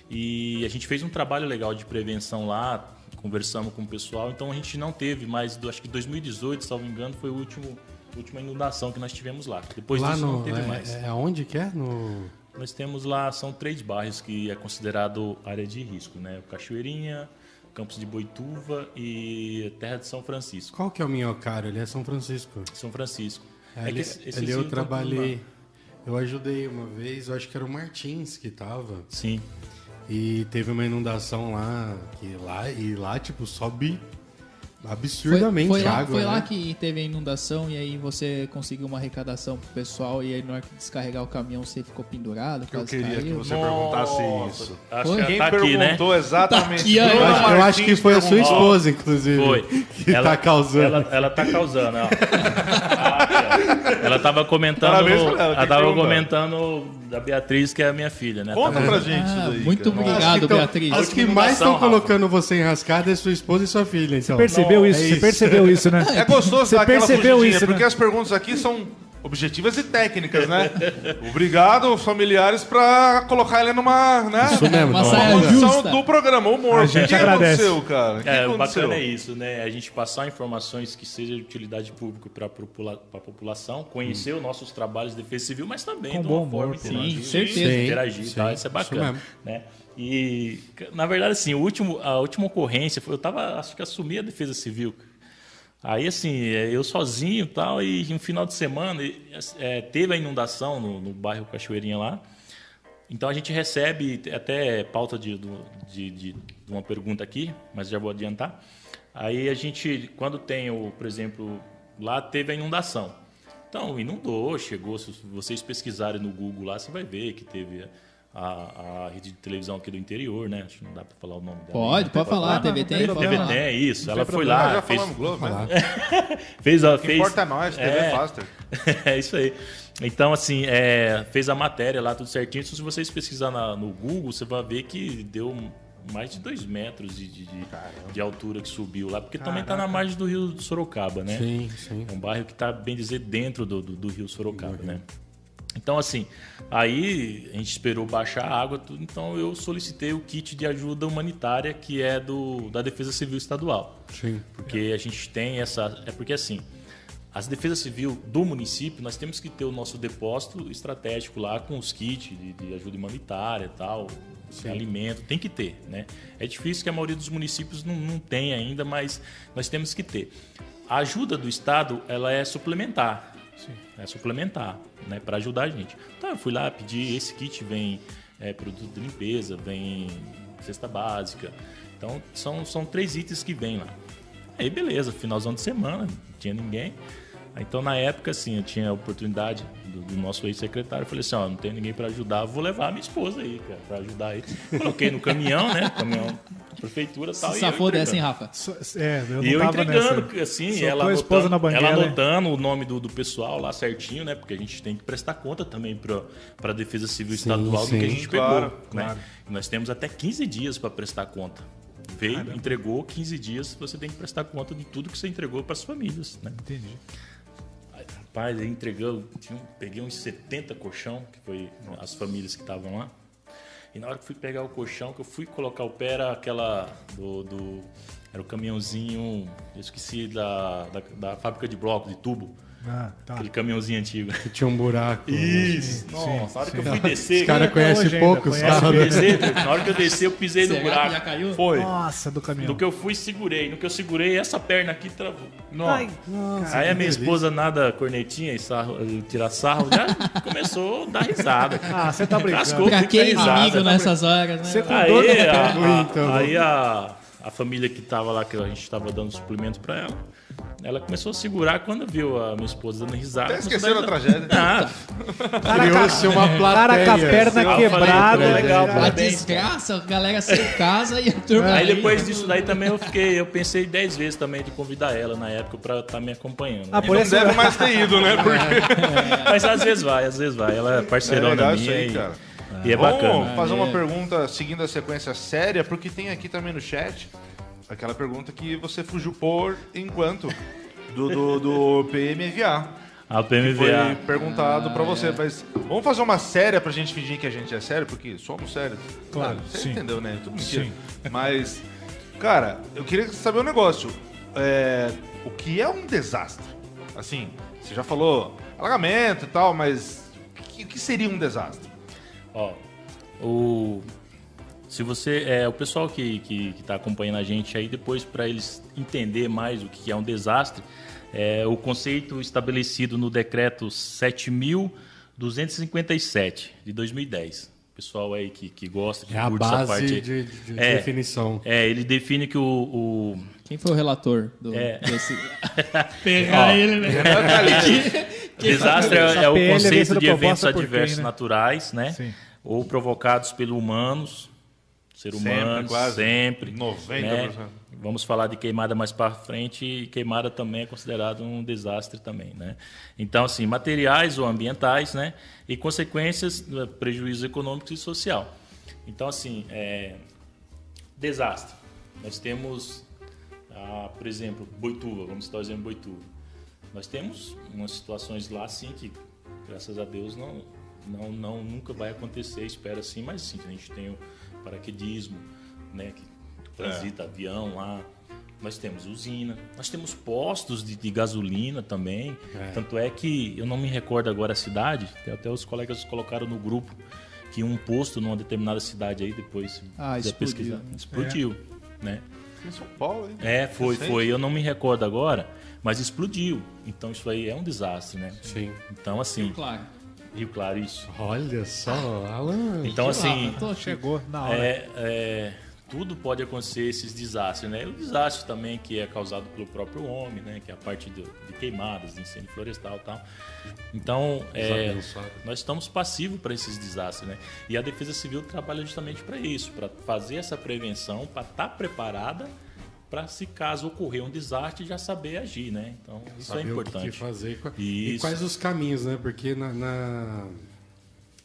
E a gente fez um trabalho legal de prevenção lá, conversamos com o pessoal. Então, a gente não teve mais, acho que 2018, salvo engano, foi o último última inundação que nós tivemos lá. Depois lá disso no, não teve é, mais. É onde que é? No... Nós temos lá, são três bairros que é considerado área de risco, né? Cachoeirinha, Campos de Boituva e Terra de São Francisco. Qual que é o Minhocário? Ele é São Francisco. São Francisco. É, é ele, eu trabalhei, eu ajudei uma vez, eu acho que era o Martins que tava. Sim. E teve uma inundação lá, que lá e lá tipo sobe Absurdamente foi, foi lá, água. Foi né? lá que teve a inundação e aí você conseguiu uma arrecadação pro pessoal e aí na hora que descarregar o caminhão você ficou pendurado. Eu queria caiu. que você Nossa, perguntasse isso. Acho que Quem tá perguntou aqui, né? exatamente. Tá aqui, eu, acho, eu acho que foi a sua esposa, inclusive. Foi. Que ela, tá causando. Ela, ela tá causando, ó. ela tava comentando. Parabéns ela, ela tava comentando da Beatriz, que é a minha filha, né? Conta pra gente ah, isso daí. Muito cara. obrigado, Beatriz. As que mais estão colocando você em rascada é sua esposa e sua filha, então. Você percebeu isso? É você percebeu isso, né? É gostoso você percebeu isso, porque né? as perguntas aqui são objetivas e técnicas, né? Obrigado, familiares, para colocar ele numa, né? Isso mesmo, uma saia justa. do programa, humor. A gente o que agradece. aconteceu, cara? O que é, aconteceu? o bacana é isso, né? A gente passar informações que sejam de utilidade pública para a população, conhecer hum. os nossos trabalhos de defesa civil, mas também Com de uma bom forma humor, sim, certeza. interagir, sim, tá? Isso é bacana, isso né? E na verdade assim, o último, a última ocorrência foi eu tava, acho que assumi a defesa civil. Aí, assim, eu sozinho tal, e no final de semana é, teve a inundação no, no bairro Cachoeirinha lá. Então a gente recebe até pauta de, de, de, de uma pergunta aqui, mas já vou adiantar. Aí a gente, quando tem, o, por exemplo, lá teve a inundação. Então, inundou, chegou. Se vocês pesquisarem no Google lá, você vai ver que teve a, a rede de televisão aqui do interior, né? Acho que não dá para falar o nome dela. Pode, né? pode falar, a TVT. TVT, é isso. Não Ela foi problema. lá, já fez, falamos Globo, né? fez a. Fez, importa é nós, TV É. Faster. é isso aí. Então, assim, é, fez a matéria lá, tudo certinho. Se vocês pesquisar na- no Google, você vai ver que deu mais de dois metros de, de, de- de altura que subiu lá, porque também está na margem do rio Sorocaba, né? Sim, sim. É um bairro que está, bem dizer, dentro do, do, do rio Sorocaba, né? Então, assim, aí a gente esperou baixar a água, tudo, então eu solicitei o kit de ajuda humanitária que é do, da Defesa Civil Estadual. Sim. Porque a gente tem essa. É porque assim, as defesas civil do município, nós temos que ter o nosso depósito estratégico lá com os kits de, de ajuda humanitária e tal, alimento, tem que ter, né? É difícil que a maioria dos municípios não, não tem ainda, mas nós temos que ter. A ajuda do Estado, ela é suplementar. É suplementar, né? Para ajudar a gente. Então eu fui lá, pedi esse kit, vem é, produto de limpeza, vem cesta básica. Então são, são três itens que vêm lá. Aí beleza, finalzão de semana, não tinha ninguém. Então na época, assim, eu tinha a oportunidade do, do nosso ex-secretário. Falei assim, ó, não tem ninguém para ajudar, vou levar a minha esposa aí, cara, para ajudar aí. Coloquei no caminhão, né? Caminhão da prefeitura tal. Se e safou dessa, hein. Rafa? So- É, eu não E eu tava entregando, nessa. assim, Soltou ela a esposa anotando, na banguela, ela hein? anotando o nome do, do pessoal lá certinho, né? Porque a gente tem que prestar conta também para a Defesa Civil Sim, Estadual do que a sim. gente Claro, pegou. né? claro. E nós temos até 15 dias para prestar conta. Veio, entregou 15 dias, você tem que prestar conta de tudo que você entregou para as famílias, né? Entendi. Rapaz, entregou, tinha peguei uns 70 colchão, que foi as famílias que estavam lá. E na hora que fui pegar o colchão, que eu fui colocar o pé, era aquela do. do- era o caminhãozinho, eu esqueci da, da, da fábrica de bloco, de tubo. Ah, tá. Aquele caminhãozinho antigo. Que tinha um buraco. Isso! Nossa, na hora que eu fui Os descer. caras Até conhecem pouco os conhece. na hora carros. que eu né? descer, na hora que eu desci, eu pisei no Será que buraco. já caiu? Foi. Nossa, do caminhão. No que eu fui, segurei. No que eu segurei, essa perna aqui travou. Ai, nossa. Aí a minha delícia. esposa nada cornetinha e sarro, e tirar sarro, já começou a dar risada. Ah, você tá brincando. Cascou. Pra que inimigo nessas horas, né? Você com dor Aí, na a, perna. a- Então, aí a, a família que tava lá, que a gente tava dando suplemento pra ela, ela começou a segurar quando viu a minha esposa dando risada. Até esqueceram a tragédia. risada. Criou-se uma Cara com a plateia. perna Ah, quebrada. falei, legal. A desgraça, a galera sem casa e a turma. Ah, Aí depois disso daí também eu fiquei, eu pensei dez vezes também de convidar ela na época pra estar me acompanhando. Ah, né? por Não isso deve mais ter ido, né? Porque Mas às vezes vai, às vezes vai. Ela é é parceirona legal minha aí, e, cara. e é Vamos bacana. fazer uma pergunta seguindo a sequência séria, porque tem aqui também no chat aquela pergunta que você fugiu por enquanto do, do, do PMVA. A PMVA. Foi perguntado pra você, mas vamos fazer uma séria pra gente fingir que a gente é sério, porque somos sérios. Claro, Você sim. entendeu, né? Tudo mentira. Sim. Mas, cara, eu queria saber um negócio. É, o que é um desastre? Assim, você já falou alagamento e tal, mas o que, o que seria um desastre? Ó, o se você é o pessoal que que está acompanhando a gente aí depois para eles entender mais o que é um desastre, é o conceito estabelecido no decreto 7257 de 2010. Pessoal aí que, que gosta, que É a curte essa parte base aí. de, de É. definição. É, ele define que o, o Quem foi o relator do, É. desse. Pegar ele, né? Desastre é, é o havia conceito de eventos adversos quem, né? naturais, né? Sim. Ou provocados pelo humanos, ser Sempre, humano, quase. sempre. 90%. né? Vamos falar de queimada mais para frente e queimada também é considerado um desastre também, né? Então, assim, materiais ou ambientais, né? E consequências, né, prejuízo econômico e social. Então, assim, é... desastre. Nós temos, ah, por exemplo, Boituva, vamos citar o exemplo de Boituva. Nós temos umas situações lá, assim, que graças a Deus não, não, não nunca vai acontecer, espero assim, mas sim, a gente tem o paraquedismo, né, que transita avião lá. Nós temos usina, nós temos postos de, de gasolina também. Tanto é que eu não me recordo agora a cidade, até os colegas colocaram no grupo que um posto numa determinada cidade aí depois Ah, explodiu. pesquisar, explodiu, né? Em São Paulo, hein? É, foi, Recente. foi. Eu não me recordo agora, mas explodiu. Então isso aí é um desastre, né? Sim. Então, assim, Claro. Rio Claro, isso. Olha só, Alan. Então, assim, Chegou na hora. é, é, tudo pode acontecer esses desastres, né? O desastre também que é causado pelo próprio homem, né? Que é a parte do- de queimadas, de incêndio florestal e tal. Então, é, nós estamos passivos para esses desastres, né? E a Defesa Civil trabalha justamente para isso, para fazer essa prevenção, para estar preparada para se caso ocorrer um desastre já saber agir, né? Então, isso Saber é o importante. que fazer e quais os caminhos, né? Porque na, na,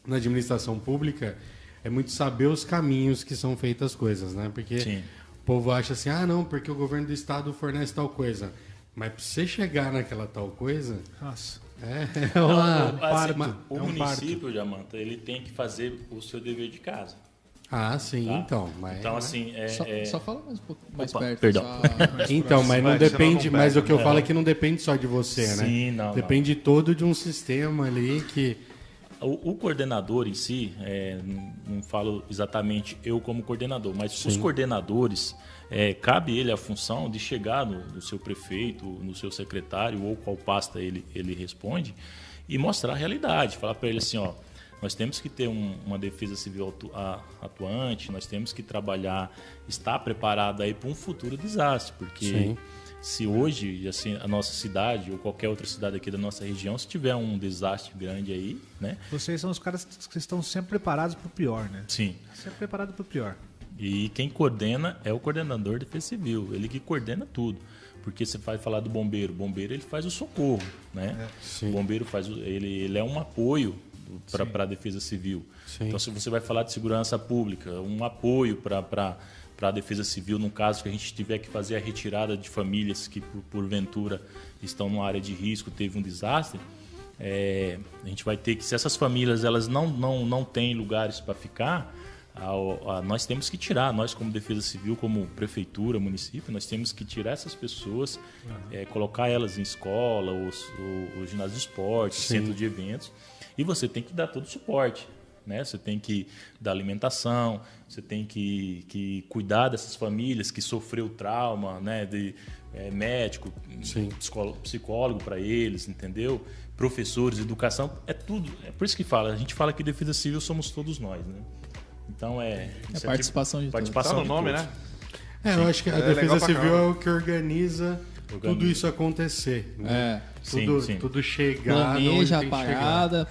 na administração pública é muito saber os caminhos que são feitas as coisas, né? Porque Sim. o povo acha assim, ah, não, porque o governo do estado fornece tal coisa. Mas para você chegar naquela tal coisa, Nossa. é, é uma, Não, assim, uma- o é um parto. município, Jamanta, ele tem que fazer o seu dever de casa. Ah, sim, tá? então. Mas, Então, assim, é, Só, é- só fala mais um pouco mais Opa, perto. perdão. só- Então, mas não depende, não mas o que eu falo é que não depende só de você, né? Sim, não, não. Depende todo de um sistema ali que. O, o coordenador em si, é, não, não falo exatamente eu como coordenador, mas os coordenadores, é, cabe ele a função de chegar no, no seu prefeito, no seu secretário ou qual pasta ele, ele responde e mostrar a realidade, falar para ele assim, ó, nós temos que ter um- uma defesa civil atu- a- atuante, nós temos que trabalhar, estar preparado aí para um futuro desastre, porque Sim. se hoje assim, a nossa cidade ou qualquer outra cidade aqui da nossa região, se tiver um desastre grande aí, né? Vocês são os caras que estão sempre preparados pro pior, né? Sim. Sempre preparado pro pior. E quem coordena é o coordenador de defesa civil, ele que coordena tudo. Porque você vai falar do bombeiro, o bombeiro ele faz o socorro, né? Sim. O bombeiro faz o- ele, ele é um apoio para a defesa civil. Sim. Então se você vai falar de segurança pública, um apoio para para a defesa civil no caso que a gente tiver que fazer a retirada de famílias que por, porventura estão numa área de risco, teve um desastre, é, a gente vai ter que se essas famílias elas não não não têm lugares para ficar, ao- a- nós temos que tirar, nós como Defesa Civil, como Prefeitura, município, nós temos que tirar essas pessoas, é, colocar elas em escola, ou, ou, ou ginásio de esporte, centro de eventos, e você tem que dar todo o suporte. Né? Você tem que dar alimentação, você tem que, que cuidar dessas famílias que sofreu trauma, né? de é, médico, Sim. psicólogo, para eles, entendeu? Professores, educação, é tudo. É por isso que fala, a gente fala que defesa civil somos todos nós, né? Então é. É participação de todos. participação Tá no de nome, todos. né? É, eu acho que a É Defesa Civil é o que organiza, tudo isso acontecer. Né? É. Tudo, Sim, sim. tudo chegar. Planeja a parada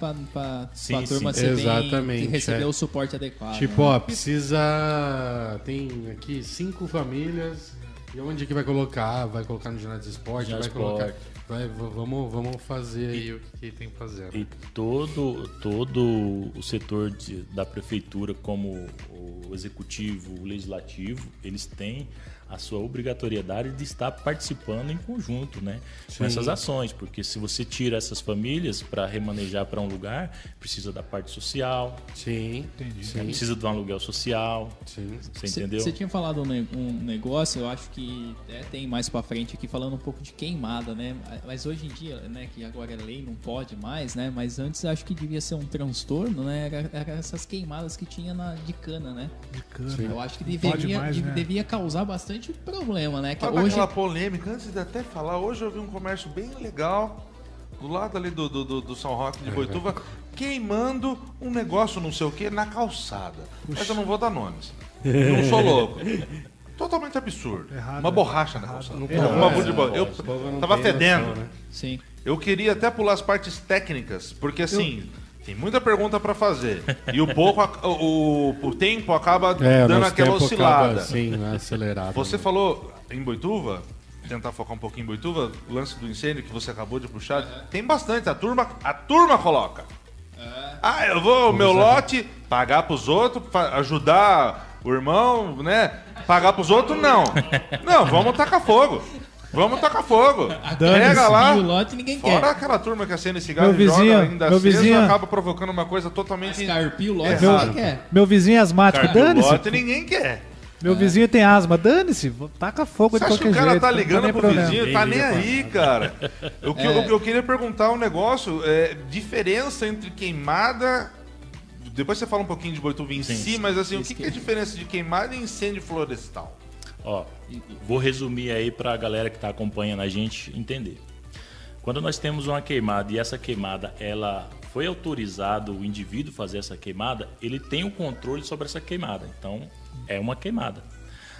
Sim, pra turma sim. ser Exatamente, e receber é. o suporte adequado. Tipo, né? ó, precisa. Tem aqui cinco famílias. E onde que vai colocar? Ah, Vai colocar no ginásio de esporte? Vai colocar. Vai, vamos, vamos fazer aí o que tem que fazer. né? E todo, todo o setor de- da prefeitura, como o executivo, o legislativo, eles têm a sua obrigatoriedade de estar participando em conjunto, né? Sim. Com essas ações, porque se você tira essas famílias para remanejar para um lugar, precisa da parte social, Sim, sim, precisa de um aluguel social, sim. você Cê- entendeu? Você tinha falado um, ne- negócio, eu acho que é, tem mais pra frente aqui falando um pouco de queimada, né? Mas hoje em dia, né, que agora é lei, não pode mais, né? Mas antes eu acho que devia ser um transtorno, né? Era, era essas queimadas que tinha na, de cana, né? Sim. Eu acho que deveria, mais, de- né? devia causar bastante problema, né? Que Olha hoje aquela polêmica, antes de até falar, hoje eu vi um comércio bem legal, do lado ali do, do, do- do São Roque de Boituva, queimando um negócio não sei o que na calçada. Mas eu não vou dar nomes. Não sou louco. Totalmente absurdo. Errado, Uma né? borracha na calçada. Não Uma Eu tava fedendo. noção, né? Sim. Eu queria até pular as partes técnicas, porque assim, tem muita pergunta pra fazer. E o pouco, o, o tempo acaba É, dando aquela tempo oscilada. acaba, sim, acelerado. Você né? falou em Boituva, tentar focar um pouquinho em Boituva, o lance do incêndio que você acabou de puxar, tem bastante, a turma, a turma coloca. Ah, eu vou, o meu lote, pagar pros outros, ajudar o irmão, né? Pagar pros outros, não. Não, vamos tacar fogo. Vamos tacar fogo. Pega lá. O lote ninguém Fora quer. aquela turma que acende cigarro Meu e joga vizinho- ainda meu aceso, vizinho- acaba provocando uma coisa totalmente... Escarpia o lote ninguém quer. Meu vizinho é asmático, dane-se. lote ninguém quer. Meu vizinho tem asma, dane-se. Taca fogo Você de acha que qualquer o cara jeito. tá ligando pro problema. vizinho? Tá nem aí, cara. O que, É. o que eu queria perguntar um negócio, é, diferença entre queimada... Depois você fala um pouquinho de Boituva em Sim. si, mas assim, o Isso que- que é a diferença de queimada e incêndio florestal? Ó, vou resumir aí para a galera que está acompanhando a gente entender. Quando nós temos uma queimada e essa queimada ela foi autorizado o indivíduo fazer essa queimada, ele tem o controle sobre essa queimada. Então, é uma queimada.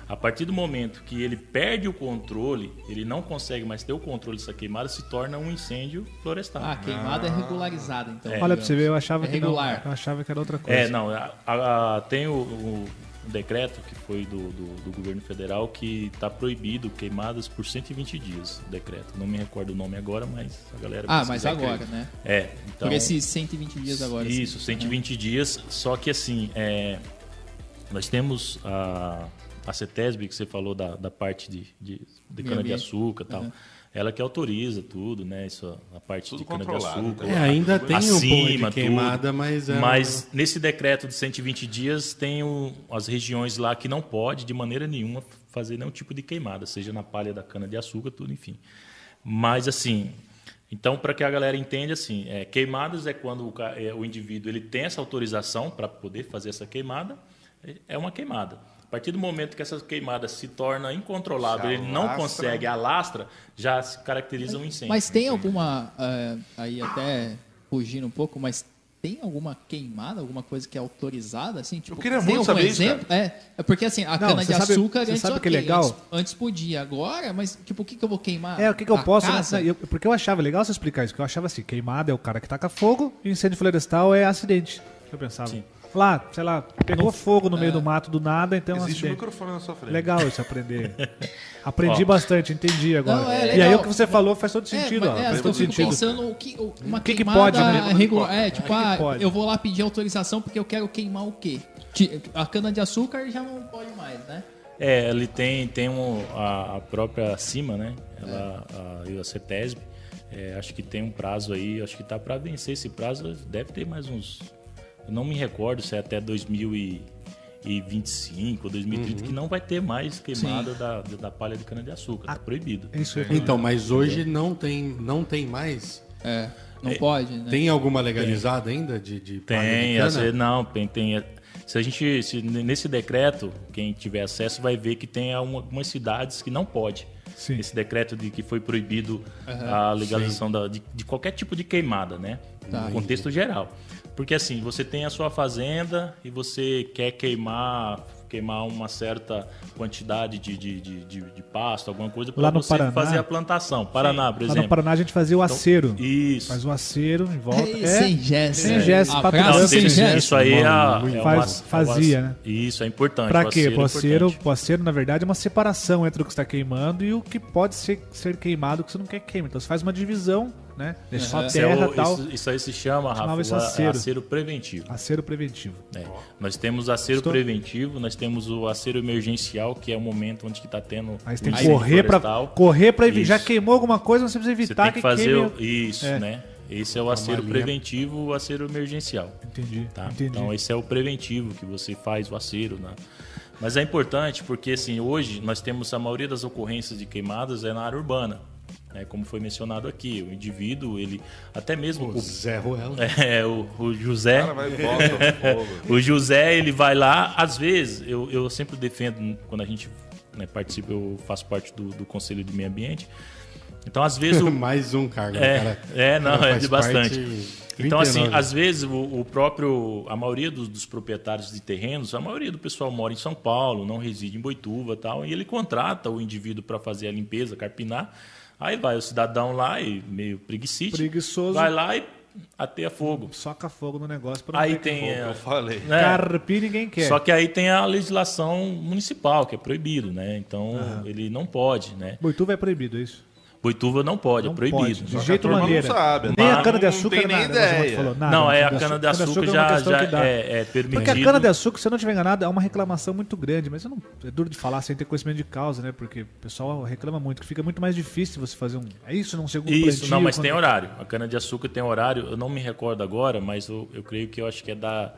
A partir do momento que ele perde o controle, ele não consegue mais ter o controle dessa queimada, se torna um incêndio florestal. Ah, a queimada é regularizada, então. Olha pra você ver, eu achava É que não, regular. eu achava que era outra coisa. É, não, a- a- tem o, o decreto que foi do, do- do governo federal que está proibido queimadas por 120 dias. o Decreto. Não me recordo o nome agora, mas a galera. Ah, mas que- agora, né? É, então. Por esses 120 dias agora. assim. Isso, 120 dias. Só que assim, é, nós temos a, a CETESB, que você falou da, da parte de, de, de cana-de-açúcar e tal. Uhum. Ela que autoriza tudo, né? Isso, a parte Tudo de cana-de-açúcar. É, ainda tem um pouco acima, de queimada, tudo. mas... É Mas nesse decreto de 120 dias tem o- as regiões lá que não pode de maneira nenhuma fazer nenhum tipo de queimada, seja na palha da cana de açúcar, tudo, enfim. Mas assim, então para que a galera entenda assim, é, queimadas é quando o, é, o indivíduo ele tem essa autorização para poder fazer essa queimada, é- é uma queimada. A partir do momento que essa queimada se torna incontrolável, ele não consegue alastra, já se caracteriza um incêndio. Mas tem alguma. é, aí até fugindo um pouco, mas tem alguma queimada, alguma coisa que é autorizada? Assim, tipo, Eu queria tem muito algum saber isso, exemplo? é, é porque assim, a Não, cana de você sabe- açúcar você antes, sabe o que é legal? Antes, antes podia, agora, mas tipo, o que, que eu vou queimar? É, o que, que eu posso. casa? né, eu- porque eu achava legal você explicar isso, que eu achava assim: queimada é o cara que taca fogo e incêndio florestal é acidente. Que eu pensava. Sim. Lá, sei lá, pegou fogo no meio É. do mato do nada, então é um Existe um acidente. microfone na sua frente. Legal isso aprender. Aprendi Ó. bastante, entendi agora. Não, é e legal. aí o que você falou faz todo É, sentido, mas, ó. é, Faz eu todo fico sentido. pensando o que, o- uma O que que queimada pode, né? regular. É, tipo, que ah, pode? eu vou lá pedir autorização porque eu quero queimar o quê? Ti- A cana de açúcar já não pode mais, né? É, ele tem, tem um, a, a própria CIMA, né? Ela, a, a CETESB, é, acho que tem um prazo aí, acho que tá para vencer esse prazo, deve ter mais uns. Eu não me recordo se é até 2025 ou 2030, que não vai ter mais queimada da, da palha de cana-de-açúcar. Tá proibido. É isso aí. Então, mas hoje não tem, não tem mais? É, não pode, né? Tem alguma legalizada ainda de, de palha de Tem, cana? às vezes não, tem, tem. Se a gente, se nesse decreto, quem tiver acesso vai ver que tem alguma- algumas cidades que não pode. Sim. Esse decreto de que foi proibido a legalização da- de, de qualquer tipo de queimada, né? Tá. No contexto geral. Porque assim, você tem a sua fazenda e você quer queimar queimar uma certa quantidade de, de, de, de, de pasto, alguma coisa, Lá para no você Paraná. fazer a plantação. Paraná, por Lá exemplo. no Paraná a gente fazia o acero. Isso. Faz o acero em volta. É, É, sem gesso. sem é. gesso, A pato praça branco, sem gesso. Isso aí é, a- Muito é faz- uma- fazia, é uma- né? Isso, é importante. Pra o quê? acero O é acero, o acero, na verdade, é uma separação entre o que está queimando e o que pode ser, ser queimado que você não quer que queime. Então você faz uma divisão, né? Aham. Isso, é terra o- e tal. isso, isso aí se chama, Rafa, isso o a- acero. acero preventivo. Acero preventivo. É. Nós temos acero Estou- preventivo, nós temos o acero emergencial, que é o momento onde está tendo Aí você o tem que correr florestal. correr evitar. Já queimou alguma coisa, você precisa Você evitar tem que fazer queime. o- isso, É. né? Esse é o acero preventivo, o acero emergencial. Entendi, Tá? entendi. Então esse é o preventivo que você faz o acero, né? Mas é importante porque assim hoje nós temos a maioria das ocorrências de queimadas é na área urbana, né? Como foi mencionado aqui, o indivíduo ele até mesmo O Zé Ruelo. é, o, o José O cara vai o José, ele vai lá, às vezes, eu, eu sempre defendo, quando a gente né, participa, eu faço parte do, do Conselho de Meio Ambiente. Então, às vezes, o, Mais um cargo. é, cara. é, não, cara é de bastante. parte Então, assim, 39. às vezes o, o próprio, a maioria dos, dos proprietários de terrenos, a maioria do pessoal mora em São Paulo, não reside em Boituva e tal, e ele contrata o indivíduo para fazer a limpeza, carpinar. Aí vai o cidadão lá e meio preguiçite, Preguiçoso. vai lá e ateia fogo. Soca fogo no negócio não Aí tem, fogo. é, Eu falei. né? Carpir ninguém quer. Só que aí tem a legislação municipal, que é proibido, né? Então ele não pode, né? Boituva é proibido, é isso? Boituva não pode, Não é proibido. pode, de jeito turma não sabe, nem né? a cana de Não nem nada, ideia. falou, nada. não, é a Cana-de-açúcar- cana-de-açúcar cana-de-açúcar é já, já é, é permitido. Porque a cana-de-açúcar, se eu não estiver enganado, é uma reclamação muito grande, mas não, é duro de falar sem ter conhecimento de causa, né? Porque o pessoal reclama muito, que fica muito mais difícil você fazer um. É isso, não segundo Isso, plantio, não, mas tem horário. A cana-de-açúcar tem horário, eu não me recordo agora, mas eu, eu creio que eu acho que é da.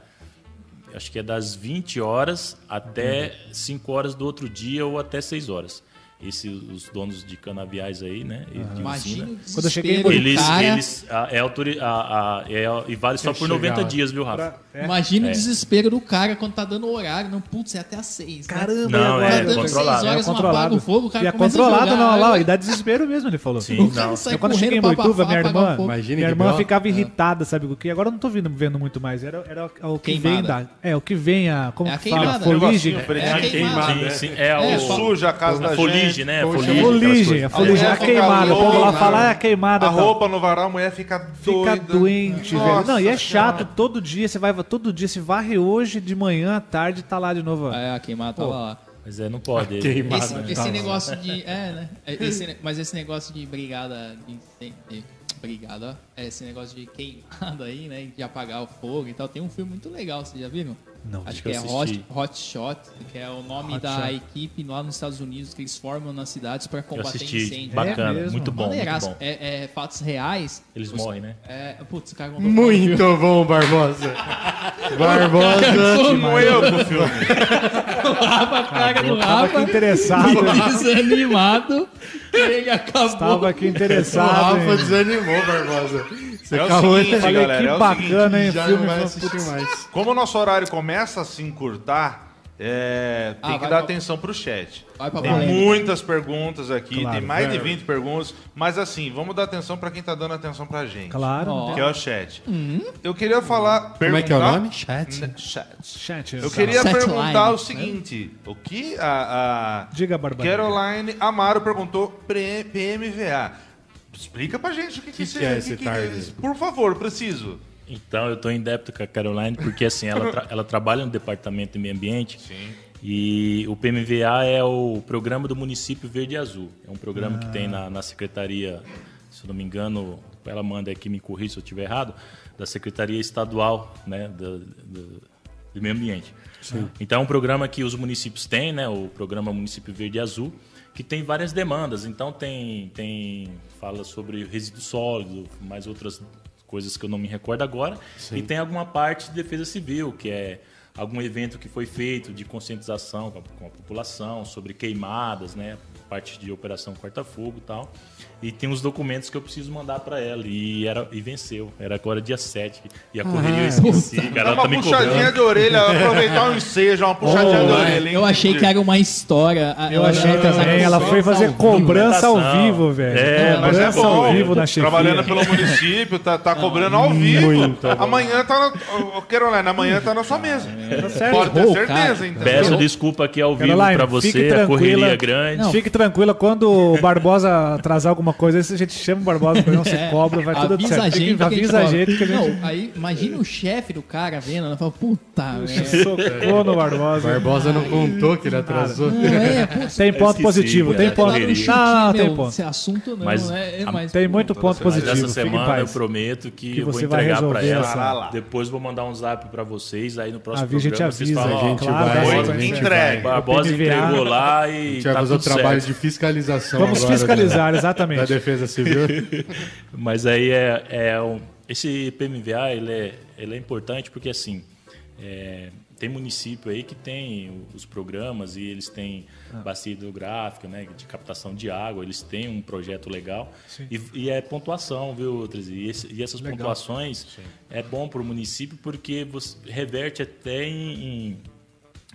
Acho que é das 20 horas até 5 horas do outro dia ou até 6 horas. Esse, os donos de canaviais aí, né? de Imagina Quando eu cheguei em Eles, cara. eles a, é autori, a, a, é, e vale só por 90 chegar. dias, viu, Rafa? É. Imagina É. o desespero do cara quando tá dando horário. Não, putz, é até às seis. né? Caramba, Não, e agora? é Tá dando controlado. seis horas, É não controlado. o fogo, o cara e é começa a controlado, jogar não, olha lá, água. e dá desespero mesmo, ele falou. Sim, não. Eu, quando eu cheguei em pra Boituva, minha irmã. Imagina minha irmã ficava irritada, sabe o que? Agora eu não tô vendo, vendo muito mais. Era, era o que vem da. É, o que vem a. Como É a que fala? Foligem. É a queimada. Né? é, É, o Suja a casa da a folige, né? Folige, Foligem, a foligem, mulher a fica queimada. O povo lá fala, é a queimada. A tal. roupa no varal, a mulher fica doida. Fica doente, velho. Não, e é chato, todo dia você vai, todo dia se varre hoje, de manhã à tarde, tá lá de novo. É, a queimada tava lá. Mas é, não pode. Queimada. Esse, Tá esse lá. negócio de. É, né? É, esse mas esse negócio de brigada. De, de, de- brigada, ó. É, Esse negócio de queimada aí, né? De apagar o fogo e tal. Tem um filme muito legal, vocês já viram? Não, Acho que que é eu Hot. Hot Shot, que é o nome Hot da Shot. equipe lá nos Estados Unidos que eles formam nas cidades para Eu combater assisti. incêndio. Bacana, mesmo? muito bom, muito bom. É, é fatos reais. Eles Os- morrem, né? É, putz, o cara Muito bom, Barbosa. Barbosa. Como eu com o filme. Rafa, a cara do Eu Rafa, interessado, né? desanimado, ele acabou. Tava aqui O interessado. Rafa hein? desanimou, Barbosa. Você É o acabou seguinte, Falei, galera, que é o bacana, hein? já filme, não vai assistir mais. Como o nosso horário começa a se encurtar, é, tem Ah, que dar pra- atenção pro chat. Vai pra Tem polêmica. muitas perguntas aqui, Claro. tem mais de É. 20 perguntas, mas assim, vamos dar atenção pra quem tá dando atenção pra gente. Claro. Ó. Que é o chat. Eu queria falar. Como é que é o perguntar- nome? Chat? Chat. Chat, Eu queria Set perguntar line, o né? seguinte: o que a, a Diga. Caroline Amaro perguntou pre- PMVA. Explica pra gente o que, que, Que isso que é esse tarde? Por favor, preciso. Então, eu tô em débito com a Caroline, porque assim, ela, tra- ela trabalha no departamento de meio ambiente. Sim. E o PMVA é o Programa do Município Verde e Azul. É um programa que tem na, na Secretaria, se eu não me engano, ela manda aqui me corrija se eu estiver errado, da Secretaria Estadual né, do, do, do Meio Ambiente. Então é um programa que os municípios têm, né, o Programa Município Verde e Azul, que tem várias demandas. Então tem, tem fala sobre resíduo sólido, mais outras coisas que eu não me recordo agora. E tem alguma parte de defesa civil, que é algum evento que foi feito de conscientização com a, com a população sobre queimadas, né? Parte de operação corta-fogo e tal. E tem os documentos que eu preciso mandar para ela. E, era, e venceu. Era agora dia 7. E a correria eu esqueci. Cara, Dá ela uma tá me puxadinha cobrando. de orelha, aproveitar um ensejo, uma puxadinha de orelha. hein? Eu achei que era uma história. Eu achei também. Ela foi fazer cobrança ao vivo, velho. É, Mas é Cobrança bom, ao vivo na chefia. trabalhando pelo município, tá, tá cobrando ao vivo. muito. Amanhã tá na. Amanhã tá na sua mesa. Tá certo. Pode ter certeza, cara. então. Peço desculpa aqui ao vivo para você. A correria é grande. Não. Fique tranquila, quando o Barbosa atrasar alguma coisa, a gente chama o Barbosa, não se É, cobra, vai tudo avisa certo. a gente, a gente avisa a gente que a gente Não, aí imagina o chefe do cara vendo, ela fala, puta, velho. socou no Barbosa. Barbosa não contou que ele atrasou. Não, é, putz, Tem ponto positivo, tem ponto. no chute, Não, não, tem ponto. Esse assunto não, Mas é, é a- mais... Tem muito ponto positivo. essa semana eu prometo que, vou você vai entregar resolver ela. essa- Depois vou mandar um zap para vocês. Aí no próximo A gente programa vocês avisa, falam, A gente vai, a gente vai. Barbosa entregou lá A e gente vai tá fazer o trabalho. De fiscalização Vamos agora fiscalizar, da, exatamente. da Defesa Civil. Mas aí é, é um, esse PMVA ele é, ele é importante porque assim é, tem município aí que tem os programas e eles têm Ah. bacia hidrográfica, né, de captação de água, eles têm um projeto legal e, e é pontuação, viu, Trezi? E, e essas pontuações é bom para o município porque você reverte até em, em,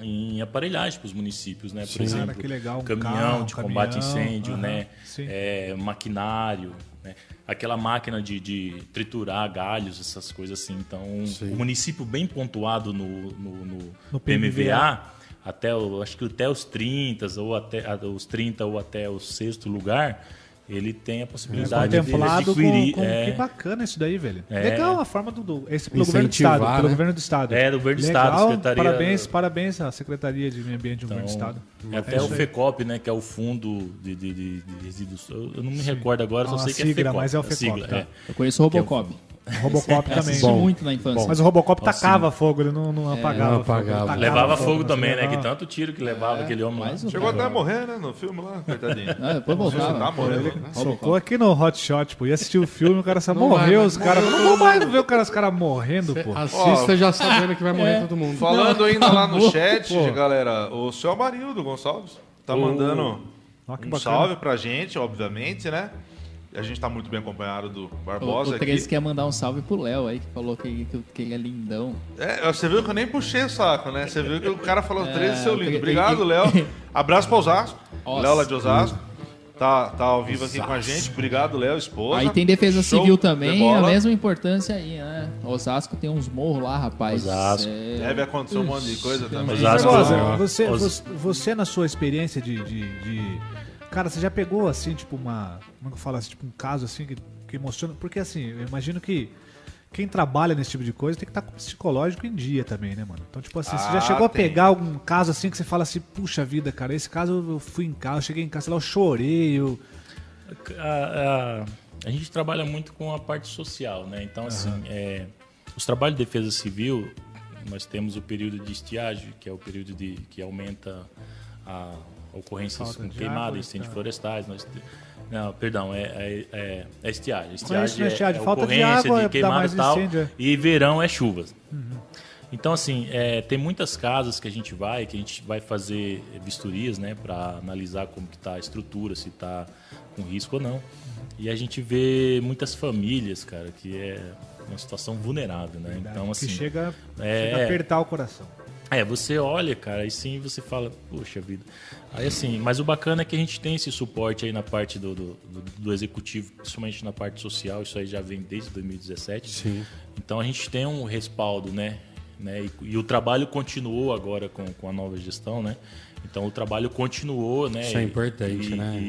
em aparelhagem para os municípios, né? Por Sim. exemplo, Cara, que legal, um caminhão carro, de caminhão, combate a incêndio, aham, né? sim. É, maquinário, né? aquela máquina de, de triturar galhos, essas coisas assim. Então, Sim. o município bem pontuado no, no, no No PMVA, PMVA, até o, acho que até os 30 ou até os 30 ou até o sexto lugar, ele tem a É possibilidade de contemplado com, adquirir. com- é, Que bacana isso daí, velho. É. Legal a forma do. do esse pelo governo do Estado. Pelo né? governo do Estado. É, do governo do Legal, Estado, Secretaria- Parabéns, parabéns à Secretaria de Meio Ambiente do Governo do Então, Estado. é até É o isso aí. FECOP, né, que é o fundo de, de, de, de resíduos. Eu não me recordo agora, só Ah, sei que é FECOP. mas é o a FECOP, sigla, tá. é. Eu conheço o Robocop. Robocop também. Assisti Bom. muito na infância. Mas o Robocop Assim. tacava fogo, ele não, não apagava. Não fogo, ele apagava. tacava Levava fogo, fogo também, né? levava- Que tanto tiro que levava aquele homem lá. mais. Chegou até a morrer, né, no filme lá, coitadinho. Ah, depois Você voltava. tá morrendo, né? Socou aqui no Hot Shot, pô. Ia assistir o filme, o cara só Não morreu, os caras. Não vou mais ver o cara, os caras morrendo, pô. Assista já sabendo que vai morrer É. todo mundo. Falando ainda lá no chat, galera, o seu Amarildo Gonçalves tá mandando um salve pra gente, obviamente, né? A gente tá muito bem acompanhado do O, Barbosa o aqui. 13 quer mandar um salve pro Léo aí, que falou que, que, que ele é lindão. É, você viu que eu nem puxei o saco, né? Você viu que o cara falou 13 seu lindo. Obrigado, Léo. Abraço pra Osasco. Léo lá de Osasco. Tá, tá ao vivo aqui com a gente. Obrigado, Léo, esposa. Aí tem defesa Show civil de também, a mesma importância aí, né? Osasco tem uns morros lá, rapaz. Osasco. É... Deve acontecer um monte de coisa também. Osasco. Barbosa, Ah, você, você, você, na sua experiência de, de, de- Cara, você já pegou, assim, tipo, uma... Como é que eu falo assim? Tipo, um caso, assim, que, que emociona... Porque, assim, eu imagino que quem trabalha nesse tipo de coisa tem que estar com o psicológico em dia também, né, mano? Então, tipo assim, você já Ah, chegou a tem. pegar algum caso, assim, que você fala assim, puxa vida, cara, esse caso eu fui em casa, eu cheguei em casa, sei lá, eu chorei, eu... A, a- a gente trabalha muito com a parte social, né? Então, assim, é, os trabalhos de defesa civil, nós temos o período de estiagem, que é o período de, que aumenta a ocorrências com queimada, incêndios tá. florestais. Nós, não, perdão, é, é, é, é estiagem. Conheço, Estiagem é, estiagem? é Falta de ocorrência água, de queimada e tal. incêndio, é. E verão é chuvas. Então, assim, é, tem muitas casas que a gente vai, que a gente vai fazer vistorias, né, para analisar como que tá a estrutura, se tá com risco ou não. E a gente vê muitas famílias, cara, que é uma situação vulnerável, né? Então, assim, que chega, é- chega a apertar o coração. É, você olha, cara, e sim você fala, poxa vida. Aí assim, mas o bacana é que a gente tem esse suporte aí na parte do, do, do- executivo, principalmente na parte social, isso aí já vem desde 2017. Sim. Então a gente tem um respaldo, né? né? E, e o trabalho continuou agora com, com a nova gestão, né? Então o trabalho continuou, né? Isso é importante, e- né? E,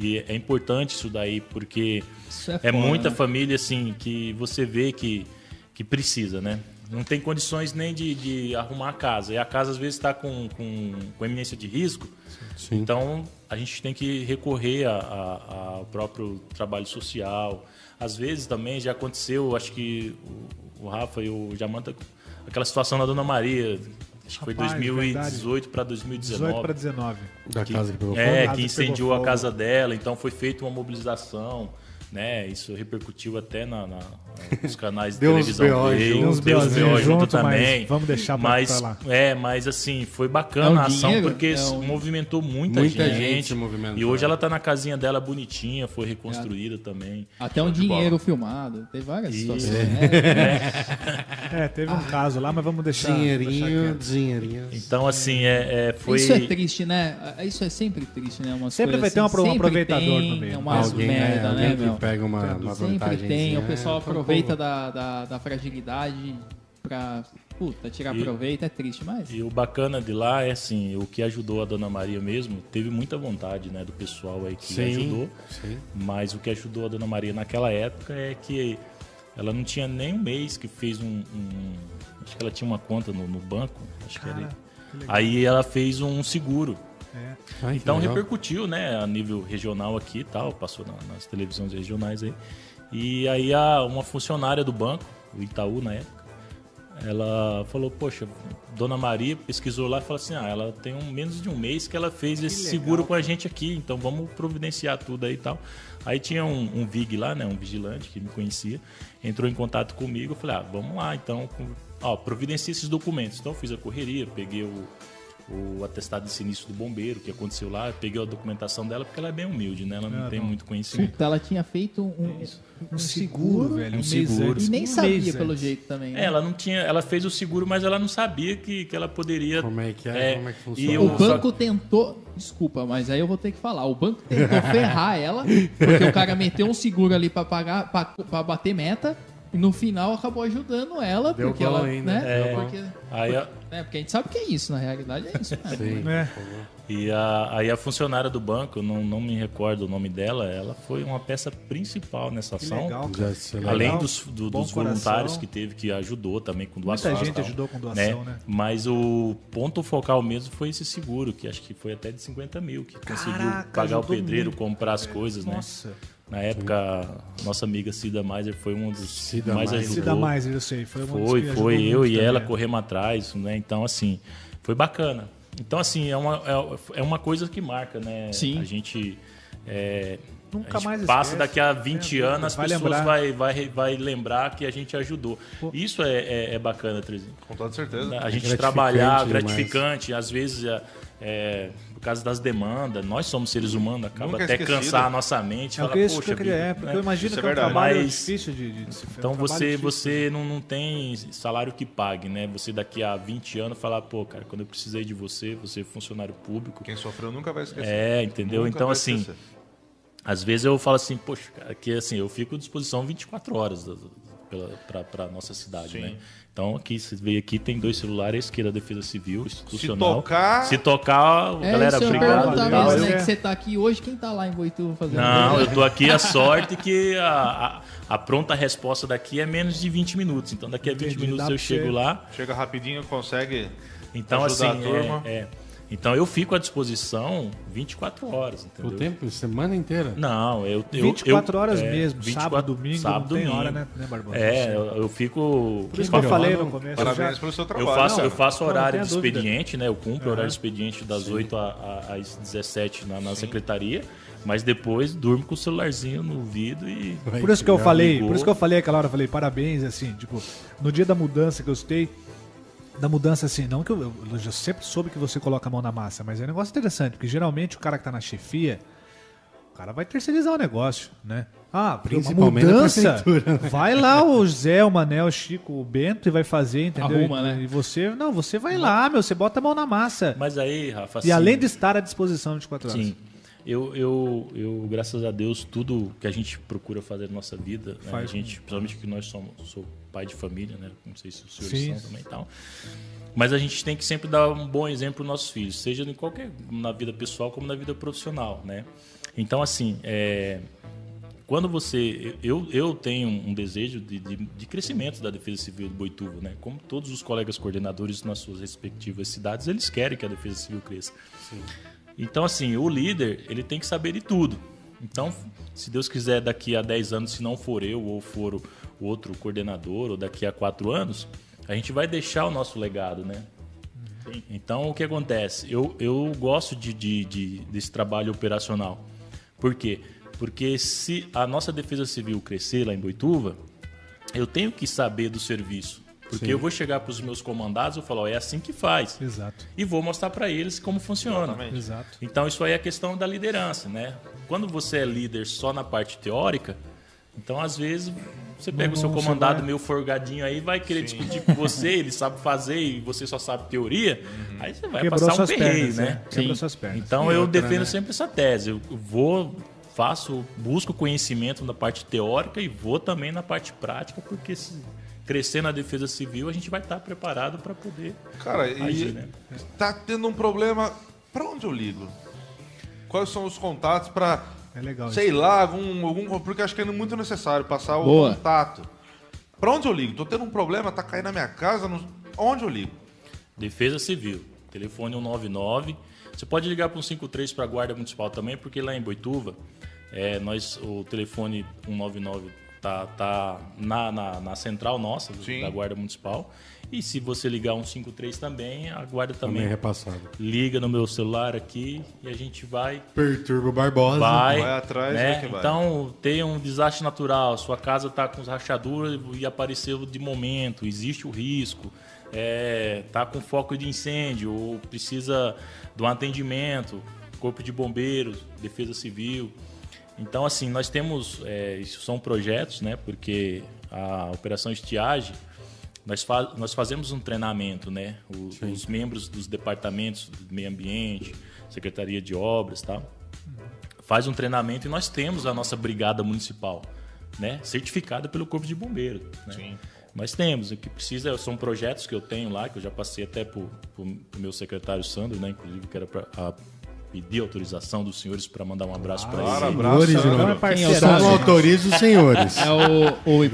e- e é importante isso daí, porque Isso é é foda, muita né? família assim que você vê que, que precisa, né? Não tem condições nem de, de arrumar a casa. E a casa às vezes está com, com, com eminência de risco. Sim. Então a gente tem que recorrer ao próprio trabalho social. Às vezes também já aconteceu, acho que o, o Rafa e o Jamanta, aquela situação da Dona Maria, acho que foi Rapaz, 2018 para 18 para 2019. 19. Da casa que pegou É, que que incendiou a casa dela, então foi feita uma mobilização, né? Isso repercutiu até na, na- nos canais de televisão BO dele, junto. Deu uns deu uns BOzinho BO junto também. vamos deixar pra lá. É, mas assim, foi bacana É um a ação dinheiro, porque é um- movimentou muita, Muita gente. gente. E hoje ela tá na casinha dela bonitinha, foi reconstruída também. Até um dinheiro filmado. Tem várias E- situações. né? É, teve um caso lá, mas vamos deixar. Dinheirinho, dinheirinho. Então, assim, é, é, foi. Isso é triste, né? Isso é sempre triste, né? Umas Sempre vai ter um assim, um sempre aproveitador tem meio. Umas alguém merda, é, né, alguém que pega uma, uma Sempre vantagem. tem, o pessoal É, aproveita da, da, da fragilidade pra, puta, tirar E- proveito, é triste, mas... E o bacana de lá é assim, o que ajudou a Dona Maria mesmo, teve muita vontade, né, do pessoal aí que Sim, ajudou. sim. Mas o que ajudou a Dona Maria naquela época é que ela não tinha nem um mês que fez um. um- acho que ela tinha uma conta no, no banco. Acho que era. Cara, que. Aí ela fez um seguro. É. Ai, Então repercutiu, né, a nível regional aqui e tal, passou na- nas televisões regionais aí. E aí a, uma funcionária do banco, o Itaú na época, ela falou, poxa, Dona Maria pesquisou lá e falou assim, ah, ela tem um, menos de um mês que ela fez esse legal, seguro com a gente aqui, então vamos providenciar tudo aí e tal. Aí tinha um, um VIG lá, né, um vigilante que me conhecia, entrou em contato comigo, eu falei, ah, vamos lá, então, com- ó, providencia esses documentos. Então eu fiz a correria, peguei o, o atestado de sinistro do bombeiro, que aconteceu lá, peguei a documentação dela, porque ela é bem humilde, né, ela não Ah, tem não. muito conhecimento. Puta, ela tinha feito um, Um seguro, velho. Um seguro. antes, E nem um sabia, mês pelo jeito também. né? É, ela não tinha, ela fez o seguro, mas ela não sabia que, que ela poderia. Como é que é? Como é que funciona? E O o, só- banco tentou. Desculpa, mas aí eu vou ter que falar. O banco tentou ferrar ela, porque o cara meteu um seguro ali pra pagar, pra bater meta, e no final acabou ajudando ela, Deu porque ela. ainda, né? bom. Porque, aí, a, é, porque a gente sabe que é isso, na realidade é isso. né? Sim. É. e a, aí a funcionária do banco, não, não me recordo o nome dela, ela foi uma peça principal nessa Que ação. legal, cara. Além Legal, dos, do- dos voluntários que teve, que ajudou também com Muita doações. e gente tal, ajudou com doação, né? Mas o ponto focal mesmo foi esse seguro, que acho que foi até de 50 mil, que conseguiu Caraca, pagar o pedreiro, muito, comprar as coisas, né? Nossa. Na época, nossa amiga Cida Maiser foi um dos Cida mais Maiser. ajudou. Dá mais, eu sei. Foi, uma das Foi, que foi eu e ela também. corremos atrás, né? Então, assim, foi bacana. Então, assim, é uma, é, é uma coisa que marca, né? Sim. A gente. é, Nunca a gente mais passa esquece. daqui a 20 É, anos, as vai pessoas lembrar. vai, vai, vai lembrar que a gente ajudou. Pô. Isso é, é, é bacana, Trezinho. Com toda certeza. A gente gratificante trabalhar, demais. gratificante, às vezes é, é, causa das demandas, nós somos seres humanos, acaba Nunca até esquecido. cansar a nossa mente. É fala, que isso que "Poxa eu queria, vida", é, porque né? eu imagino Isso é que é um verdade. trabalho Mas- difícil de, de, de se Então é um você, difícil. você não, não tem salário que pague, né? Você daqui a 20 anos falar, pô, cara, quando eu precisei de você, você é funcionário público. Quem sofreu nunca vai esquecer. É, entendeu? Nunca então, assim, esquecer. às vezes eu falo assim, poxa, cara, que assim, eu fico à disposição 24 horas para a nossa cidade, Sim. né? Então, aqui, você veio aqui, tem dois celulares, esquerda Defesa Civil, Se institucional. tocar, Se tocar, É, galera, obrigado. perguntar legal. mesmo, né? Que você tá aqui hoje, quem tá lá em Boituva fazendo Não, eu tô aqui, a sorte que a, a, a pronta resposta daqui é menos de 20 minutos. Então, daqui a 20 Entendi, minutos eu chego lá. chega rapidinho, consegue Então, ajudar assim, a turma. é, é. Então, eu fico à disposição 24 horas, O entendeu? tempo, semana inteira. Não, eu. eu 24 eu, horas é, mesmo, 24 sábado, domingo, sábado, não tem domingo. hora, né, né Barbosa? É, eu, eu fico. Por isso que eu falei no começo. Parabéns eu já- pelo seu Eu trabalho. faço, Não, eu faço horário de dúvida. expediente, né? Eu cumpro o horário de expediente das 8 a- a- às 17 na, na secretaria, mas depois durmo com o celularzinho no ouvido e. Por isso que eu falei, ligou. por isso que eu falei aquela hora, eu falei parabéns, assim, tipo, no dia da mudança que eu citei, da mudança assim, não que eu, eu já sempre soube que você coloca a mão na massa, mas é um negócio interessante, porque geralmente o cara que tá na chefia, o cara vai terceirizar o negócio, né? Ah, Principalmente mudança, né? vai lá o Zé, o Manel, o Chico, o Bento e vai fazer, entendeu? Arruma, e, né? e você, não, você vai lá, meu, você bota a mão na massa. Mas aí, Rafa, E assim, além de estar à disposição 24 horas. Sim. Eu, eu, eu, graças a Deus, tudo que a gente procura fazer na nossa vida, né, Faz a gente, principalmente que nós somos sou pai de família, né? Não sei se os senhores Sim. são também e tal. Mas a gente tem que sempre dar um bom exemplo para os nossos filhos, seja em qualquer na vida pessoal como na vida profissional, né? Então, assim, é, quando você. Eu, eu tenho um desejo de, de, de crescimento da Defesa Civil de Boituva, né? Como todos os colegas coordenadores nas suas respectivas cidades, eles querem que a Defesa Civil cresça. Então, assim, o líder, ele tem que saber de tudo. Então, se Deus quiser, daqui a 10 anos, se não for eu ou for o outro coordenador, ou daqui a 4 anos, a gente vai deixar o nosso legado, né? Então, o que acontece? Eu, eu gosto de, de- de- desse trabalho operacional. Por quê? Porque se a nossa defesa civil crescer lá em Boituva, eu tenho que saber do serviço. Porque eu vou chegar para os meus comandados e falar, ó, é assim que faz. Exato. E vou mostrar para eles como funciona. Exatamente. Exato. Então isso aí é a questão da liderança, né? Quando você é líder só na parte teórica, então às vezes você pega o seu Não, comandado vai- meio forgadinho aí, vai querer discutir com você, ele sabe fazer e você só sabe teoria, aí você vai Quebrou passar um perreio, pernas, né? né? Quebrou suas pernas. Então E eu outra, defendo né? sempre essa tese. Eu vou, faço, busco conhecimento na parte teórica e vou também na parte prática, porque se crescer na defesa civil, a gente vai estar preparado para poder Cara, e agir, né? tá tendo um problema. Pra onde eu ligo? Quais são os contatos pra. É legal Sei isso. lá, algum, algum. Porque acho que é muito necessário passar o Boa. contato. Pra onde eu ligo? Tô tendo um problema, tá caindo na minha casa. não- Onde eu ligo? Defesa Civil, telefone 199. Você pode ligar para o 53 para a Guarda Municipal também, porque lá em Boituva, é, nós, o telefone 199 tá, tá na, na, na central nossa, Sim. da Guarda Municipal. E se você ligar 153 também, a Guarda Também também, é repassado. liga no meu celular aqui e a gente vai Perturba o Barbosa. vai, Vai atrás, né? vai que vai. Então, tem um desastre natural, sua casa está com rachaduras e apareceu de momento, existe o risco, é, tá com foco de incêndio ou precisa de um atendimento, corpo de bombeiros, defesa civil. Então, assim, nós temos, é, isso são projetos, né? Porque a operação estiagem nós, fa nós fazemos um treinamento, né? O- os membros dos departamentos do meio ambiente, secretaria de obras, tal, faz um treinamento e nós temos a nossa brigada municipal, né? Certificada pelo corpo de bombeiro. Né? Nós temos, o que precisa são projetos que eu tenho lá, que eu já passei até para o meu secretário Sandro, né? Inclusive que era para pedir autorização dos senhores para mandar um abraço para Claro, ele. abraço. Senhores, não. É parceiro. Quem é o Só não autoriza os senhores. É o, o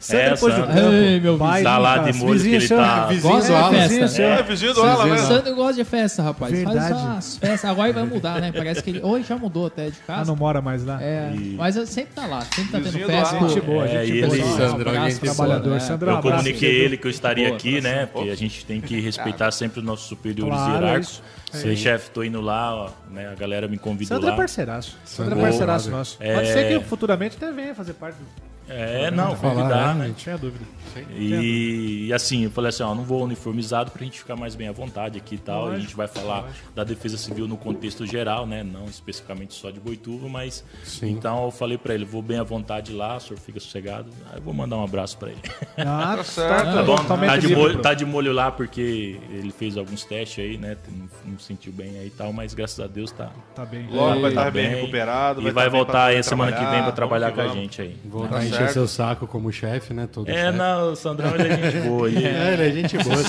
Sandra É, depois do Sandra. campo. Ei, meu Pai Tá lá de molho que ele seu. tá- Vizinho Gosta do de festa. Vizinho seu. É, vizinho do Alan, O né? Sandro gosta de festa, rapaz. Verdade. Faz umas festas. Agora vai mudar, né? Parece que ele. Hoje já mudou até de Ah, casa. não mora mais lá. É, mas eu sempre tá lá, sempre tá tendo Vizinho do festa. Gente boa, É, gente e boa. ele- Um Sandro, tem trabalhador. né? Sandro, um Eu comuniquei ele que eu estaria aqui, né? Porque a gente tem que respeitar sempre os nossos superiores é hierárquicos. Sei, chefe, tô indo lá, ó, né? A galera me convidou Sandro é lá. parceiraço. Sandro é Sandro é parceiraço nosso. É. Pode ser que futuramente até venha fazer parte do... É, não, falar, convidar, né, né? gente? Sem a dúvida. E, e assim, eu falei assim, ó, não vou uniformizado pra gente ficar mais bem à vontade aqui e tal. Lógico, a gente vai falar da defesa civil no contexto geral, né? Não especificamente só de Boituva, mas Sim. então eu falei pra ele, vou bem à vontade lá, o senhor fica sossegado. Aí eu vou mandar um abraço pra ele. Ah, Tá certo. Tá bom, totalmente tá de, molho, tá de molho lá porque ele fez alguns testes aí, né? Não, não sentiu bem aí e tal, mas graças a Deus tá. Tá bem. Logo vai tá estar bem, recuperado. E tá vai pra voltar aí a semana que vem pra Vamos trabalhar com a gente aí. Voltar a Tá encher seu saco como chefe, né? Todo É, chefe. não, o Sandrão ele é gente boa. E, É, ele é gente boa. Ó,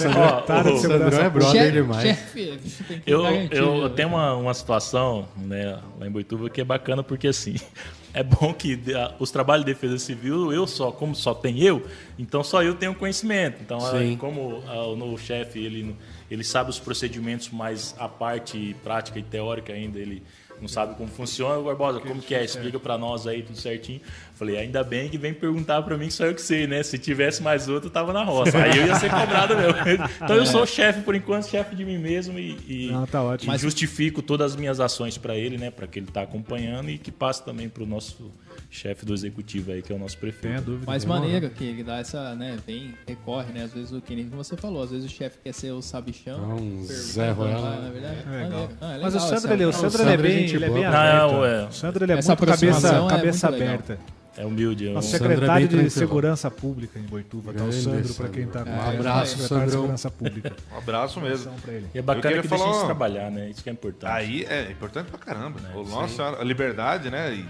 Sandrão, o- Sandrão é brother Chefe, demais. chefe, tem que Eu, garantir, eu né? tenho uma, uma situação né, lá em Boituva que é bacana porque assim é bom que a- os trabalhos de defesa civil eu só como só tem eu então só eu tenho conhecimento então Sim. como o novo chefe ele ele sabe os procedimentos mas a parte prática e teórica ainda ele não sabe como funciona o Barbosa como que é explica pra nós aí tudo certinho falei ainda bem que vem perguntar pra mim que só eu que sei né se tivesse mais outro eu tava na roça aí eu ia ser cobrado mesmo então eu sou chefe por enquanto chefe de mim mesmo e, e Não, tá ótimo. e justifico todas as minhas ações para ele, né? Para que ele tá acompanhando e que passe também para o nosso chefe do executivo aí, que é o nosso Tem prefeito. dúvida. Mas maneiro que ele dá essa, né, vem, recorre, né? Às vezes o que nem você falou, às vezes o chefe quer ser o sabichão. Ah, um pergunta, Zé Royal. Na verdade, É legal. Ah, é Mas o legal Sandro, ele, o essa- Sandro, Sandro ele é é bem, ele é bem Não, aberto. é. O Sandro ele é Essa muito cabeça, é cabeça legal. aberta. É humilde. é um- Nosso é secretário bem de tranquilo. Segurança Pública em Boituva, tá? O Sandro, para quem tá Um acompanhando, abraço, secretário de. Segurança Pública. Um abraço mesmo. E é bacana que deixa a falar gente trabalhar, né? Isso que é importante. Aí é importante pra caramba. Ô, Nossa senhora, a liberdade, né? E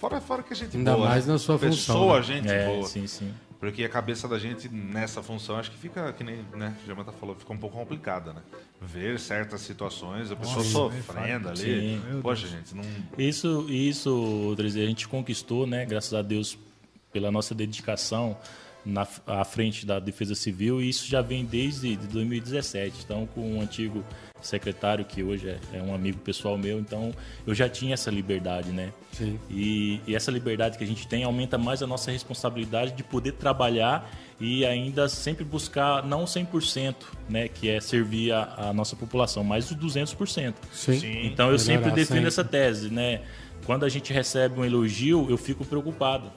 fora, fora que a gente Ainda boa. mais né? na sua função, Pessoa, né? gente é, boa. sim, sim. Porque a cabeça da gente nessa função, acho que fica, que nem né, o Jamanta falou, fica um pouco complicada, né? Ver certas situações, a pessoa sofrendo ali. Sim. Poxa, gente, não. Isso, isso, Dres, a gente conquistou, né? Graças a Deus, pela nossa dedicação na à frente da Defesa Civil, e isso já vem desde de 2017. Então, com o antigo secretário, que hoje é, é um amigo pessoal meu, então eu já tinha essa liberdade, né? Sim. E, e essa liberdade que a gente tem aumenta mais a nossa responsabilidade de poder trabalhar e ainda sempre buscar não 100%, né, que é servir a, a nossa população, mas os 200%. Sim. Então eu sempre defendo sempre. essa tese, né? Quando a gente recebe um elogio, eu fico preocupado.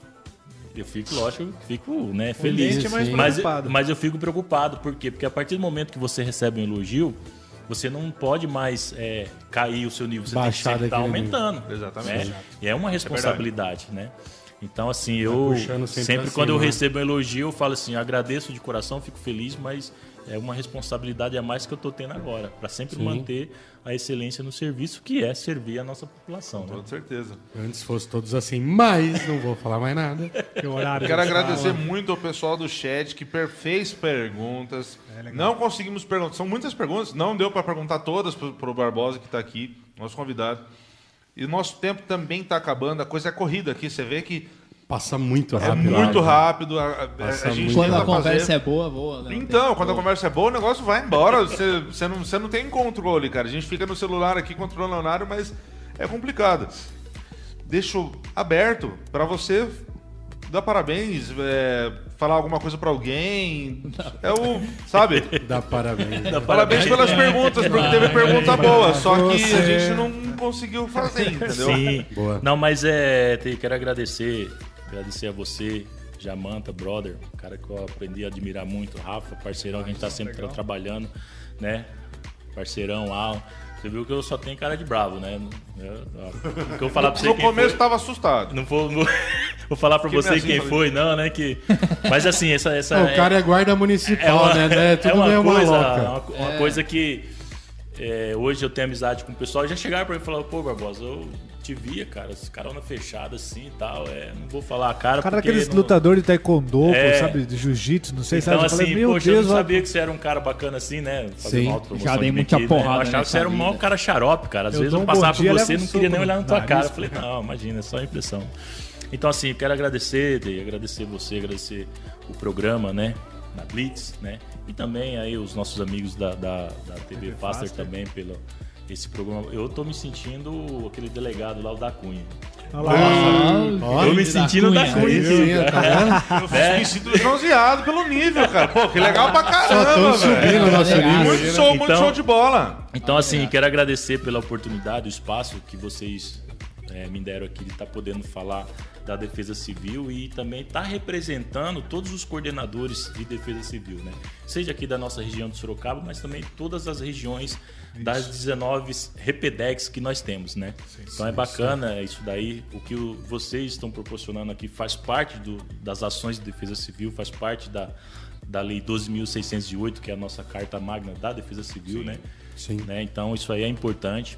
Eu fico, lógico, eu fico né, feliz. Mas mas, eu fico preocupado, por quê? Porque a partir do momento que você recebe um elogio, você não pode mais é, cair o seu nível, você Baixar tem que estar daquele nível. aumentando. Exatamente. né? E é uma responsabilidade, né? Então, assim, eu sempre sempre, quando cima, eu né? recebo um elogio, eu falo assim, agradeço de coração, fico feliz, mas é uma responsabilidade a mais que eu estou tendo agora, para sempre Sim. manter a excelência no serviço, que é servir a nossa população. Né? Com certeza. Antes fosse todos assim, mas não vou falar mais nada. Que horário Quero de agradecer fala. muito ao pessoal do chat que fez perguntas. não conseguimos perguntar. São muitas perguntas. Não deu para perguntar todas para o Barbosa, que está aqui, nosso convidado. E o nosso tempo também está acabando. A coisa é corrida aqui. Você vê que Passa muito é rápido. muito né? rápido. A, a- gente muito Quando a conversa fazer... é boa, boa. né? Então, quando a conversa é boa, o negócio vai embora. Você, você, não, você não tem controle, cara. A gente fica no celular aqui controlando o horário, mas é complicado. Deixo aberto para você dar parabéns, é, falar alguma coisa para alguém. É o. Sabe? Dá parabéns. Parabéns pelas perguntas, porque teve pergunta boa. Só que a gente não conseguiu fazer, entendeu? Sim. Boa. Não, mas é, quero agradecer, agradecer a você, Jamanta, brother, cara que eu aprendi a admirar muito, Rafa, parceirão, que a gente tá sempre tra- trabalhando, né? Parceirão, Alan. Você viu que eu só tenho cara de bravo, né? Eu, que eu falar pra você No quem começo foi- estava assustado. Não vou, não- vou falar pra Fiquei você assim, quem falei. foi, não, né? Que, mas assim, essa. essa o cara é guarda municipal, né? É tudo uma meio coisa. Uma, uma coisa que é, hoje eu tenho amizade com o pessoal. Já chegaram pra mim e falaram, pô, Barbosa, eu te via, cara, esse carona fechada assim e tal. É, não vou falar a cara. Cara porque daqueles não- lutadores de taekwondo, É. pô, sabe, de jiu-jitsu, não sei, Então, sabe? Eu assim, falei, meu poxa, Deus, eu não ó, sabia que você era um cara bacana assim, né? Sim. Já dei de muita mentira, né? porrada Eu achava que você era um maior cara xarope, cara. Às Eu vezes eu um passava por você levo não queria nem olhar na tua cara. Eu falei, não, imagina, é só impressão. Então, assim, quero agradecer, Dei, agradecer você, agradecer o programa, né? Na Blitz, né? E também aí os nossos amigos da, da, da TV Faster também pelo esse programa. Eu tô me sentindo aquele delegado lá, o da Cunha. olha lá, Ah, Eu me da sentindo da Cunha. Aí sim, tá? É. Me sinto bronzeado pelo nível, cara. Pô, que legal pra caramba, velho. nível. Muito show, muito Então- show de bola. Então, assim, quero agradecer pela oportunidade, o espaço que vocês é, me deram aqui de estar tá podendo falar da Defesa Civil e também estar tá representando todos os coordenadores de Defesa Civil, né? Seja aqui da nossa região de Sorocaba, mas também todas as regiões isso. das 19 repedex que nós temos, né? Sim, então sim, é bacana sim. isso daí. O que vocês estão proporcionando aqui faz parte do, das ações de defesa civil, faz parte da, da Lei 12.608, que é a nossa carta magna da defesa civil, né? Sim. Né? Então isso aí é importante.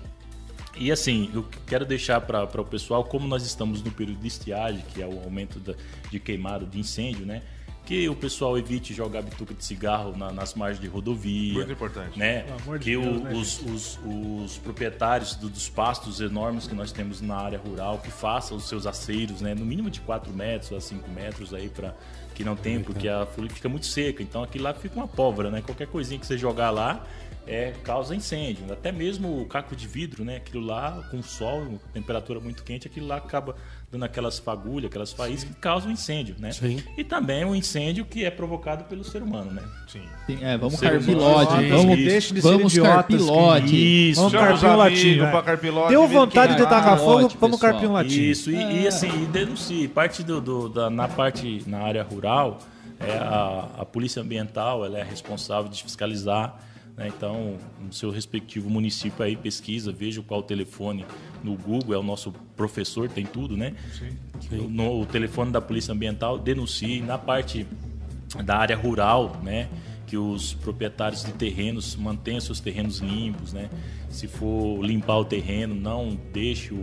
E assim, eu quero deixar para o pessoal, como nós estamos no período de estiagem, que é o aumento da, de queimada, de incêndio, né? que o pessoal evite jogar bituca de cigarro na, nas margens de rodovia. Muito importante. Né? que de Deus, né, os, os, os, proprietários do, dos pastos enormes que nós temos na área rural, que façam os seus aceiros, né? no mínimo de 4 metros a 5 metros aí para que não tem, porque a folha fica muito seca. Então aqui lá fica uma pólvora, né? Qualquer coisinha que você jogar lá, é, causa incêndio. Até mesmo o caco de vidro, né? Aquilo lá, com sol, temperatura muito quente, aquilo lá acaba dando aquelas fagulhas, aquelas faíscas que causam incêndio, né? Sim. E também o um incêndio que é provocado pelo ser humano, né? Sim. É, vamos carpilote. Vamos, deixa de vamos ser carpilote. Isso. Vamos carpir um latinho. É. Deu vontade de tacar fogo, vamos um latinho. Isso. E, é. e assim, e denuncie. Parte do, do, da, na parte, na área rural, é a, a polícia ambiental, ela é responsável de fiscalizar né? Então, no seu respectivo município aí, pesquisa, veja qual o telefone no Google, é o nosso professor, tem tudo, né? Sim. Sim. No, o telefone da Polícia Ambiental, denuncie. Na parte da área rural, né? que os proprietários de terrenos mantenham seus terrenos limpos, né? Se for limpar o terreno, não deixe o,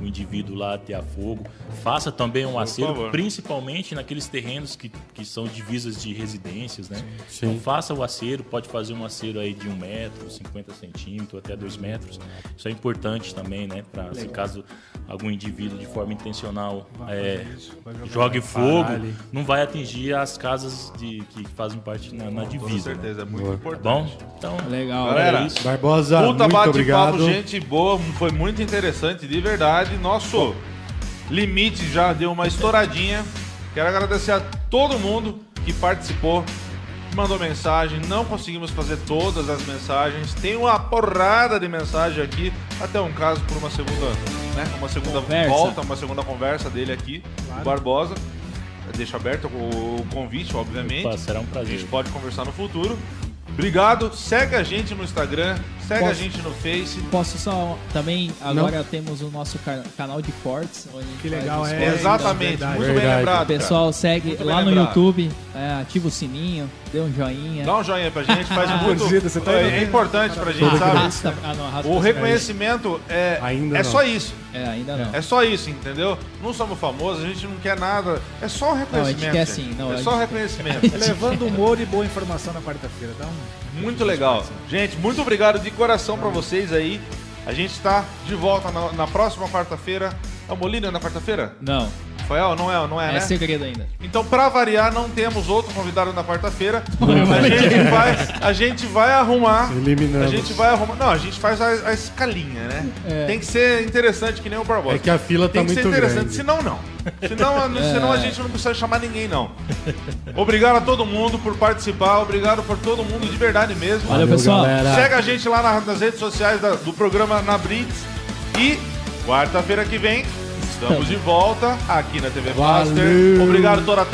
o indivíduo lá a fogo. Faça também um acero, principalmente naqueles terrenos que, que são divisas de residências, né? Sim. Então faça o acero, pode fazer um acero aí de um metro, 50 centímetros, até dois metros. Isso é importante também, né? Para se caso algum indivíduo de forma intencional é, jogue fogo, não vai atingir as casas de, que fazem parte na, na divisa. Com certeza, né? é muito Boa. importante. Tá bom? Então, legal. Galera, é isso. Barbosa, puta muito obrigado. gente boa, foi muito interessante, de verdade. Nosso limite já deu uma estouradinha. Quero agradecer a todo mundo que participou, mandou mensagem. Não conseguimos fazer todas as mensagens. Tem uma porrada de mensagem aqui. Até um caso por uma segunda, né? Uma segunda conversa. volta, uma segunda conversa dele aqui, claro. o Barbosa. Deixo aberto o convite, obviamente. Opa, será um prazer. A gente pode conversar no futuro. Obrigado. Segue a gente no Instagram, segue Posso... a gente no Face. Posso só também agora Não. temos o nosso canal de cortes, que legal é. Exatamente, verdade. muito verdade. bem lembrado. Pessoal, cara. segue muito lá no YouTube, é, ativa o sininho, dê um joinha. Dá um joinha pra gente, faz muito. Você tá é, é importante pra gente, sabe? Arrasta, ah, não, arrasta o reconhecimento é, ainda é só isso. É, ainda não. É só isso, entendeu? Não somos famosos, a gente não quer nada. É só o reconhecimento. Não, a gente quer sim. Não, é só o reconhecimento. Levando humor e boa informação na quarta-feira. Dá um... Muito legal. Gente, muito obrigado de coração pra vocês aí. A gente está de volta na, na próxima quarta-feira. É o Molina na quarta-feira? Não. Rafael? Não é, não é, é né? segredo ainda. Então, pra variar, não temos outro convidado na quarta-feira. a, gente vai, a gente vai arrumar. Eliminando. A gente vai arrumar. Não, a gente faz a, a escalinha, né? É. Tem que ser interessante que nem o Barbosa. É que a fila tá muito grande. Tem que ser interessante, grande. senão não. Senão, é. senão a gente não precisa chamar ninguém, não. Obrigado a todo mundo por participar. Obrigado por todo mundo, de verdade mesmo. Valeu, pessoal. Galera. Segue a gente lá nas redes sociais do programa Na Brits. E quarta-feira que vem Estamos de volta aqui na TV Master. Obrigado toda a